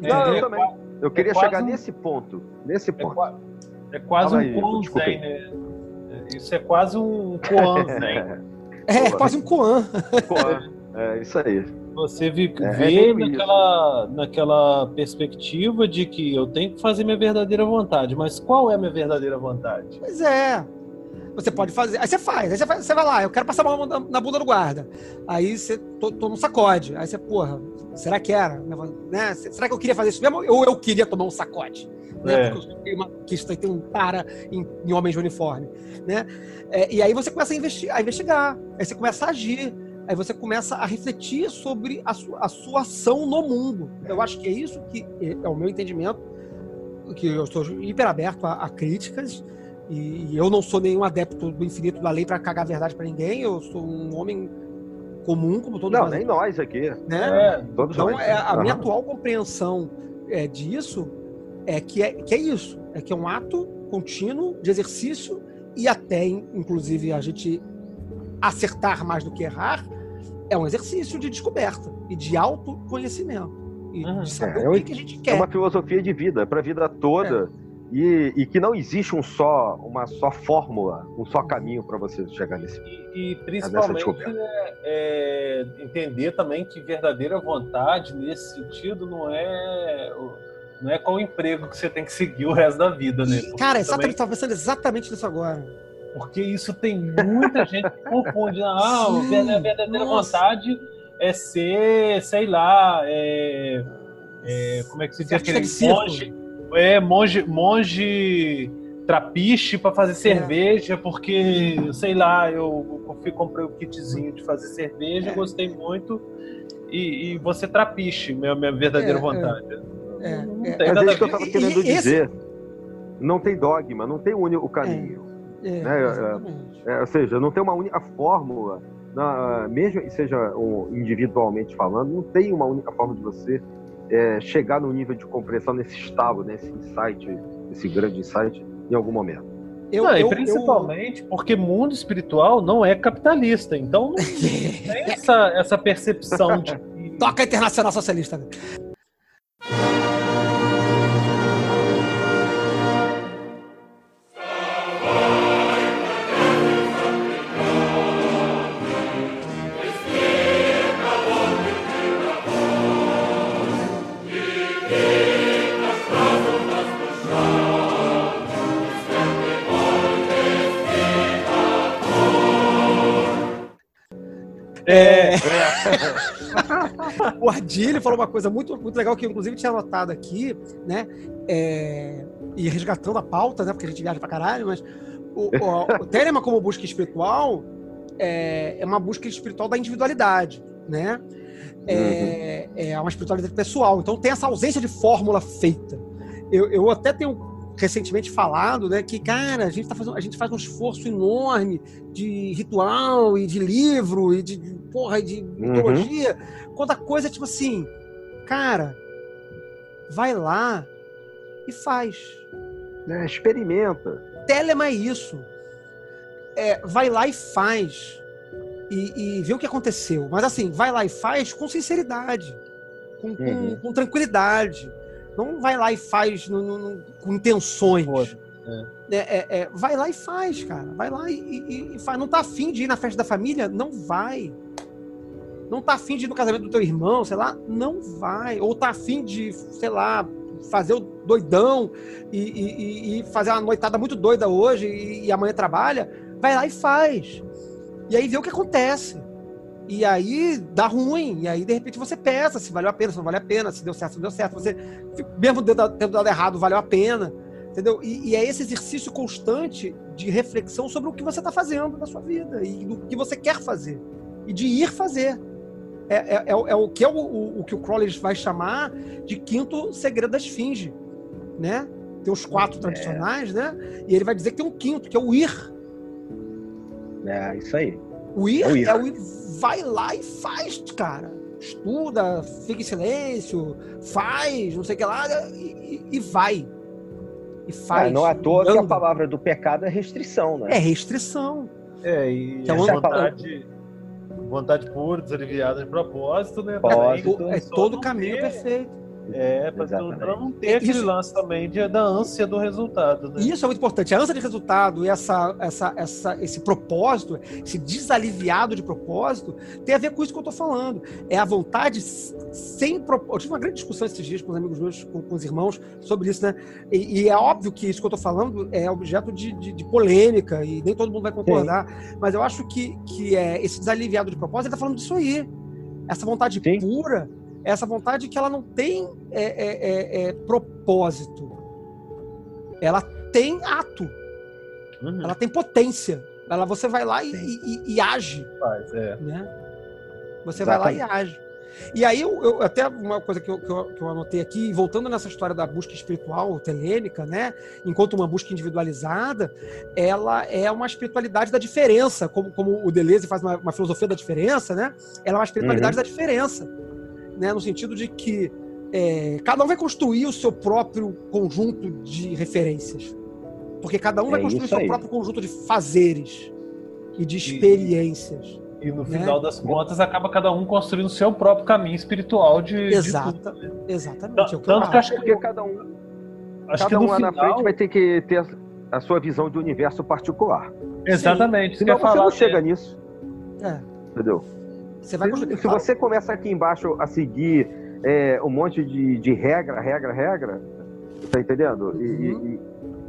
Não, eu É, também. Eu queria quase chegar um- nesse ponto. Nesse É, ponto. é quase Fala um aí, Koan. Zen, né? É, Isso é quase um Koan Zen. É, Pô. quase um Koan. Pô, é isso aí. Você É, é vê meio naquela, naquela perspectiva de que eu tenho que fazer minha verdadeira vontade. Mas qual é a minha verdadeira vontade? Pois é. Você pode fazer. Aí você faz. Aí você, faz, você vai lá, eu quero passar a mão na, na bunda do guarda. Aí você to- toma um sacode. Aí você, porra, será que era? Né? Será que eu queria fazer isso mesmo? Ou eu queria tomar um sacode? Né? É. Porque eu tenho uma questão, tem um cara em, em homens de uniforme. Né? É, e aí você começa a, investi- a investigar. Aí você começa a agir. Aí você começa a refletir sobre a, su- a sua ação no mundo. Eu acho que é isso que é o meu entendimento, que eu estou hiper aberto a, a críticas, e, e eu não sou nenhum adepto do infinito da lei para cagar a verdade para ninguém, eu sou um homem comum, como todos Não, nós, nem nós aqui. né? É, Todos Então, nós. é, a minha Aham. atual compreensão é, disso é que, é que é isso. É que é um ato contínuo de exercício e até, in- inclusive, a gente acertar mais do que errar é um exercício de descoberta e de autoconhecimento. E Uhum. de saber É, o eu- que, que a gente É quer. uma filosofia de vida, para a vida toda. E, e que não existe um só, uma só fórmula, um só caminho para você chegar nesse. E, e principalmente é, é, entender também que verdadeira vontade nesse sentido não é o- não é qual emprego que você tem que seguir o resto da vida, né? Porque Cara, também- exatamente, eu estava pensando exatamente nisso agora. Porque isso tem muita gente que confunde. Ah, a Sim, verda- a verdadeira nossa. vontade é ser, sei lá, é, é, como é que se diz aquele de circo. monge, é, monge, monge trapiche para É. fazer cerveja, porque, sei lá, eu, eu fui comprei o kitzinho de fazer cerveja, É. gostei muito, e, e você trapiche, minha, minha verdadeira É, é. vontade. É, Não é. tem nada é que eu ver. estava E- querendo esse- dizer. Não tem dogma, não tem único caminho. É, Né. É, ou seja, não tem uma única fórmula, na, mesmo que seja um, individualmente falando, não tem uma única forma de você é, chegar no nível de compreensão nesse estalo, nesse insight, esse grande insight, em algum momento. Eu, Não, e eu- principalmente porque mundo espiritual não é capitalista, então não tem essa, essa percepção de que eu- Toca Internacional Socialista. O Ardilho falou uma coisa muito, muito legal que eu, inclusive, tinha anotado aqui, né? É, e resgatando a pauta, né? Porque a gente viaja pra caralho, mas o, o, o Telemann como busca espiritual é, é uma busca espiritual da individualidade, né? É, é uma espiritualidade pessoal. Então tem essa ausência de fórmula feita. Eu, eu até tenho recentemente falado, né, que cara, a gente tá fazendo, a gente faz um esforço enorme de ritual e de livro e de de- porra e de mitologia, quando a coisa é tipo assim, cara, vai lá e faz. Né, experimenta. Telema é isso. É, vai lá e faz. E, e vê o que aconteceu. Mas assim, vai lá e faz com sinceridade. Com, com- Uhum. com tranquilidade. Não vai lá e faz no- no- no- com intenções. É, é, é, vai lá e faz, cara. Vai lá e, e- e faz. Não tá afim de ir na festa da família? Não vai. Não tá afim de ir no casamento do teu irmão, sei lá? Não vai. Ou tá afim de, sei lá, fazer o doidão e, e- fazer uma noitada muito doida hoje e amanhã trabalha? Vai lá e faz. E aí vê o que acontece. E aí dá ruim. E aí, de repente, você pensa se valeu a pena, se não valeu a pena, se deu certo, se não deu certo. Você, mesmo tendo dado errado, valeu a pena. Entendeu? E, e é esse exercício constante de reflexão sobre o que você está fazendo na sua vida e do que você quer fazer. E de ir fazer. É, é- é o- é o que é o, o- o que o Crowley vai chamar de quinto segredo da esfinge. Né? Tem os quatro tradicionais, né? E ele vai dizer que tem um quinto, que é o ir. É, isso aí. O ir É é o o ir. ir, vai lá e faz, cara. Estuda, fica em silêncio, faz, não sei o que lá, e, e- vai. E faz. É, não é à toa que a palavra do pecado é restrição, né? É restrição. É, e Que é a uma- vontade, vontade pura, desaliviada de propósito, né? Propósito. É só todo não caminho perfeito. É, Exatamente. pra não ter aquele Isso- lance também de, da ânsia do resultado, né? E isso é muito importante. A ânsia de resultado e essa, essa, essa, esse propósito, esse desaliviado de propósito, tem a ver com isso que eu estou falando. É a vontade sem propósito. Eu tive uma grande discussão esses dias com os amigos meus, com, com os irmãos, sobre isso, né? E, e é óbvio que isso que eu estou falando é objeto de, de- de polêmica e nem todo mundo vai concordar. Mas eu acho que, que é, esse desaliviado de propósito, ele está falando disso aí. Essa vontade Sim. pura, essa vontade que ela não tem é, é, é, é, propósito. Ela tem ato, Uhum, ela tem potência. Ela, você vai lá e, e- e- age, faz, é. né? Você vai lá e age. E aí, eu, eu- até uma coisa que eu, que, eu, que eu anotei aqui, voltando nessa história da busca espiritual telêmica, né? Enquanto uma busca individualizada, ela é uma espiritualidade da diferença, como, como o Deleuze faz uma, uma filosofia da diferença, né? Ela é uma espiritualidade da diferença, né? No sentido de que é, cada um vai construir o seu próprio conjunto de referências. Porque cada um vai É construir o seu aí. próprio conjunto de fazeres e de experiências. E no Né? final das contas, acaba cada um construindo o seu próprio caminho espiritual de. de Exata, tudo, né? exatamente. é o que Tanto que eu acho. que, cada um, acho que cada no um lá na final. frente vai ter que ter a sua visão de universo particular. Exatamente. eu Senão você falar, não chega né? nisso, É, entendeu? Você vai Se, se você começa aqui embaixo a seguir é, um monte de, de regra, regra, regra, tá entendendo? E, e- Uhum. e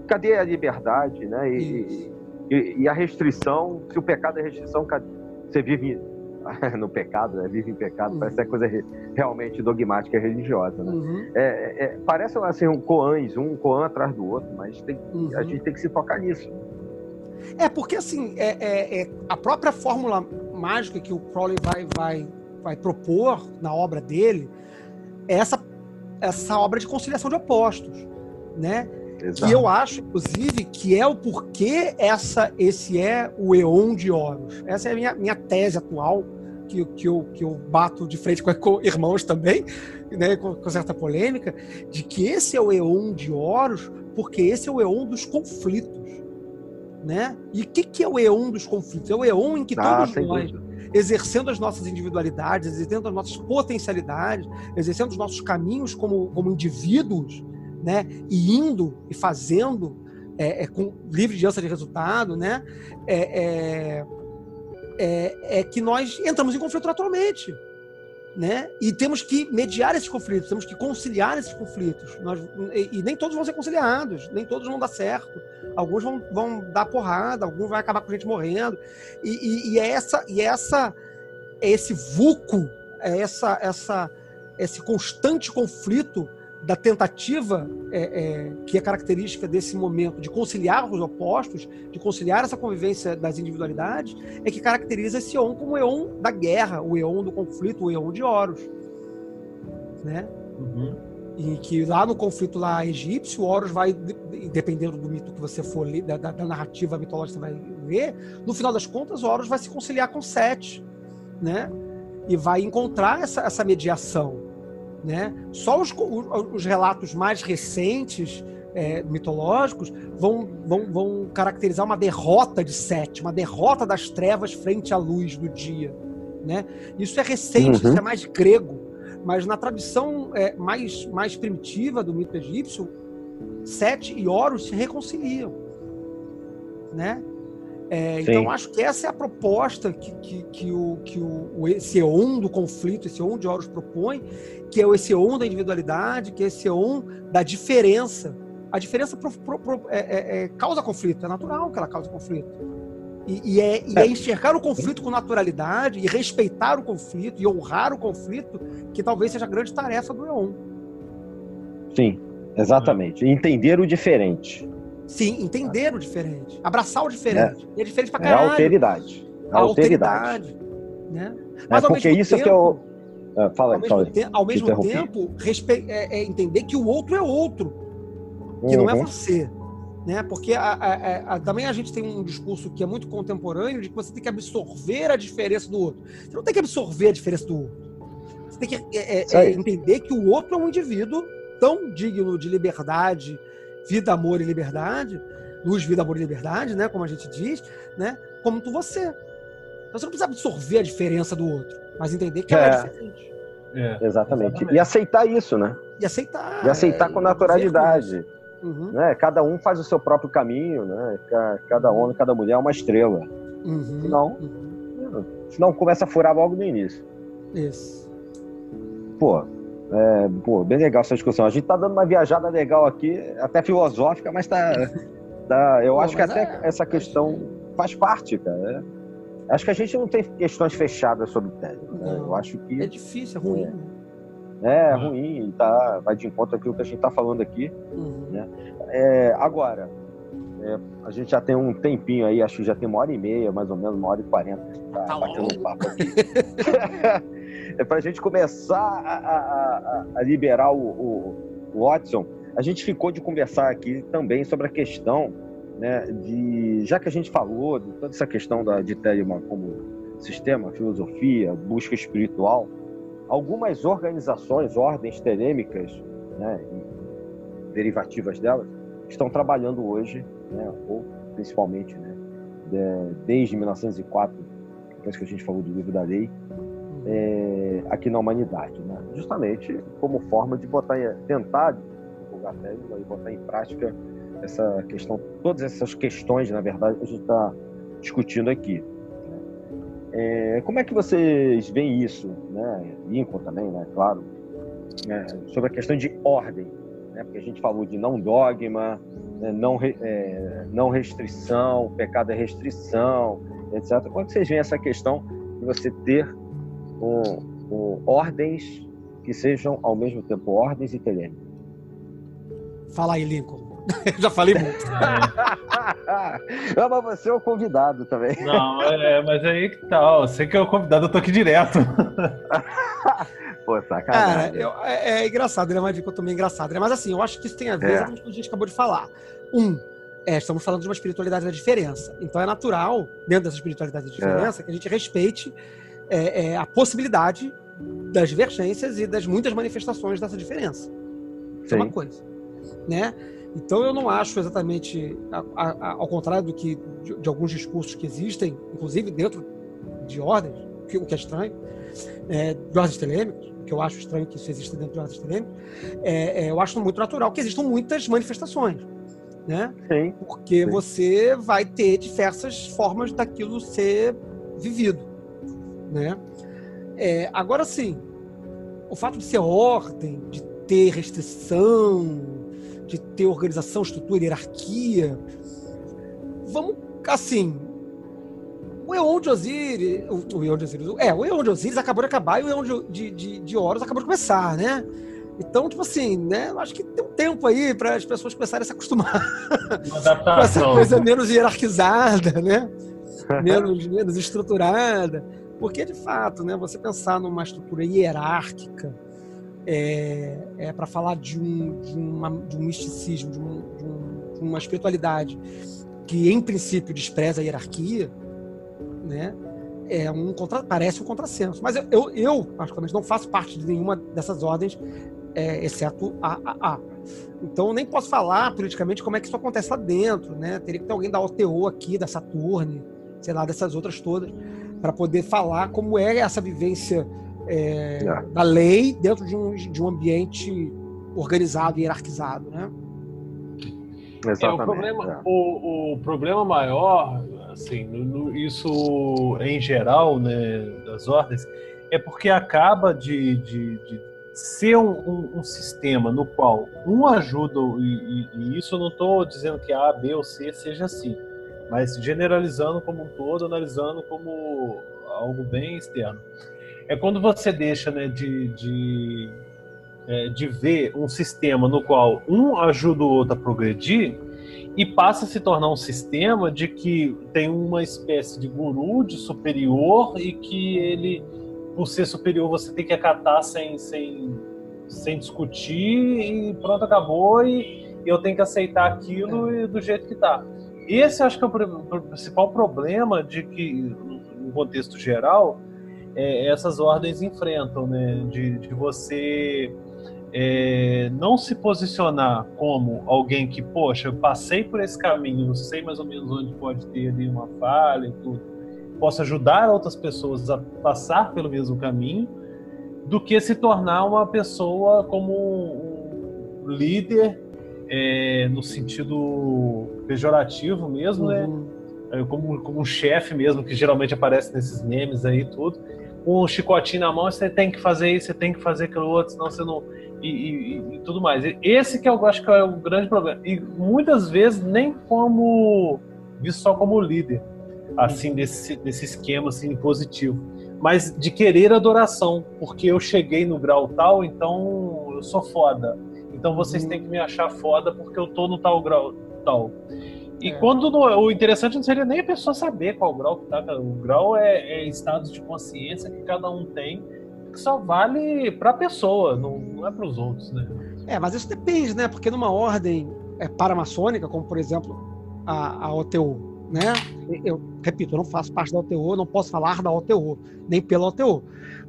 cadê a liberdade, né? E, e- e- e a restrição, se o pecado é restrição, cadê- você vive no pecado, né? Vive em pecado, Uhum. parece que é coisa re- realmente dogmática e religiosa, né? Uhum, É, é, parece assim, um coãs, um coã atrás do outro, mas tem- uhum. a gente tem que se focar nisso. É porque assim, é, é- é a própria fórmula mágica que o Crowley vai, vai, vai propor na obra dele é essa, essa obra de conciliação de opostos, né? Exato. Que eu acho, inclusive, que é o porquê essa, esse é o Eon de Horus. Essa é a minha, minha tese atual, que, que, eu, que eu bato de frente com, com irmãos também, né, com, com certa polêmica, de que esse é o Eon de Horus, porque esse é o Eon dos conflitos. Né? E o que, que é o Eon dos conflitos? É o Eon em que Ah, todos nós, dúvida. exercendo as nossas individualidades, exercendo as nossas potencialidades, exercendo os nossos caminhos como, como indivíduos, né? E indo e fazendo é, é, com livre de ânsia de resultado, né? É, é, é, é que nós entramos em conflito naturalmente, né? E temos que mediar esses conflitos, temos que conciliar esses conflitos. Nós, e, e nem todos vão ser conciliados, nem todos vão dar certo. Alguns vão, vão dar porrada, alguns vão acabar com gente morrendo. E, e- e é essa, e é essa, é esse vulco, é essa, essa, esse constante conflito da tentativa é, é, que é característica desse momento de conciliar os opostos, de conciliar essa convivência das individualidades, é que caracteriza esse Eon como o Eon da guerra, o Eon do conflito, o Eon de Horus. Né? Uhum. E que lá no conflito lá egípcio, Horus vai, de- dependendo do mito que você for ler, da, da- narrativa mitológica que você vai ver, no final das contas, Horus vai se conciliar com Sete, né? E vai encontrar essa, essa mediação, né? Só os, os relatos mais recentes é, mitológicos vão, vão, vão caracterizar uma derrota de Sete, uma derrota das trevas frente à luz do dia, né? Isso é recente, Uhum. isso é mais grego, mas na tradição é, mais, mais primitiva do mito egípcio, Sete e Horus se reconciliam, né? É, então acho que essa é a proposta que, que, que o, que o, esse Eon do conflito, esse Eon de Horus propõe, que é esse Eon da individualidade, que é esse Eon da diferença. A diferença pro- pro- pro- é- é- é- causa conflito, é natural que ela cause conflito. E, e é, e é enxergar o conflito com naturalidade e respeitar o conflito e honrar o conflito que talvez seja a grande tarefa do Eon. Sim, exatamente. Entender o diferente. Sim, entender o diferente, abraçar o diferente. E é diferente pra É a caralho. alteridade. a A alteridade. alteridade. Né? É porque isso que eu. Ah, fala ao fala mesmo, te- ao mesmo tempo, respe- é- é entender que o outro é outro. que não é Uhum. você. Né? Porque a- a- a- também a gente tem um discurso que é muito contemporâneo de que você tem que absorver a diferença do outro. Você não tem que absorver a diferença do outro. Você tem que é, é, é, entender que o outro é um indivíduo tão digno de liberdade, vida, amor e liberdade, luz, vida, amor e liberdade, né? Como a gente diz, né? Como tu você. Então você não precisa absorver a diferença do outro, mas entender que ela é, É. diferente. É. Exatamente. Exatamente. E aceitar isso, né? E aceitar. E aceitar é, com naturalidade. Uhum, Né? Cada um faz o seu próprio caminho, né? Ca- Cada homem, cada mulher é uma estrela. uhum, Não. uhum. Senão começa a furar logo no início. Isso. Pô, é, pô, bem legal essa discussão. A gente tá dando uma viajada legal aqui, até filosófica, mas tá. tá eu Pô, acho que até é- essa questão faz parte, cara. É. Acho que a gente não tem questões fechadas sobre tédio. Né? Eu acho que É difícil, é ruim. é ruim, tá, vai de encontro aquilo que a gente tá falando aqui. Uhum. É, agora, é, a gente já tem um tempinho aí, acho que já tem uma hora e meia, mais ou menos, uma hora e quarenta. Tá, Tá batendo um papo aqui. é pra gente começar a, a- a- a liberar o, o- o Watson. A gente ficou de conversar aqui também sobre a questão, né, de. Já que a gente falou de toda essa questão da, de Telemann como sistema, filosofia, busca espiritual, algumas organizações, ordens telêmicas, né, derivativas delas, estão trabalhando hoje, né, ou principalmente, né, de- desde 1904, depois que a gente falou do livro da lei, é, aqui na humanidade, né? justamente como forma de botar, tentar divulgar técnica e botar em prática essa questão, todas essas questões, na verdade, que a gente está discutindo aqui. né? É, como é que vocês veem isso, né? Lincoln também, né? Claro, né? sobre a questão de ordem, né? Porque a gente falou de não dogma, né? não, é, não restrição, pecado é restrição, etc. Como é que vocês veem essa questão de você ter um, um, ordens que sejam ao mesmo tempo ordens e telêmicas? Fala aí, Lincoln. Já falei muito. Não, mas você é o convidado também. Não, é, mas aí que tal? Você que é o convidado, eu tô aqui direto. Pô, Cara, sacanagem. eu- é, é engraçado, né? Também é engraçado, né? Mas assim, eu acho que isso tem a ver É. com o que a gente acabou de falar. Um, é, estamos falando de uma espiritualidade da diferença. Então é natural, dentro dessa espiritualidade da diferença, que a gente respeite é, é, a possibilidade das divergências e das muitas manifestações dessa diferença. Isso é uma coisa. Né? Então eu não acho exatamente, a- a- ao contrário do que de, de alguns discursos que existem, inclusive dentro de ordens, o que, o que é estranho, é, de ordens telêmicas, que eu acho estranho que isso exista dentro de ordens telêmicas, é, é, eu acho muito natural que existam muitas manifestações. Né? Sim. Porque Sim. você vai ter diversas formas daquilo ser vivido, né? É, agora sim, o fato de ser ordem, de ter restrição, de ter organização, estrutura, hierarquia, vamos assim. O Eon de Osiris, o, o Eon de Osiris, é, o Eon de Osiris acabou de acabar e o Eon de, de, de, de Horus acabou de começar, né? Então, tipo assim, né? Eu acho que tem um tempo aí para as pessoas começarem a se acostumar Uma com essa coisa menos hierarquizada, né? menos, menos estruturada. Porque, de fato, né, você pensar numa estrutura hierárquica é, é para falar de um, de, uma, de um misticismo, de, um, de, um, de uma espiritualidade que, em princípio, despreza a hierarquia, né? É um contra, parece um contrassenso. Mas eu, eu, eu, particularmente, não faço parte de nenhuma dessas ordens, é, exceto a, a, a. Então, eu nem posso falar politicamente como é que isso acontece lá dentro, né? Teria que ter alguém da OTO aqui, da Saturne, sei lá, dessas outras todas, para poder falar como é essa vivência é, É. da lei dentro de um, de um ambiente organizado e hierarquizado, né? É, o, Exatamente. problema, é. o, o problema maior, assim, no- no- isso em geral, né, das ordens, é porque acaba de, de, de ser um, um- um sistema no qual um ajuda, e, e- e isso eu não estou dizendo que A, B ou C seja assim, mas generalizando como um todo, analisando como algo bem externo. É quando você deixa né, de, de, é, de ver um sistema no qual um ajuda o outro a progredir e passa a se tornar um sistema de que tem uma espécie de guru de superior e que ele, por ser superior, você tem que acatar sem, sem, sem discutir e pronto, acabou. E, eu tenho que aceitar aquilo e do jeito que tá. Esse acho que é o principal problema de que, no contexto geral, é, essas ordens enfrentam, né? De, de você é, não se posicionar como alguém que, poxa, eu passei por esse caminho, sei mais ou menos onde pode ter ali uma falha e tudo, posso ajudar outras pessoas a passar pelo mesmo caminho, do que se tornar uma pessoa como um líder é, no sentido pejorativo mesmo, né? uhum. né? Como, como um chefe mesmo, que geralmente aparece nesses memes aí tudo. Com um chicotinho na mão, você tem que fazer isso, você tem que fazer aquilo outro, senão você não. E, e, e tudo mais. Esse que eu acho que é o grande problema. E muitas vezes nem como. visto só como líder, assim, desse, desse esquema assim, positivo. Mas de querer adoração, porque eu cheguei no grau tal, então eu sou foda então vocês têm que me achar foda porque eu tô no tal grau tal. E é. quando no, o interessante não seria nem a pessoa saber qual grau que tá. O grau é, é estados de consciência que cada um tem, que só vale para a pessoa, não, não é para os outros, né? É, mas isso depende, né? Porque numa ordem é, paramaçônica, como por exemplo a, a OTO, né? Eu repito, eu não faço parte da OTO, não posso falar da OTO, nem pela OTO.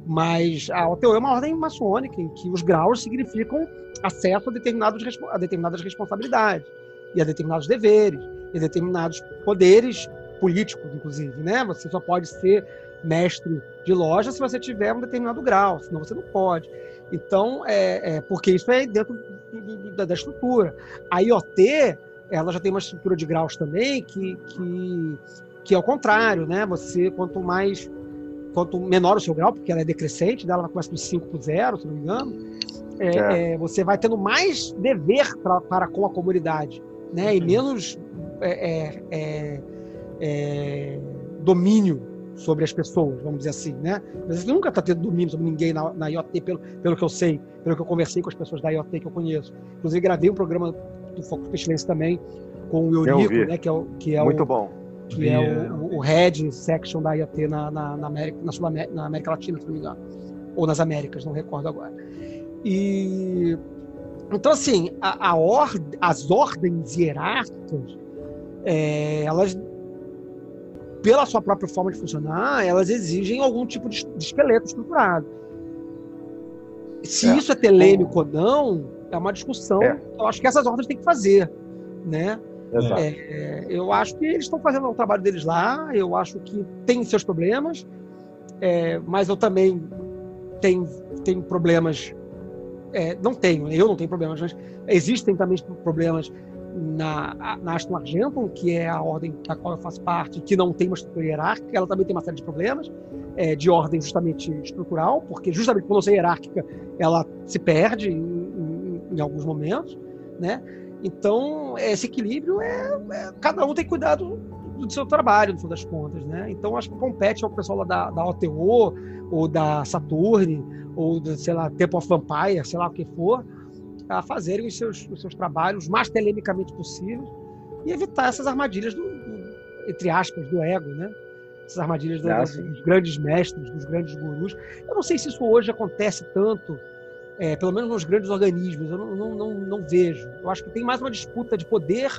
Mas a OTO é uma ordem maçônica em que os graus significam acesso a determinados, a determinadas responsabilidades e a determinados deveres e determinados poderes políticos, inclusive, né? Você só pode ser mestre de loja se você tiver um determinado grau, senão você não pode. Então, é, é porque isso é dentro do, do, da, da, estrutura. A IoT, ela já tem uma estrutura de graus também que, que, que é o contrário, né? Você, quanto mais, quanto menor o seu grau, porque ela é decrescente, dela ela começa do 5 para o 0, se não me engano, é, é. É, você vai tendo mais dever pra, para com a comunidade, né? Uhum. E menos é, é, é, domínio sobre as pessoas, vamos dizer assim, né? Mas você nunca está tendo domínio sobre ninguém na, na, IoT, pelo, pelo que eu sei, pelo que eu conversei com as pessoas da IoT que eu conheço. Inclusive, gravei um programa do Foco Pestilência também com o Eurico, né? Que é o, que é Muito o, bom. Que é o, o, head section da IoT na, na, na América, na, Sul -América, na América Latina, se não me engano. Ou nas Américas, não recordo agora. E então assim, a, a or, as ordens hierárquicas, é, elas pela sua própria forma de funcionar, elas exigem algum tipo de, de esqueleto estruturado. Se é. isso é telêmico ou não, é uma discussão. É. Eu acho que essas ordens têm que fazer, né? É, eu acho que eles estão fazendo o trabalho deles lá. Eu acho que tem seus problemas, é, mas eu também tenho, tenho problemas é, não tenho, eu não tenho problemas, mas existem também problemas na, na Aston Argentum, que é a ordem da qual eu faço parte, que não tem uma estrutura hierárquica, ela também tem uma série de problemas é, de ordem justamente estrutural, porque justamente por não ser hierárquica, ela se perde em, alguns momentos, né? Então, esse equilíbrio é, é, Cada um tem cuidado do seu trabalho, no fim das contas, né? Então, acho que compete ao pessoal lá da, da OTO ou da Saturn ou, sei lá, Temple of Vampire, sei lá o que for, a fazerem os seus, os seus trabalhos mais telemicamente possíveis e evitar essas armadilhas, do, do, entre aspas, do ego, né? Essas armadilhas do, dos grandes mestres, dos grandes gurus. Eu não sei se isso hoje acontece tanto, é, pelo menos nos grandes organismos, eu não, não, não, não vejo. Eu acho que tem mais uma disputa de poder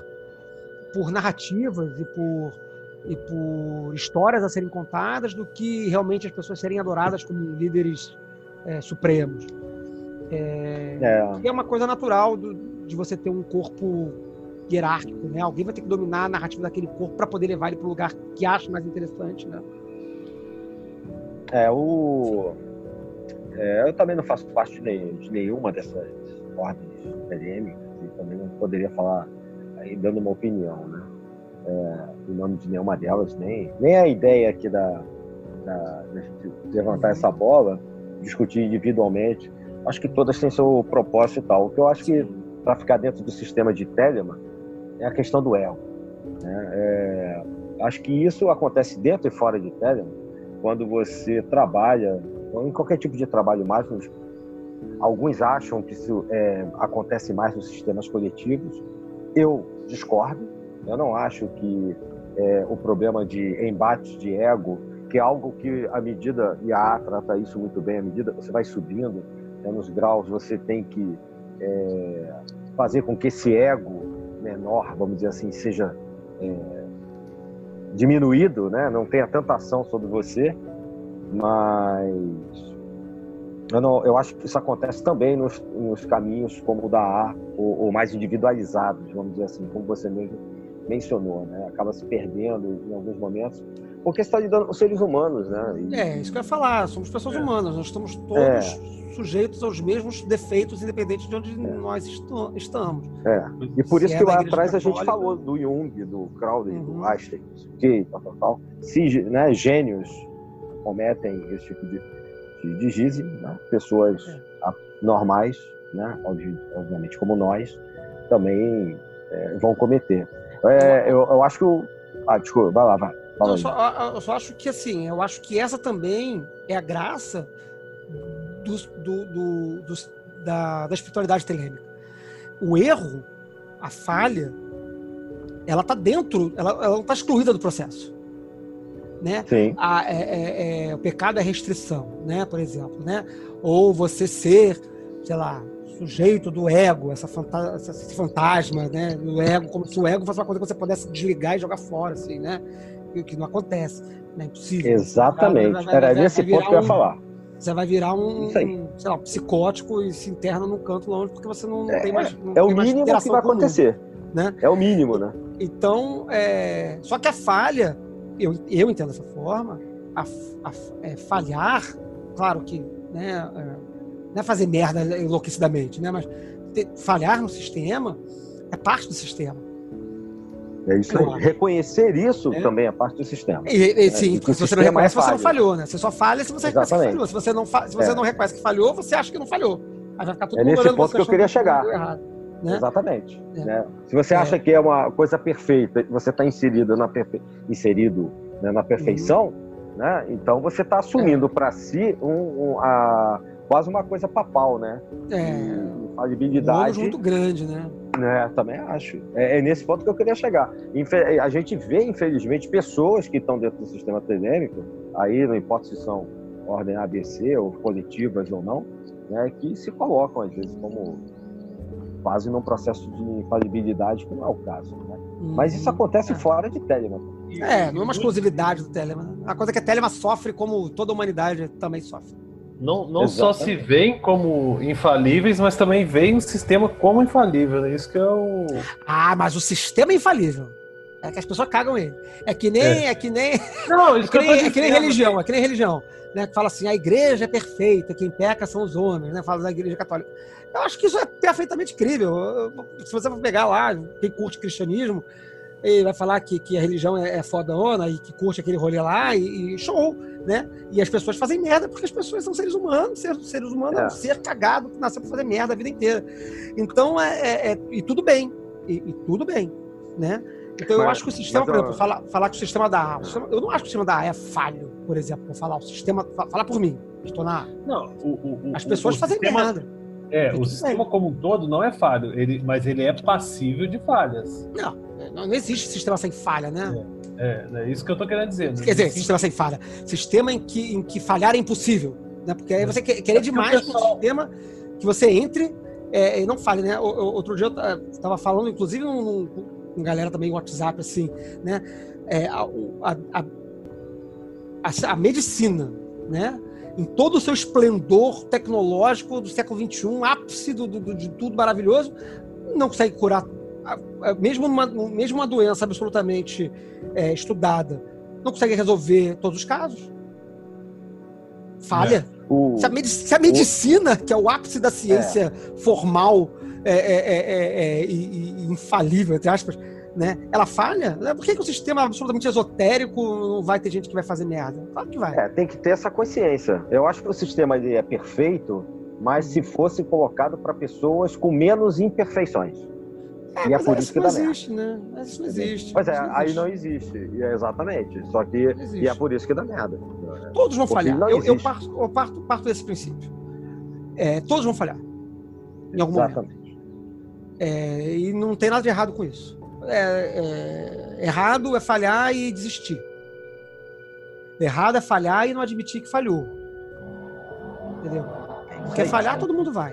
por narrativas e por e por histórias a serem contadas do que realmente as pessoas serem adoradas como líderes é, supremos. É, é. é uma coisa natural do, de você ter um corpo hierárquico, né? Alguém vai ter que dominar a narrativa daquele corpo para poder levar ele para o lugar que acha mais interessante, né? É, o... É, eu também não faço parte de, nenhuma dessas ordens acadêmicas e também não poderia falar aí dando uma opinião, né? É, em nome de nenhuma delas, nem, nem a ideia aqui da, da, de levantar essa bola discutir individualmente. Acho que todas têm seu propósito e tal. O que eu acho que, para ficar dentro do sistema de Telemann, é a questão do ego. Né? É, acho que isso acontece dentro e fora de Telemann, quando você trabalha, em qualquer tipo de trabalho mais, alguns acham que isso é, acontece mais nos sistemas coletivos. Eu discordo. Eu não acho que é, o problema de embate de ego que é algo que à medida, e a A trata isso muito bem, à medida que você vai subindo né, nos graus, você tem que é, fazer com que esse ego menor, vamos dizer assim, seja é, diminuído, né? Não tenha tanta ação sobre você, mas eu, não, eu acho que isso acontece também nos, nos caminhos como o da A, ou, ou, mais individualizados, vamos dizer assim, como você mesmo mencionou, né? Acaba se perdendo em alguns momentos, porque está lidando com seres humanos, né? E... É, isso que eu ia falar, somos pessoas é. humanas, nós estamos todos é. sujeitos aos mesmos defeitos, independente de onde é. nós estamos. É. E por isso que lá atrás a gente falou do Jung, do Crowley, uhum. do Einstein, que tal, tal, tal. Se né, gênios cometem esse tipo de de, de GISE, né? pessoas é. normais, né? obviamente como nós, também é, vão cometer. É, eu, eu, acho que. Ah, desculpa, vai lá, vai. Não, eu, só, eu, só, acho que assim, eu acho que essa também é a graça do, do, do, do da, da espiritualidade telêmica. O erro, a falha, ela está dentro, ela, ela não está excluída do processo né? A, é, é, é, o pecado é restrição, né? Por exemplo, né? Ou você ser, sei lá, sujeito do ego, essa fanta esse fantasma, né? Do ego, como se o ego fosse uma coisa que você pudesse desligar e jogar fora, assim, né? O que não acontece, né? É impossível. Exatamente. Vai, vai, Era vai, nesse ponto que eu ia falar. Você vai virar um, um, sei lá, psicótico e se interna num canto longe porque você não, é, tem mais. Não é o mínimo que vai acontecer. Né? É o mínimo, né? Então, é... só que a falha eu, eu entendo dessa forma, a, a é, falhar, claro que né, é, não é fazer merda enlouquecidamente, né, mas ter, falhar no sistema é parte do sistema. É isso aí. Reconhecer isso é. também é parte do sistema. E, e, sim, é, se você não reconhece, é você não falhou, né? Você só falha se você reconhece que falhou. Se você, não, fa se você não reconhece que falhou, você acha que não falhou. Aí vai ficar tudo é nesse ponto que eu queria chegar. Né? Exatamente. Né? Se você acha que é uma coisa perfeita, você está inserido na perfe... inserido né, na perfeição, uhum. né? Então você está assumindo é. para si um, um, a, quase uma coisa papal, né? É. Falibilidade. Um muito grande, né? É, também acho. É, é, nesse ponto que eu queria chegar. A gente vê, infelizmente, pessoas que estão dentro do sistema acadêmico, aí não importa se são ordem ABC ou coletivas ou não, né, que se colocam, às vezes, como quase num processo de infalibilidade, que não é o caso. Né? Uhum. Mas isso uhum. acontece é. fora de Telemann. É, não é uma exclusividade do Telemann. A coisa é que a Telemann sofre como toda a humanidade também sofre. Não, não só se veem como infalíveis, mas também veem o sistema como infalível. É isso que é o. Ah, mas o sistema é infalível. É que as pessoas cagam ele. É que nem. É, é que nem. Não, isso é que, nem, é que nem religião, é que nem religião. Né, que fala assim, a igreja é perfeita, quem peca são os homens, né? Fala da igreja católica. Eu acho que isso é perfeitamente crível. Se você for pegar lá, quem curte cristianismo, ele vai falar que, que a religião é, é fodona e que curte aquele rolê lá e, e, show, né? E as pessoas fazem merda porque as pessoas são seres humanos, seres, seres humanos é um ser cagado que nasceu pra fazer merda a vida inteira. Então, é, é, é e tudo bem, e, e, tudo bem, né? Então, eu acho que o sistema, por exemplo, falar, falar que o sistema da A, eu não acho que o sistema da A é falho, por exemplo, falar o sistema, falar por mim, estou na A. Não, o, o, as pessoas o fazem sistema... merda. É, o sistema como um todo não é falho, ele, mas ele é passível de falhas. Não, não, existe sistema sem falha, né? É, é, é isso que eu tô querendo dizer. Quer dizer, sistema sem falha. Sistema em que, em que falhar é impossível. Né? Porque aí você quer, querer demais pessoal... um sistema que você entre é, e não falhe, né? Outro dia eu estava falando, inclusive, com um, galera também no WhatsApp, assim, né? É, a, a, a, a medicina, né? Em todo o seu esplendor tecnológico do século XXI, ápice do, do, de tudo maravilhoso, não consegue curar mesmo uma, mesmo uma doença absolutamente é, estudada, não consegue resolver todos os casos. Falha. É. O, se, a se, a medicina, o, que é o ápice da ciência é. formal é, é, e, e, infalível, entre aspas, né? Ela falha? Por que, que o sistema absolutamente esotérico não vai ter gente que vai fazer merda? Claro que vai. É, tem que ter essa consciência. Eu acho que o sistema é perfeito, mas se fosse colocado para pessoas com menos imperfeições. É, e é por isso que dá existe, merda. Né? Mas isso não existe. Pois é, não aí não existe. E é exatamente. Só que e é por isso que dá merda. Todos vão falhar. Eu, eu, parto, eu parto, parto desse princípio. É, todos vão falhar. Em algum exatamente. momento. É, e não tem nada de errado com isso. É, é, errado é falhar e desistir. Errado é falhar e não admitir que falhou. Entendeu? Porque falhar todo mundo vai.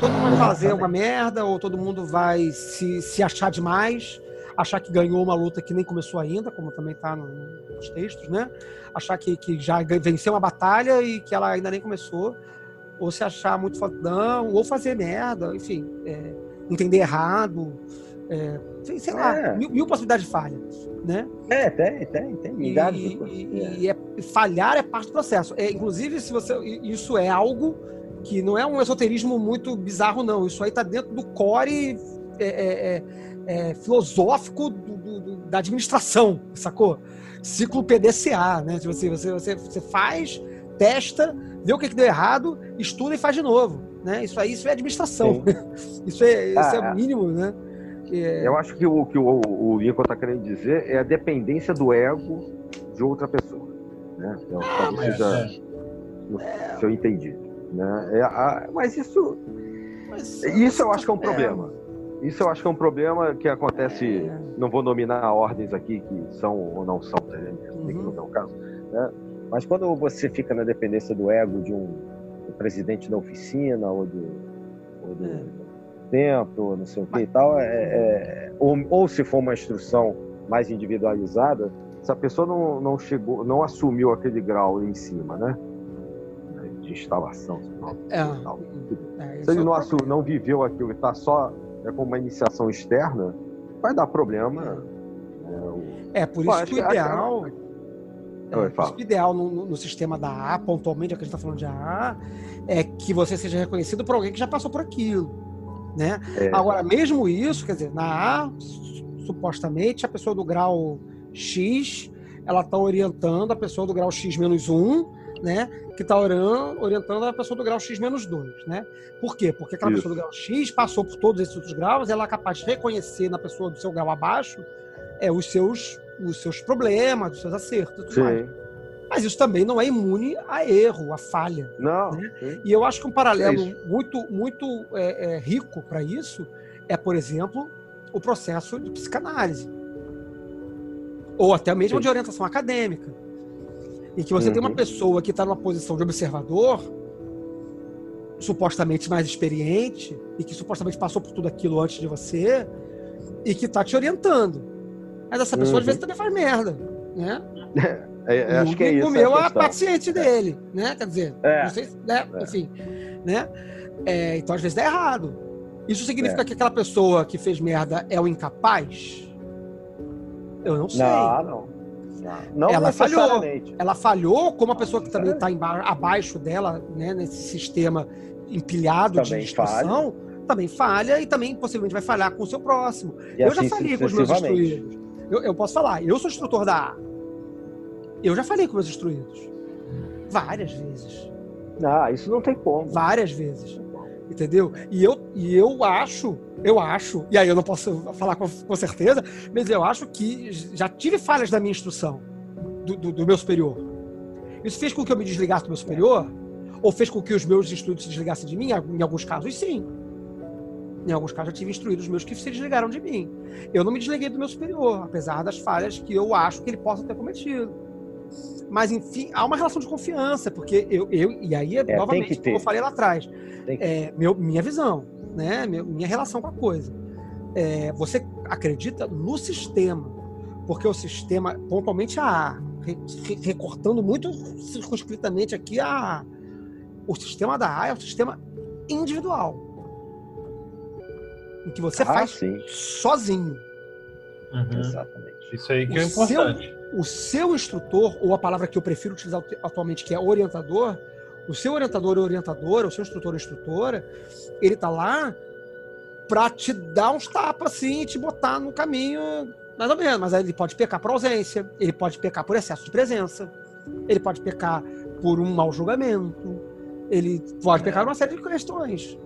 Todo mundo vai fazer uma merda, ou todo mundo vai se, se achar demais, achar que ganhou uma luta que nem começou ainda, como também está nos textos, né? Achar que, que já venceu uma batalha e que ela ainda nem começou, ou se achar muito fodão, ou fazer merda, enfim, é, entender errado, é, sei, sei lá, É. mil, mil possibilidades de falha, né? É, tem, tem, tem. E, Milhares de coisas. e- e é- falhar é parte do processo. É, inclusive, se você, isso é algo que não é um esoterismo muito bizarro, não. Isso aí está dentro do core é, é, é, é, filosófico do- do- do- da administração, sacou? Ciclo PDCA, né? Tipo assim, você, você, você faz, testa, vê o que, que deu errado, estuda e faz de novo. Né? Isso aí isso é administração. isso é, isso Ah, é o mínimo, né? É, Eu acho que o que o, o Lincoln está querendo dizer é a dependência do ego de outra pessoa. Né? Eu, talvez É, seja, se eu entendi. Né? É, a- mas isso, mas- isso eu acho que é um problema. Isso eu acho que é um problema que acontece. Não vou nominar ordens aqui que são ou não são, entendendo? Tem que Uhum. não é o caso. Né? Mas quando você fica na dependência do ego de um, do presidente da oficina ou do, ou do É. templo, ou não sei o que e tal, é, é- ou, ou se for uma instrução mais individualizada, se a pessoa não, não chegou, não assumiu aquele grau em cima, né? De instalação. É. tal. É, isso Se ele é não, um assu- não viveu aquilo e está só é, com uma iniciação externa, vai dar problema. É, por isso que o a- ideal. É, por fala. isso que o ideal no, no- no sistema da AA, pontualmente, é que a gente está falando de AA, é que você seja reconhecido por alguém que já passou por aquilo. Né? É. Agora, mesmo isso, quer dizer, na A, su- supostamente, a pessoa do grau X, ela está orientando a pessoa do grau X menos 1, né? Que está orientando a pessoa do grau X menos 2, né? Por quê? Porque aquela Isso. pessoa do grau X passou por todos esses outros graus, ela é capaz de reconhecer na pessoa do seu grau abaixo é, os, seus, os seus problemas, os seus acertos e tudo mais. Mas isso também não é imune a erro, a falha. Não. Né? E eu acho que um paralelo É muito, muito é, é, rico para isso é, por exemplo, o processo de psicanálise. Ou até mesmo Sim. de orientação acadêmica. Em que você tem uma Uhum. pessoa que está numa posição de observador, supostamente mais experiente, e que supostamente passou por tudo aquilo antes de você, e que está te orientando. Mas essa pessoa às Uhum. vezes também faz merda. Né? É, é, acho que é isso. comeu a a paciente dele, né? Quer dizer, É. não sei se, né? É. enfim, né? É, então às vezes dá errado. Isso significa É. que aquela pessoa que fez merda é o incapaz? Eu não sei. Não, não. Não, Ela falhou. Ela falhou como a pessoa que também está abaixo dela, né? Nesse sistema empilhado Também de instrução, também falha e também possivelmente vai falhar com o seu próximo. E eu já assim falei com os meus instruídos. Eu, eu posso falar, eu sou instrutor da A. Eu já falei com meus instruídos. Várias vezes. Não, isso não tem como. Várias vezes. Entendeu? E eu, e eu acho, eu acho, e aí eu não posso falar com, com certeza, mas eu acho que já tive falhas da minha instrução, do, do- do meu superior. Isso fez com que eu me desligasse do meu superior? Ou fez com que os meus instruídos se desligassem de mim? Em alguns casos, sim. Em alguns casos, eu tive instruídos meus que se desligaram de mim. Eu não me desliguei do meu superior, apesar das falhas que eu acho que ele possa ter cometido. Mas, enfim, há uma relação de confiança, porque eu, eu e aí, tem novamente, que como eu falei lá atrás, é, meu- minha visão, né? Meu- minha relação com a coisa. É, você acredita no sistema, porque o sistema, pontualmente a A, re- re- recortando muito circunscritamente aqui a o sistema da A é um sistema individual, em que você Ah, faz sim. sozinho. Uhum. Exatamente. Isso aí que é O seu- importante. O seu instrutor, ou a palavra que eu prefiro utilizar atu- atualmente, que é orientador, o seu orientador ou orientadora, o seu instrutor ou instrutora, ele tá lá pra te dar uns tapas assim, e te botar no caminho, mais ou menos. Mas aí ele pode pecar por ausência, ele pode pecar por excesso de presença, ele pode pecar por um mau julgamento, ele pode pecar uma série de questões.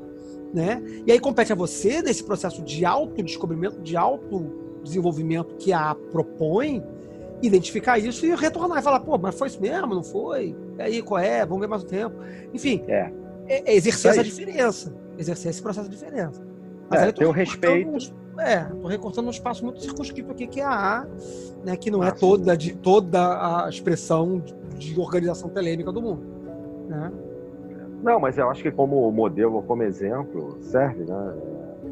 Né? E aí compete a você, nesse processo de autodescobrimento, de autodesenvolvimento que a propõe, identificar isso e retornar e falar, pô, mas foi isso mesmo, não foi? E aí, qual é? Vamos ver mais um tempo. Enfim, É. é- é exercer Isso essa diferença. Exercer esse processo de diferença. É, eu tô ter o respeito. um- é, tô recortando um espaço muito circunscrito aqui, que é a A, né, que não é toda, de, toda a expressão de, de organização telêmica do mundo. Né? Não, mas eu acho que como modelo, como exemplo, serve, né?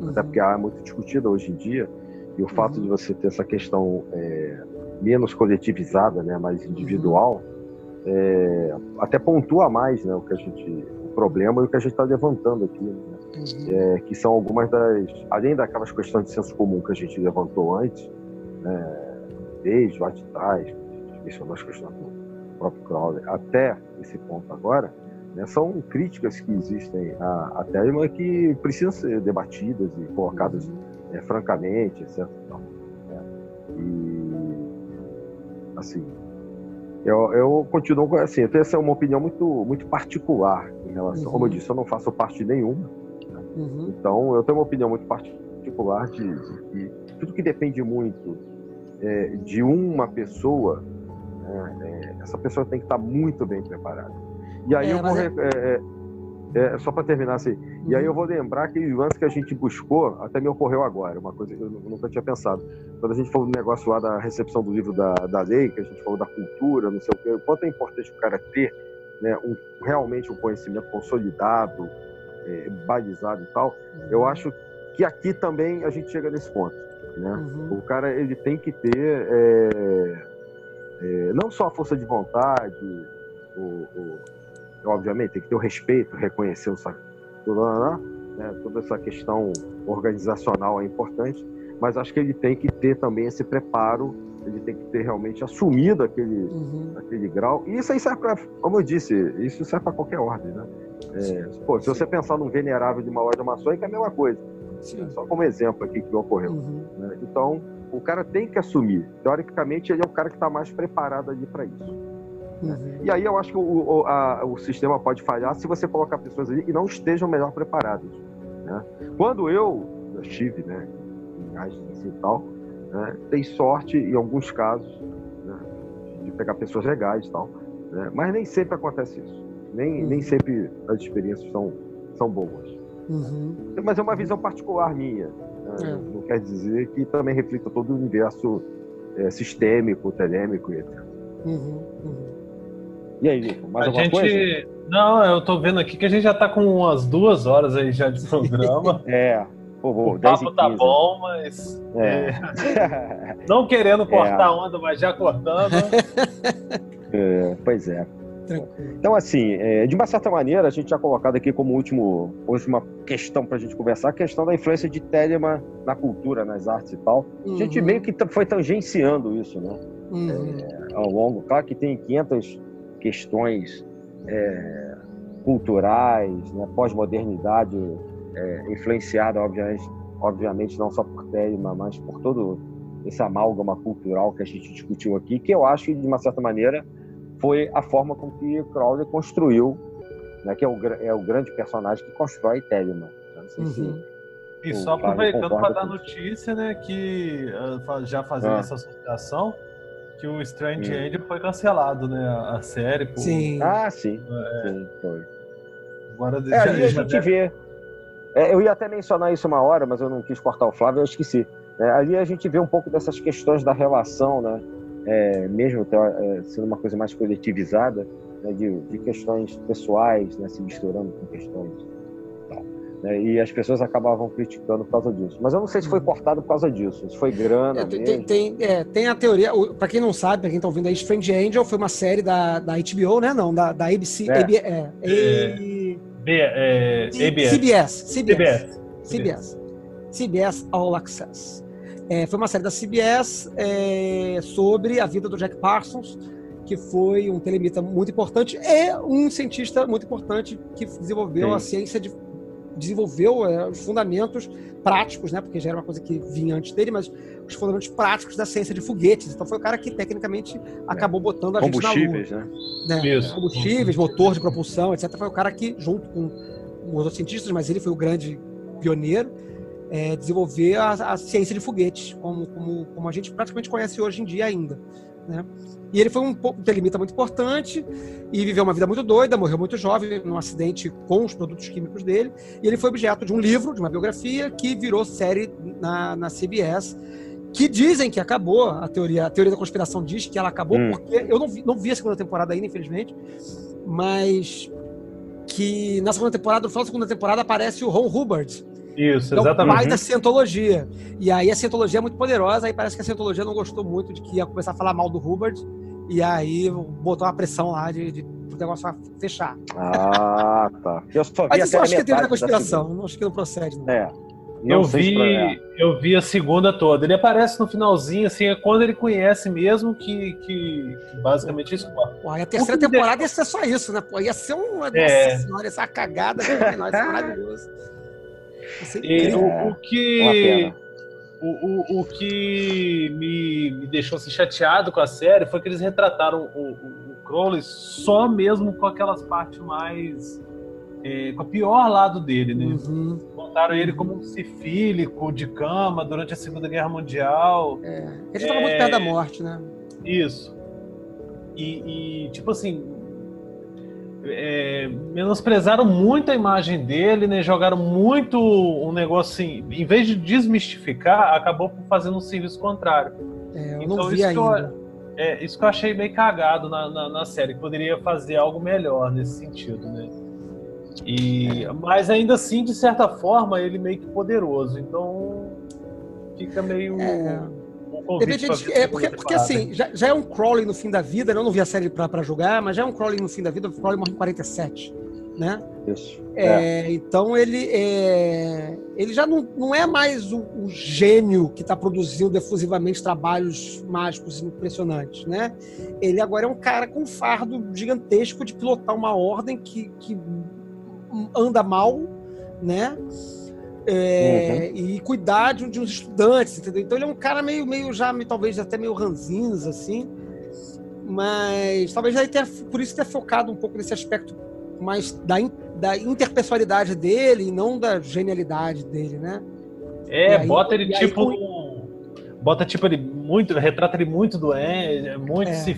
Uhum. Até porque a é muito discutida hoje em dia. E o fato Uhum. de você ter essa questão é, menos coletivizada, né, mais individual, é, até pontua mais né, o que a gente. o problema e o que a gente está levantando aqui. né? Uhum. é, que são algumas das. Além daquelas questões de senso comum que a gente levantou antes, né, desde lá de trás, as questões do próprio Crowley, até esse ponto agora, né, são críticas que existem à, à Telemann que precisam ser debatidas e colocadas é, francamente, etc. e tal, né. E, assim, eu, eu continuo com assim, eu tenho essa uma opinião muito, muito particular em relação, como eu Uhum. disse, eu não faço parte de nenhuma, Uhum. então, eu tenho uma opinião muito particular de, que tudo que depende muito é, de uma pessoa, né, é, essa pessoa tem que estar muito bem preparada. E aí É, eu vou. É- é, só para terminar assim, e aí eu vou lembrar aquele lance que a gente buscou, até me ocorreu agora, uma coisa que eu nu- nunca tinha pensado. Quando a gente falou do negócio lá da recepção do livro da, da lei, que a gente falou da cultura, não sei o quê, o quanto é importante o cara ter né, um, realmente um conhecimento consolidado, é, balizado e tal, eu acho que aqui também a gente chega nesse ponto. Né? Uhum. O cara ele tem que ter é, é, não só a força de vontade, o, o- obviamente tem que ter o respeito, reconhecer o sac- tudo, né? toda essa questão organizacional é importante, mas acho que ele tem que ter também esse preparo, ele tem que ter realmente assumido aquele, Uhum. aquele grau. E isso aí serve para, como eu disse, isso serve para qualquer ordem, né? É, pô, se você pensar num venerável de uma loja maçônica, é a mesma coisa. Sim. Só como exemplo aqui que ocorreu. Uhum. né? Então, o cara tem que assumir. Teoricamente, ele é o cara que está mais preparado ali para isso. Uhum. E aí eu acho que o, o, a- o sistema pode falhar se você colocar pessoas ali e não estejam melhor preparadas. né? Quando eu estive né, em agência e tal, né, dei sorte em alguns casos né, de pegar pessoas legais e tal. né? Mas nem sempre acontece isso. Nem, Uhum. nem sempre as experiências são, são boas. Uhum. Mas é uma visão particular minha. né? É. Não quer dizer que também reflita todo o universo é, sistêmico, telêmico e etc. Uhum. Uhum. E aí, Nico, mais a alguma gente. coisa? Não, eu tô vendo aqui que a gente já tá com umas duas horas aí já de programa. É, por favor, o 10 papo tá 15. bom, mas. É. Não querendo cortar a onda, mas já cortando. É, pois é. Tranquilo. Então, assim, é, de uma certa maneira, a gente tinha colocado aqui como último, última questão para a gente conversar, a questão da influência de Telemann na cultura, nas artes e tal. A gente Uhum. meio que foi tangenciando isso, né? Uhum. ao longo. Claro que tem 500 questões é, culturais, né, pós-modernidade, é, influenciada, obviamente, obviamente, não só por Telemann, mas por todo esse amálgama cultural que a gente discutiu aqui, que eu acho que, de uma certa maneira, foi a forma com que Crowley construiu, né, que é o, é o grande personagem que constrói. Não sei se- Uhum. E só aproveitando para dar notícia, né, que ah, já fazendo Ah. essa associação, que o Strange Hum. Angel foi cancelado, né, a série. Por... Sim. Ah, sim, É, sim, foi. agora É, já, a gente vê. É, eu ia até mencionar isso uma hora, mas eu não quis cortar o Flávio, eu esqueci. É, ali a gente vê um pouco dessas questões da relação, né? É, mesmo teo- é, sendo uma coisa mais coletivizada, né? de, de questões pessoais, né? se misturando com questões. Né? E as pessoas acabavam criticando por causa disso. Mas eu não sei se foi cortado por causa disso, se foi grana É, tem, mesmo. tem, é, tem a teoria, pra quem não sabe, pra quem tá ouvindo aí, Strange Angel foi uma série da, da HBO, né? Não, da, da ABC. É. AB, é, É. B, é, ABS. CBS. CBS. CBS. CBS. CBS All Access. É, foi uma série da CBS é, sobre a vida do Jack Parsons, que foi um telemita muito importante e um cientista muito importante que desenvolveu Sim. a ciência de desenvolveu é, os fundamentos práticos, né? Porque já era uma coisa que vinha antes dele, mas os fundamentos práticos da ciência de foguetes. Então foi o cara que tecnicamente acabou botando a gente na lua Combustíveis, né? né, Isso. combustíveis, motor de propulsão, etc. Foi o cara que, junto com os outros cientistas, mas ele foi o grande pioneiro, é, desenvolver a, a ciência de foguetes, como, como, como a gente praticamente conhece hoje em dia ainda. Né? E ele foi um telemita muito importante e viveu uma vida muito doida, morreu muito jovem num acidente com os produtos químicos dele. E ele foi objeto de um livro, de uma biografia, que virou série na, na CBS, que dizem que acabou. A teoria, a teoria da conspiração diz que ela acabou Hum. porque eu não vi, não vi a segunda temporada ainda, infelizmente, mas que na segunda temporada, no final da segunda temporada, aparece o Ron Hubbard, Isso, que é o exatamente. pai da Cientologia. E aí a Cientologia é muito poderosa, aí parece que a Cientologia não gostou muito de que ia começar a falar mal do Hubbard, e aí botou uma pressão lá de, de o negócio fechar. Ah, tá. Eu só vi Mas isso eu acho que é teoria da conspiração, não acho que não procede. Não. É. Não Eu vi, é. eu vi a segunda toda. Ele aparece no finalzinho, assim, é quando ele conhece mesmo que, que, que basicamente isso. Pô, a terceira que temporada ia ser só isso, né? Pô, ia ser uma. É. Nossa senhora, uma cagada. Né? Nossa, ia ser maravilhoso. E incrível. o, o que. O, o, o que me, me deixou assim, chateado com a série foi que eles retrataram o, o, o Crowley só mesmo com aquelas partes mais. é, com o pior lado dele, né? Uhum. Montaram ele como um sifílico de cama durante a Segunda Guerra Mundial. Ele já tava É. muito perto da morte, né? Isso. E, e, tipo assim, é, menosprezaram muito a imagem dele, né? Jogaram muito um negócio assim, em vez de desmistificar, acabou fazendo um serviço contrário. É, eu Então, não vi isso que eu- ainda. É, isso que eu achei meio cagado na, na, na série, que poderia fazer algo melhor nesse sentido, né? E, mas ainda assim, de certa forma, ele meio que poderoso. Então fica meio. É. um De é, porque, porque assim, já, já é um Crowley no fim da vida, né? eu não vi a série pra, pra julgar, mas já é um Crowley no fim da vida, o Crowley morre em 47, né? Isso. É. É, então ele, é, ele já não, não é mais o, o gênio que está produzindo efusivamente trabalhos mágicos impressionantes, né? Ele agora é um cara com um fardo gigantesco de pilotar uma ordem que, que anda mal, né? É, E cuidar de, um- de uns estudantes, entendeu? Então ele é um cara meio, meio já, talvez até meio ranzinza, assim. Mas talvez aí tenha, por isso tenha focado um pouco nesse aspecto mais da, in- da interpessoalidade dele e não da genialidade dele, né? É, aí- bota ele e aí tipo. com- Bota tipo ele muito. Retrata ele muito doente, muito É. se,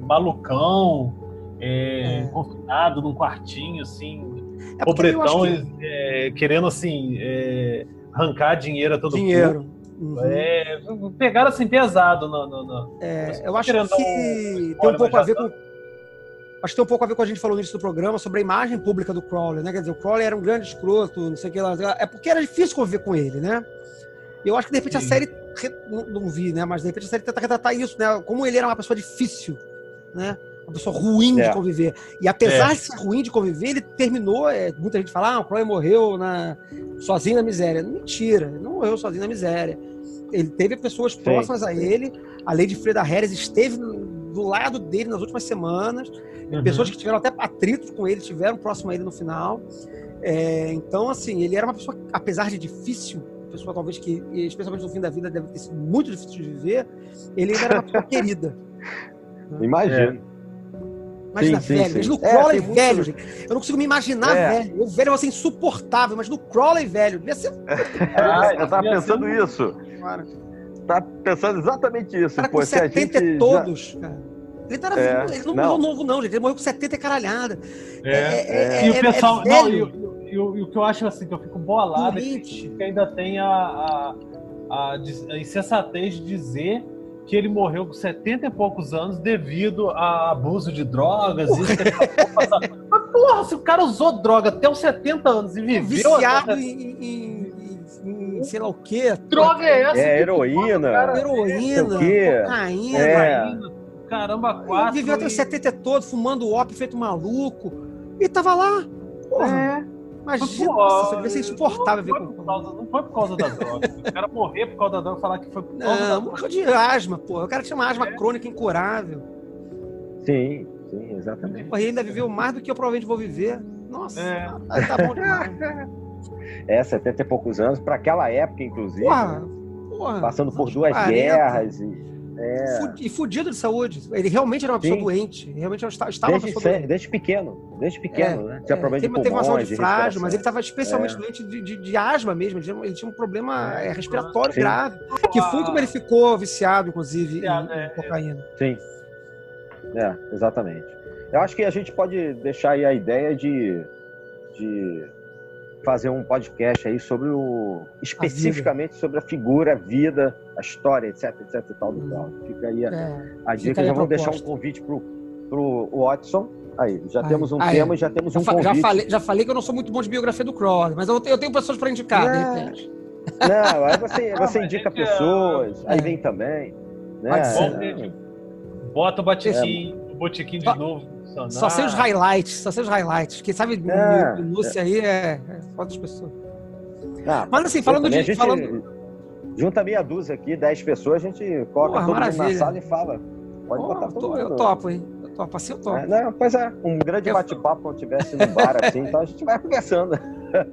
malucão, é, É. confinado num quartinho, assim, É acho pobretão, que- é, querendo assim, é, arrancar dinheiro a todo dinheiro. Uhum. custo. É, pegaram assim pesado no. no- no- É, eu acho que um- tem um pouco a ver já com. Acho que tem um pouco a ver com a gente falou no início do programa sobre a imagem pública do Crowley, né? Quer dizer, o Crowley era um grande escroto, não sei o que lá. É porque era difícil conviver com ele, né? Eu acho que de repente a Sim. série. re- Não, não vi, né? Mas de repente a série tenta retratar isso, né? Como ele era uma pessoa difícil, né? Uma pessoa ruim É. de conviver. E apesar É. de ser ruim de conviver, ele terminou. é, muita gente fala, ah, o Crowley morreu na, sozinho na miséria. Mentira, ele não morreu sozinho na miséria. Ele teve pessoas próximas a ele. A Lady Freda Harris esteve do lado dele nas últimas semanas. Uhum. Pessoas que tiveram até atritos com ele, tiveram próximo a ele no final. É, então, assim, ele era uma pessoa, apesar de difícil, pessoa talvez que, especialmente no fim da vida, deve ter sido muito difícil de viver, ele ainda era uma pessoa querida. Imagino. Imagina, Sim, sim, velho. sim. Imagina o É, Crowley muito- velho, gente. Eu não consigo me imaginar É. velho. Eu velho vai ser insuportável, mas no Crowley velho, devia ser. Ah, eu tava ser pensando muito- isso. Cara, Tá pensando exatamente isso. cara Pô, com se a 70 gente já- todos, cara. Ele, não era É, vivo, ele não, não. morreu novo, não, gente. Ele morreu com 70 e caralhada. É. é, E é- o pessoal. é não, e, o- e o- e o que eu acho assim, que eu fico bolado é que, ainda tem a, a, a, a insensatez de dizer que ele morreu com 70 e poucos anos devido a abuso de drogas. Isso, que ele. Mas, porra, se o cara usou droga até os 70 anos e viveu. viciado até- em, em- em- em sei lá o quê. droga é essa? É, heroína. cara- Heroína, cocaína. É. Cocaína, Caramba, Ele quatro. viveu até os e- 70 todo, fumando ópio, feito maluco. E tava lá. Porra, É. imagina, Pô, nossa, isso devia ser insuportável ver não, foi com... por causa, não foi por causa da droga. O cara morrer por causa da droga e falar que foi por causa da Não, droga. morreu de asma, porra. O cara tinha uma asma É. crônica incurável. Sim, sim, exatamente. Porra, e ainda viveu mais do que eu provavelmente vou viver. Nossa, É. tá, tá bom demais. É, 70 e poucos anos, para aquela época, inclusive. Porra, né? porra. Passando por duas 40. guerras. E, é, E fudido de saúde. Ele realmente era uma pessoa Sim. doente. Realmente estava estava uma desde, pessoa doente. desde pequeno. Desde pequeno, né? Tinha É, problema teve, de teve uma pulmões, saúde de frágil, mas ele estava especialmente É. doente de, de, de asma mesmo. Ele tinha, ele tinha um problema é, respiratório Sim. grave. Que foi como ele ficou viciado, inclusive, em, Viciado, em é. cocaína. Sim. É, exatamente. Eu acho que a gente pode deixar aí a ideia de, de fazer um podcast aí sobre o. especificamente sobre a figura, a vida, a história, etc, etc e tal do Hum. Cláudio. Fica aí a, É, a dica. aí Já a vamos deixar um convite pro, pro Watson, Aí, já Aí, temos um aí. tema e já temos Já, um fa- já convite. falei, já falei que eu não sou muito bom de biografia do Crowley, mas eu, te- eu tenho pessoas para indicar, de Não. repente. Não, aí você, você mas indica é pessoas, aí é. vem também. Né? Pode ser. Não. Bota o botiquim, o botiquim de novo. Só sei os highlights, só sei os highlights. Quem sabe É, minúcia aí é, é foda das pessoas. Ah, Mas assim, falando de. gente Falando, junta meia dúzia aqui, dez pessoas, a gente coloca Porra, todo mundo na maravilha. sala e fala. Pode botar eu, todo to- eu mundo. topo, hein? Eu topo, assim eu topo. É, não, pois é, um grande Eu- bate-papo quando tivesse no bar assim, então a gente vai conversando.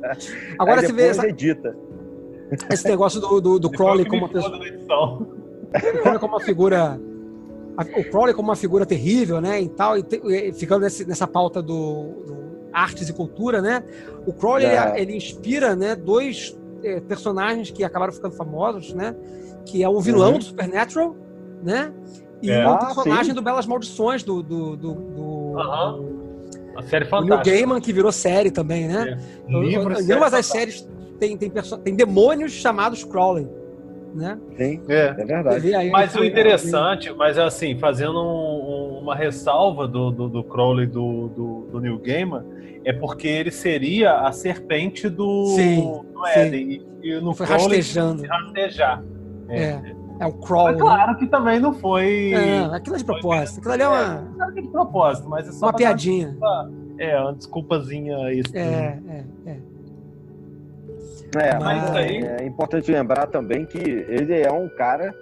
Agora Aí você vê essa- edita. esse negócio do, do, do Crowley como uma pessoa. como uma figura. A- O Crowley como uma figura terrível, né? E tal, e, te- e ficando nesse- nessa pauta do, do artes e cultura, né? O Crowley É. ele, ele inspira, né? Dois eh, personagens que acabaram ficando famosos, né? Que é o vilão Uhum. do Supernatural, né? E É. o Ah, personagem sim. do Belas Maldições do, do, do, do- Aham. A série do Neil fantástica. Gaiman que virou série também, né? É. Livro, Em série ambas as fantástica. séries tem, tem, tem demônios chamados Crowley, né? Sim, É. é verdade. Mas o interessante, mas assim, fazendo um- um- uma ressalva do, do, do Crowley do, do, do Neil Gaiman, é porque ele seria a serpente do, Sim, do sim. Éden. E, e no Foi Crowley rastejando. rastejar. É. É, é o Crowley. Mas claro que também não foi. É, aquilo é de propósito. Aquilo ali é uma, Claro que de propósito, mas é só uma piadinha. dar- É, uma desculpazinha isso. É, é, é. É, Mas aí- é importante lembrar também que ele é um cara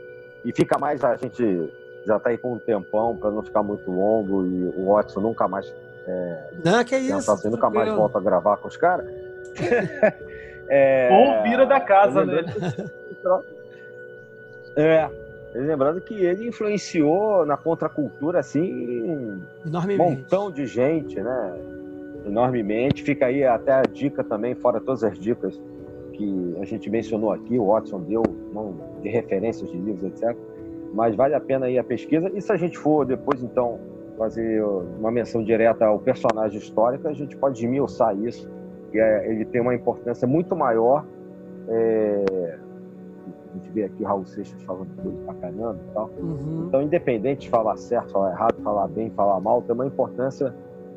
e fica mais a gente já tá aí com um tempão para não ficar muito longo e o Watson nunca mais Não, que é isso. assim, nunca mais volta a gravar com os caras. é, Ou vira da casa, né? lembrando- É, lembrando que ele influenciou na contracultura assim um montão de gente, né? Enormemente. Fica aí até a dica também, fora todas as dicas que a gente mencionou aqui, o Watson deu, não de referências de livros, etc. Mas vale a pena aí a pesquisa. E se a gente for depois, então, fazer uma menção direta ao personagem histórico, a gente pode esmiuçar isso. E é, ele tem uma importância muito maior. é, A gente vê aqui o Raul Seixas falando coisa pra caramba e tal. Uhum. Então, independente de falar certo, falar errado, falar bem, falar mal, tem uma importância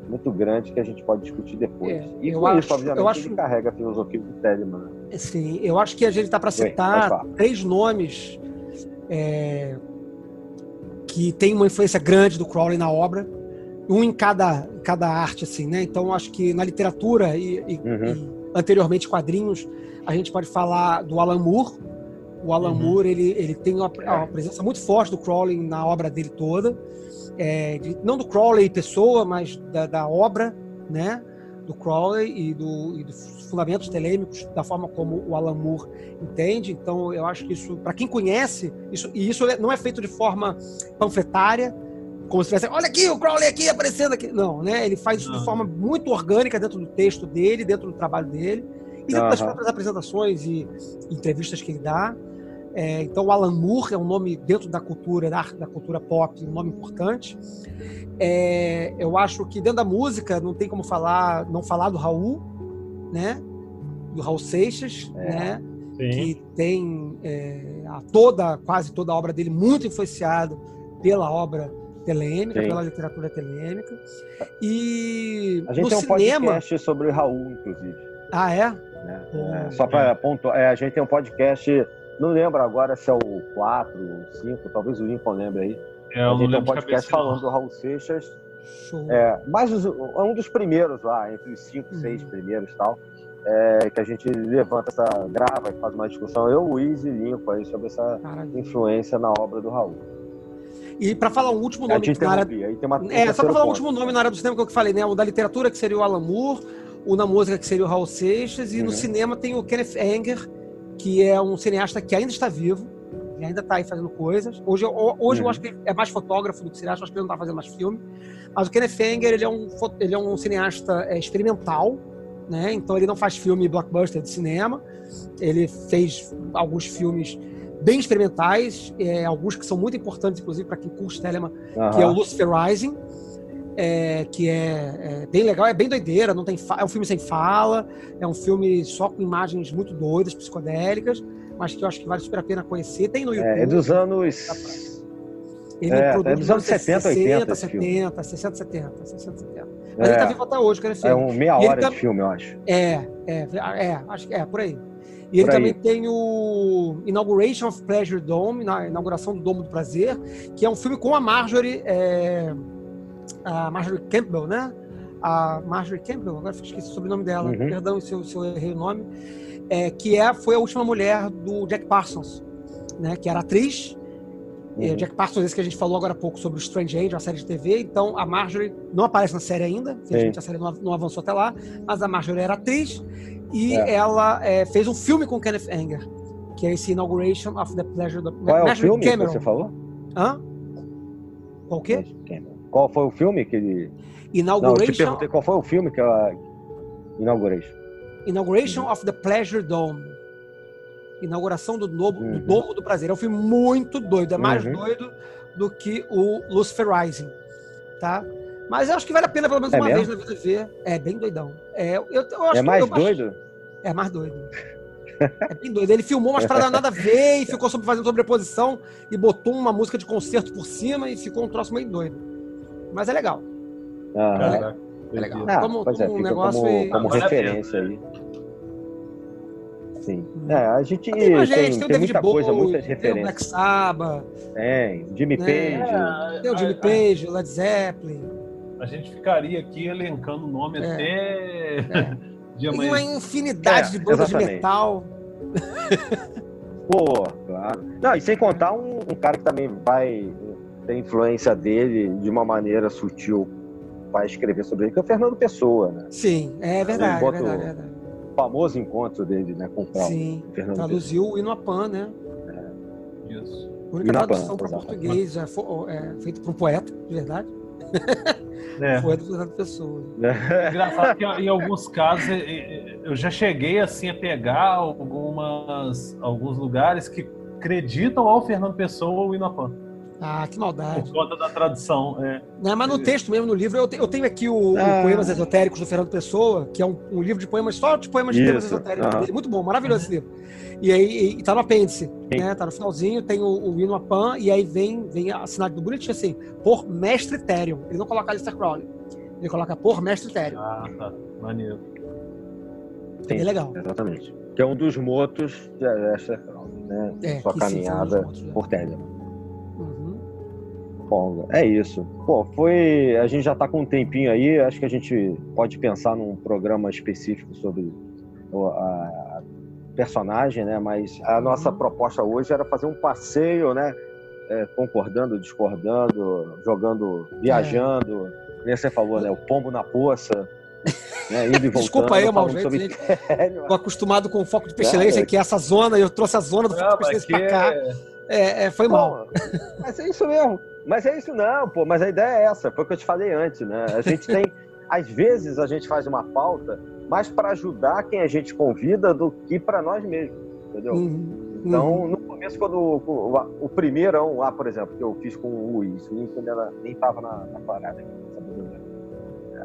muito grande que a gente pode discutir depois. É, e com acho- isso, obviamente, eu acho- ele carrega a filosofia do Telemann. né? Sim, eu acho que a gente está para citar falar. três nomes é, que tem uma influência grande do Crowley na obra, um em cada, cada arte, assim, né? Então, acho que na literatura e, e- Uhum. e anteriormente quadrinhos, a gente pode falar do Alan Moore. O Alan Uhum. Moore, ele, ele tem uma, uma presença muito forte do Crowley na obra dele toda. É, de- não do Crowley pessoa, mas da, da obra, né? Do Crowley e, do, e dos fundamentos telêmicos, da forma como o Alan Moore entende. Então, eu acho que isso, para quem conhece, isso, e isso não é feito de forma panfletária, como se tivesse, olha aqui o Crowley aqui aparecendo aqui. Não, né? Ele faz isso de forma muito orgânica dentro do texto dele, dentro do trabalho dele, e dentro das Aham. próprias apresentações e entrevistas que ele dá. É, então, o Alan Moore é um nome dentro da cultura, da, da cultura pop, um nome importante. É, eu acho que dentro da música não tem como falar, não falar do Raul, né? Do Raul Seixas, É. né? Sim. que tem é, a toda, quase toda a obra dele muito influenciado pela obra telêmica, Sim. pela literatura telêmica. E A gente no tem um cinema. podcast sobre Raul, inclusive. Ah, é? Hum. É, só para pontuar, é, a gente tem um podcast, não lembro agora se é o 4, o 5, talvez o Lincoln lembre aí. É, a eu não gente tem um podcast cabeça, não. falando do Raul Seixas Show. É, mas os- é um dos primeiros lá, entre os cinco, Uhum. seis primeiros e tal, é, que a gente levanta essa, grava e faz uma discussão, eu, Luiz e Lincoln aí, sobre essa Caralho. influência na obra do Raul. E para falar um último nome na área interrompi, aí tem uma um É, só pra falar o ponto. último nome na área do cinema que eu falei, né? O da literatura, que seria o Alan Moore, o na música, que seria o Raul Seixas, e no Uhum. cinema tem o Kenneth Anger, que é um cineasta que ainda está vivo, ele ainda está aí fazendo coisas. Hoje, eu- hoje eu Uhum. acho que ele é mais fotógrafo do que cineasta, acho que ele não está fazendo mais filme. Mas o Kenneth Anger, ele é um, ele é um cineasta é, experimental, né? Então ele não faz filme blockbuster de cinema, ele fez alguns filmes bem experimentais, é, alguns que são muito importantes, inclusive, para quem curte Telemann, que é o. Lucifer Rising, é, que é, é bem legal, é bem doideira, não tem é um filme sem fala, é um filme só com imagens muito doidas, psicodélicas, mas que eu acho que vale super a pena conhecer. Tem no YouTube. É, é dos anos. Ele é, produz é dos anos 70, 80 esse 70, 70, 60, 70, 60, 70. Mas ele É. tá vivo até hoje, o cara é É um meia ele hora tam- de filme, eu acho. É, é, é, acho que é, por aí. E ele também tem o Inauguration of Pleasure Dome, na inauguração do Domo do Prazer, que é um filme com a Marjorie, é, a Marjorie Campbell, né? A Marjorie Campbell, agora esqueci o sobrenome dela, Uhum. perdão se eu, se eu errei o nome, é, que é, foi a última mulher do Jack Parsons, né? Que era atriz. Uhum. Jack Parsons, esse que a gente falou agora há pouco sobre o Strange Age, a série de TV. Então, a Marjorie não aparece na série ainda. Infelizmente, a série não, não avançou até lá. Mas a Marjorie era atriz. E É. ela é, fez um filme com Kenneth Anger, que é esse Inauguration of the Pleasure do Qual é o Marjorie filme que Cameron. você falou? Hã? Qual o quê? Qual foi o filme que ele. Não, eu te Inauguration, perguntei qual foi o filme que ela inaugurei. Inauguration of the Pleasure Dome. Inauguração do, novo, do Uhum. Domo do Prazer. É um filme muito doido. É mais Uhum. doido do que o Lucifer Rising. Tá? Mas eu acho que vale a pena pelo menos É uma mesmo? vez na vida ver. É bem doidão. É, eu, eu acho É mais eu doido? É mais doido. É bem doido. Ele filmou umas paradas nada a ver e ficou sobre, fazendo sobreposição e botou uma música de concerto por cima e ficou um troço meio doido. Mas é legal. Caraca, É legal. doideira. Ah, Como- pois é, um fica negócio como, e- como Vale a referência aí. Sim. Hum. É, a gente Tem tem, gente, tem tem muita coisa, muitas tem o Black referências. Sabbath, Tem, Jimmy né? Page. É, tem o Jimmy a- Page, o Led Zeppelin. A, gente ficaria aqui elencando o nome É. até É. Tem uma infinidade É, de bandas de exatamente. metal. Pô, claro. Não, e sem contar um, um cara que também vai ter influência dele de uma maneira sutil vai escrever sobre ele, que é o Fernando Pessoa, né? Sim, é verdade, é verdade, é verdade. O famoso encontro dele, né, com o Paulo. Sim, Fernando traduziu o Inapan, né? Isso. A única Inapan, tradução para português é, é feita por um poeta, de verdade. É. Poeta do Fernando Pessoa. É engraçado que em alguns casos eh, eh, eu já cheguei assim a pegar algumas, alguns lugares que acreditam ao Fernando Pessoa ou Inapan, Ah, que maldade. por conta da tradução. É. Né, mas no texto mesmo, no livro, eu, te- eu tenho aqui o, o Ah. Poemas Esotéricos do Fernando Pessoa, que é um, um livro de poemas, só de poemas de temas esotéricos ah. Muito bom, maravilhoso esse livro. E aí e, e tá no apêndice, né? Tá no finalzinho, tem o, o hino a Pan, e aí vem, vem assinado do bonitinho assim, por Mestre Therion. Ele não coloca Alistair Crowley. Ele coloca por Mestre Therion. Ah, tá. Maneiro. É bem legal. Exatamente. Que é um dos motos de Aleister Crowley, né? É, Sua sim, caminhada motos, né? por Telemann. Bom, é isso. Pô, foi. A gente já tá com um tempinho aí. Acho que a gente pode pensar num programa específico sobre a personagem, né? Mas a nossa Uhum. proposta hoje era fazer um passeio, né? É, concordando, discordando, jogando, viajando. Nem você falou, né? O pombo na poça. Né? Indo e voltando. Desculpa aí, mal jeito, sobre. Tô acostumado com o foco de pestilência, É. que é essa zona, e eu trouxe a zona do foco de pestilência que pra cá. É, é, foi mal. Pô, mas é isso mesmo. Mas é isso não, pô. Mas a ideia é essa. Foi o que eu te falei antes, né? A gente tem, às vezes, a gente faz uma pauta mais para ajudar quem a gente convida do que para nós mesmos, entendeu? Uhum. Então, no começo, quando o, o, o primeirão lá, por exemplo, que eu fiz com o Luiz, o Luiz ainda era- nem tava na, na parada aqui, sabe?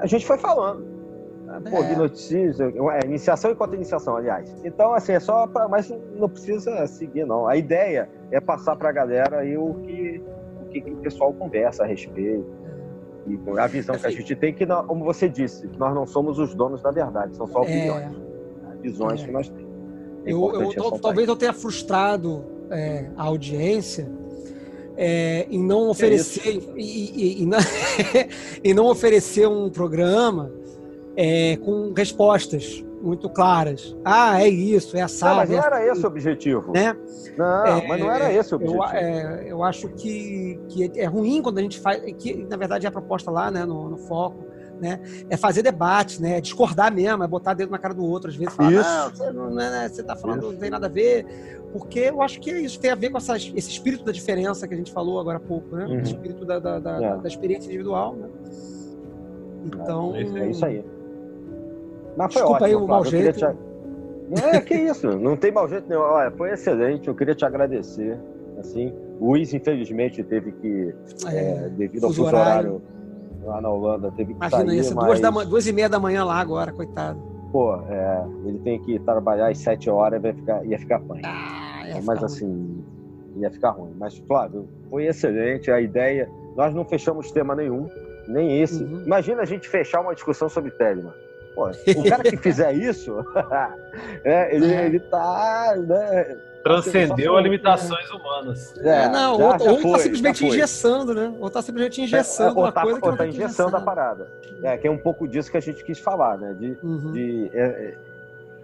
a gente foi falando. né? Pô, É. notícias, é, iniciação e contra-iniciação, aliás. Então, assim, é só pra, mas não precisa seguir, não. A ideia é passar pra galera aí o que, que, que o pessoal conversa a respeito. E a visão que a gente tem, que, não- como você disse, nós não somos os donos da verdade, são só opiniões, É, visões É. que nós temos. É eu, eu- talvez eu tenha frustrado é, a audiência é, em não oferecer e, e- e não, em não oferecer um programa é, com respostas muito claras. Ah, é isso, é Não, assado. mas não é era esse o objetivo. né? Não, É, mas não era esse o Eu, objetivo. é, eu acho que, que é ruim quando a gente faz, que na verdade é a proposta lá, né, no, no foco, né, é fazer debate, né, é discordar mesmo, é botar dedo na cara do outro, às vezes falar, Isso. não, você, não, né, você tá falando, Isso. não tem nada a ver, porque eu acho que é isso, tem a ver com essa, esse espírito da diferença que a gente falou agora há pouco, né, Uhum. o espírito da, da, da, É. da experiência individual, né. Então, É isso É isso aí. Mas foi Desculpa aí ótimo, o mau jeito. te- é que isso, não tem mau jeito nenhum. Olha, foi excelente, eu queria te agradecer. Assim, o Luiz, infelizmente, teve que, é, é, devido ao fuso horário. horário lá na Holanda, teve que imagina sair, isso, mas, duas, da, duas e meia da manhã lá agora, coitado. pô, é, ele tem que trabalhar às sete horas e vai ficar, ia ficar punk. Ah, ia mas ficar ruim. assim, ia ficar ruim. Mas, Flávio, foi excelente a ideia. Nós não fechamos tema nenhum, Nem esse. Uhum. Imagina a gente fechar uma discussão sobre Telemann. Pô, o cara que fizer isso, é, ele, É. ele tá. Né, Transcendeu as limitações humanas. É, não, já- ou, já ou foi, tá simplesmente engessando, né? Ou tá simplesmente engessando ou uma tá, coisa que ou não tá engessando a parada. É, que é um pouco disso que a gente quis falar, né? De, Uhum. de, é, é,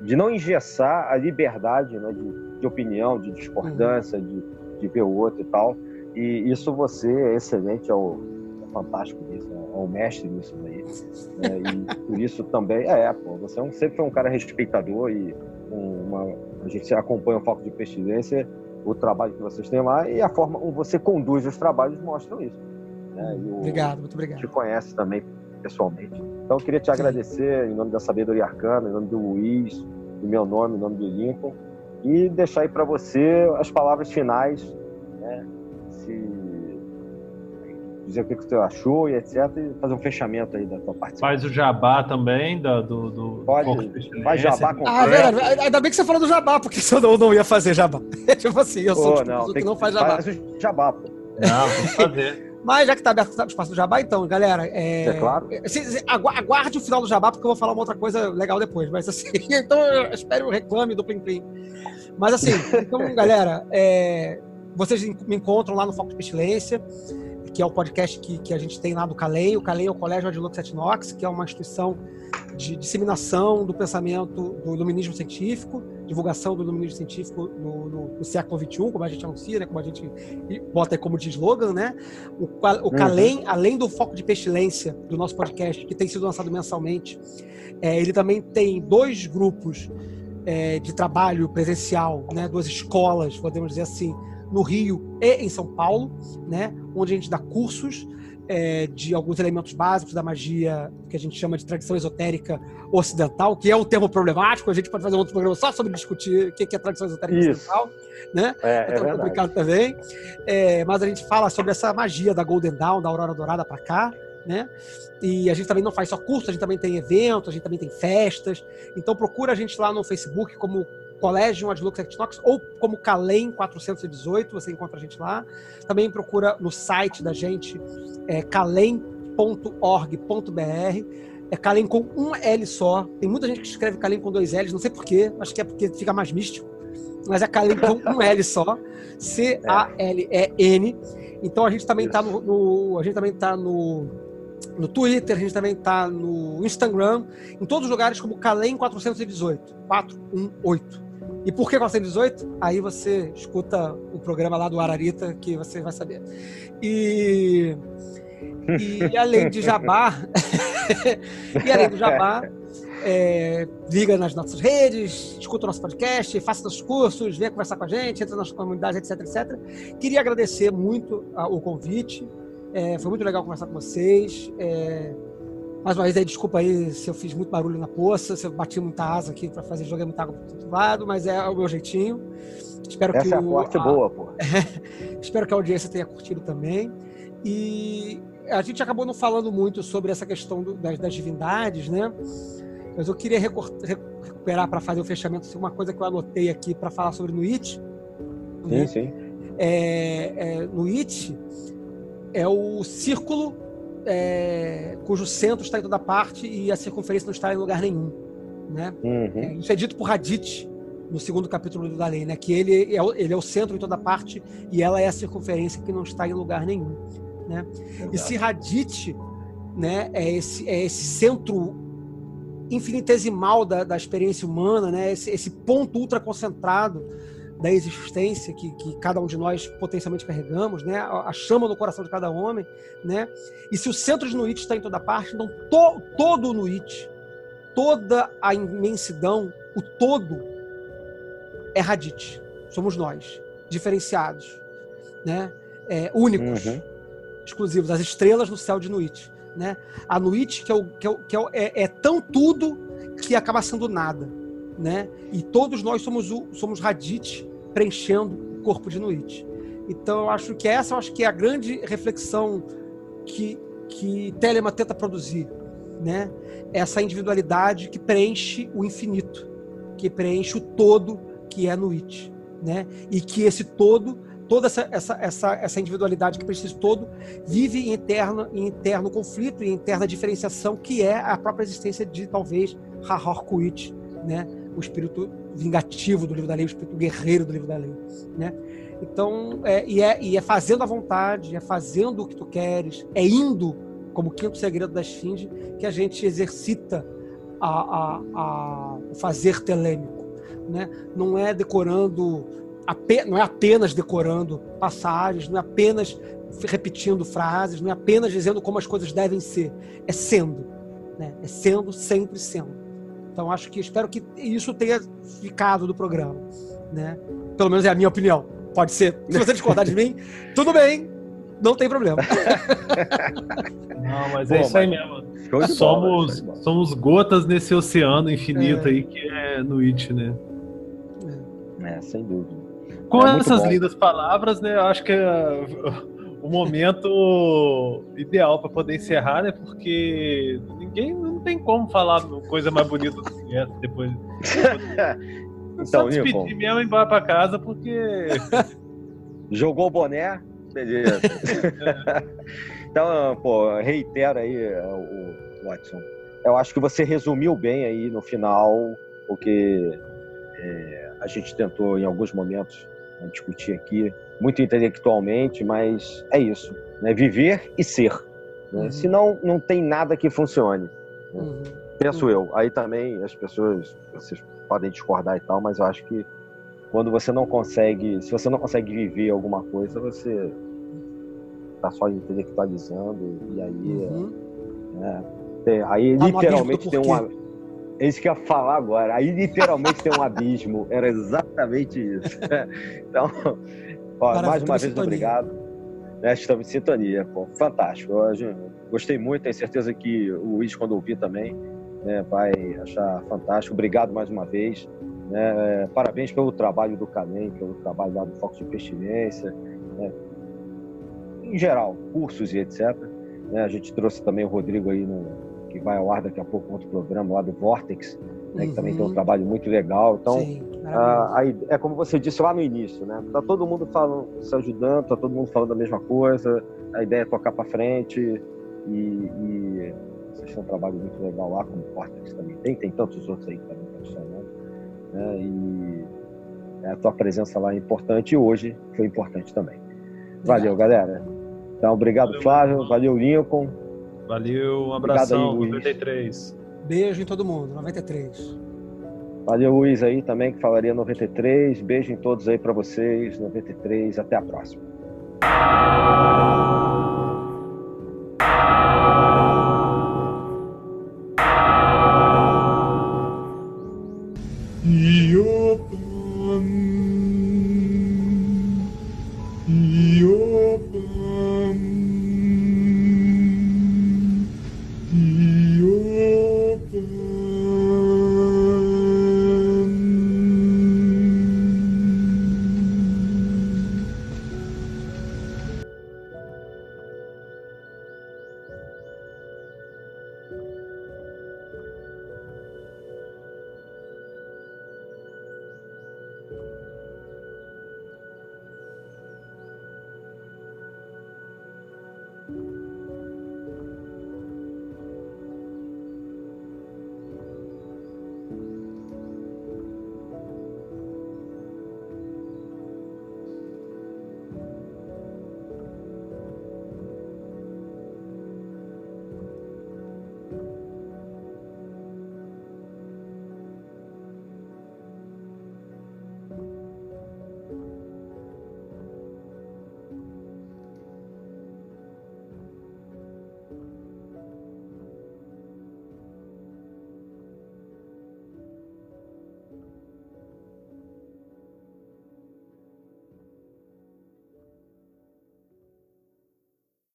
de não engessar a liberdade né, de, de opinião, de discordância, de, de ver o outro e tal. E isso você é excelente, é, o, é fantástico nisso, é o mestre nisso daí. né, e por isso também, é, pô, você é um- sempre foi um cara respeitador e um- uma, a gente acompanha o Foco de Pestilência, o trabalho que vocês têm lá e a forma como você conduz os trabalhos mostram isso. né, o- Obrigado, muito te obrigado. conhece também pessoalmente. Então, eu queria te agradecer em nome da Sabedoria Arcana, em nome do Luiz, em meu nome, em nome do Lincoln, e deixar aí para você as palavras finais, dizer o que que você achou e etc, e fazer um fechamento aí da tua participação. Faz o jabá também da- do, do Pode, faz jabá com- Ah, é verdade. Ainda bem que você falou do jabá, porque senão eu não ia fazer jabá. tipo assim, eu sou Pô, o tipo pessoa tem que não faz jabá. Faz o jabá, pô. Não, tem que fazer. Mas já que tá aberto o espaço do jabá, então, galera, é... É claro. agu- aguarde o final do jabá, porque eu vou falar uma outra coisa legal depois. Mas assim, então eu espero o reclame do Plim Plim. Mas assim, então, galera, é, vocês me encontram lá no Foco de Pestilência, que é o podcast que, que a gente tem lá do Calem. O Calem é o Colégio Adilux et Nox, que é uma instituição de disseminação do pensamento do iluminismo científico, divulgação do iluminismo científico no, no- no século XXI, como a gente anuncia, né, como a gente bota aí como de slogan, né? O, o Calem, além do foco de pestilência do nosso podcast, que tem sido lançado mensalmente, é, ele também tem dois grupos é, de trabalho presencial, né, duas escolas, podemos dizer assim, no Rio e em São Paulo, né, onde a gente dá cursos é, de alguns elementos básicos da magia que a gente chama de tradição esotérica ocidental, que é um termo problemático. A gente pode fazer um outro programa só sobre discutir o que é tradição esotérica Isso. ocidental, né? É, é É, tão verdade. complicado também. É, mas a gente fala sobre essa magia da Golden Dawn, da Aurora Dourada para cá, né? E a gente também não faz só curso, a gente também tem eventos, a gente também tem festas. Então procura a gente lá no Facebook como Colégio Adlux Equinox ou como Calem 418, você encontra a gente lá. Também procura no site da gente, é, calem.org.br. É Calem com um L só. Tem muita gente que escreve Calem com dois L's, não sei porquê, acho que é porque fica mais místico. Mas é Calem com um L só. C-A-L-E-N. Então a gente também está no, no- A gente também tá no, no Twitter, a gente também está no Instagram, em todos os lugares como Calem 418. 418. E por que 418? Aí você escuta o programa lá do Ararita que você vai saber. E, e além de jabá, e além do jabá, é, liga nas nossas redes, escuta o nosso podcast, faça nossos cursos, venha conversar com a gente, entra nas comunidades, etc, etc. Queria agradecer muito o convite. É, foi muito legal conversar com vocês. É, mais uma vez, aí, desculpa aí se eu fiz muito barulho na poça, se eu bati muita asa aqui para fazer jogar muita água para todo lado, mas é o meu jeitinho. Espero que Essa é a o- parte a- boa, pô. Espero que a audiência tenha curtido também. E a gente acabou não falando muito sobre essa questão do- das, das divindades, né? Mas eu queria recuperar para fazer o fechamento assim, uma coisa que eu anotei aqui para falar sobre Nuit. Sim, sim. É, é, Nuit é o círculo é, cujo centro está em toda parte e a circunferência não está em lugar nenhum, né? Uhum. É, isso é dito por Hadith no segundo capítulo da lei, né? Que ele é, o, ele é o centro em toda parte e ela é a circunferência que não está em lugar nenhum, né? E se Hadith, né, é esse, é esse centro infinitesimal da, da experiência humana, né? Esse, esse ponto ultra concentrado da existência que, que cada um de nós potencialmente carregamos, né? A, a chama no coração de cada homem, né? E se o centro de Nuit está em toda parte, então to, todo o Nuit, toda a imensidão, o todo é Hadith. Somos nós, diferenciados, né? É, únicos, Uhum. exclusivos, as estrelas no céu de Nuit, né? A Nuit que, é, o, que, é, o- que é, é- é tão tudo que acaba sendo nada, né? E todos nós somos o, somos Hadith preenchendo o corpo de Nuit. Então eu acho que essa eu acho que é a grande reflexão que que Telema tenta produzir, né? Essa individualidade que preenche o infinito, que preenche o todo que é Nuit, né? E que esse todo toda essa, essa, essa, essa individualidade que precisa todo vive em interno, em interno conflito e interna diferenciação, que é a própria existência de talvez Hahor Kuit, né? o espírito vingativo do livro da lei, o espírito guerreiro do livro da lei. Né? Então, é, e, é, e é fazendo a vontade, é fazendo o que tu queres, é indo, como quinto segredo da Esfinge, que a gente exercita a, a, a, o fazer telêmico. Né? Não é decorando, não é apenas decorando passagens, não é apenas repetindo frases, não é apenas dizendo como as coisas devem ser, é sendo. Né? É sendo, sempre sendo. Então acho que espero que isso tenha ficado do programa, né? Pelo menos é a minha opinião. Pode ser. Se você discordar de mim, tudo bem, não tem problema. Não, mas é isso aí mesmo. Somos, bola, somos gotas nesse oceano infinito é. aí que é no It, né? É, é sem dúvida. Com é essas lindas palavras, né? Eu acho que é o momento ideal para poder encerrar, né? Porque ninguém não tem como falar coisa mais bonita do que essa depois. então, Só despedir mesmo e ir embora para casa porque jogou o boné, beleza. É. então, pô, reitero aí o Watson. Eu acho que você resumiu bem aí no final o que é, a gente tentou em alguns momentos né, discutir aqui muito intelectualmente, mas é isso, né? Viver e ser. Né? Uhum. Senão, não tem nada que funcione. Né? Uhum. Penso uhum. eu. Aí também as pessoas, vocês podem discordar e tal, mas eu acho que quando você não consegue, se você não consegue viver alguma coisa, você está só intelectualizando e aí, uhum. é, tem, aí tá literalmente tem uma é isso que eu ia falar agora. Aí literalmente tem um abismo. Era exatamente isso. então, Ó, mais uma vez, sintonia. obrigado. Né, estamos em sintonia. Pô, fantástico. Eu, gostei muito, tenho certeza que o Luiz, quando ouvir também, né, vai achar fantástico. Obrigado mais uma vez. Né, parabéns pelo trabalho do Canem, pelo trabalho lá do Foco de Pestilência. Né, em geral, cursos e etc. Né, a gente trouxe também o Rodrigo aí, no, vai ao ar daqui a pouco, outro programa lá do Vortex, né, uhum. que também tem um uhum. trabalho muito legal. Então, Sim ah, aí, é como você disse lá no início, né? Tá todo mundo falando, se ajudando, tá todo mundo falando a mesma coisa. A ideia é tocar para frente e, e, vocês têm um trabalho muito legal lá, como o Cortex também tem, tem tantos outros aí que também estão funcionando. Né? E a tua presença lá é importante e hoje foi importante também. Valeu, galera. Então, obrigado, valeu, Flávio. Valeu, Lincoln. Valeu, um abração, Obrigado aí, 93. Beijo em todo mundo, 93. Valeu, Luiz, aí também, que falaria 93. Beijo em todos aí para vocês, 93. Até a próxima.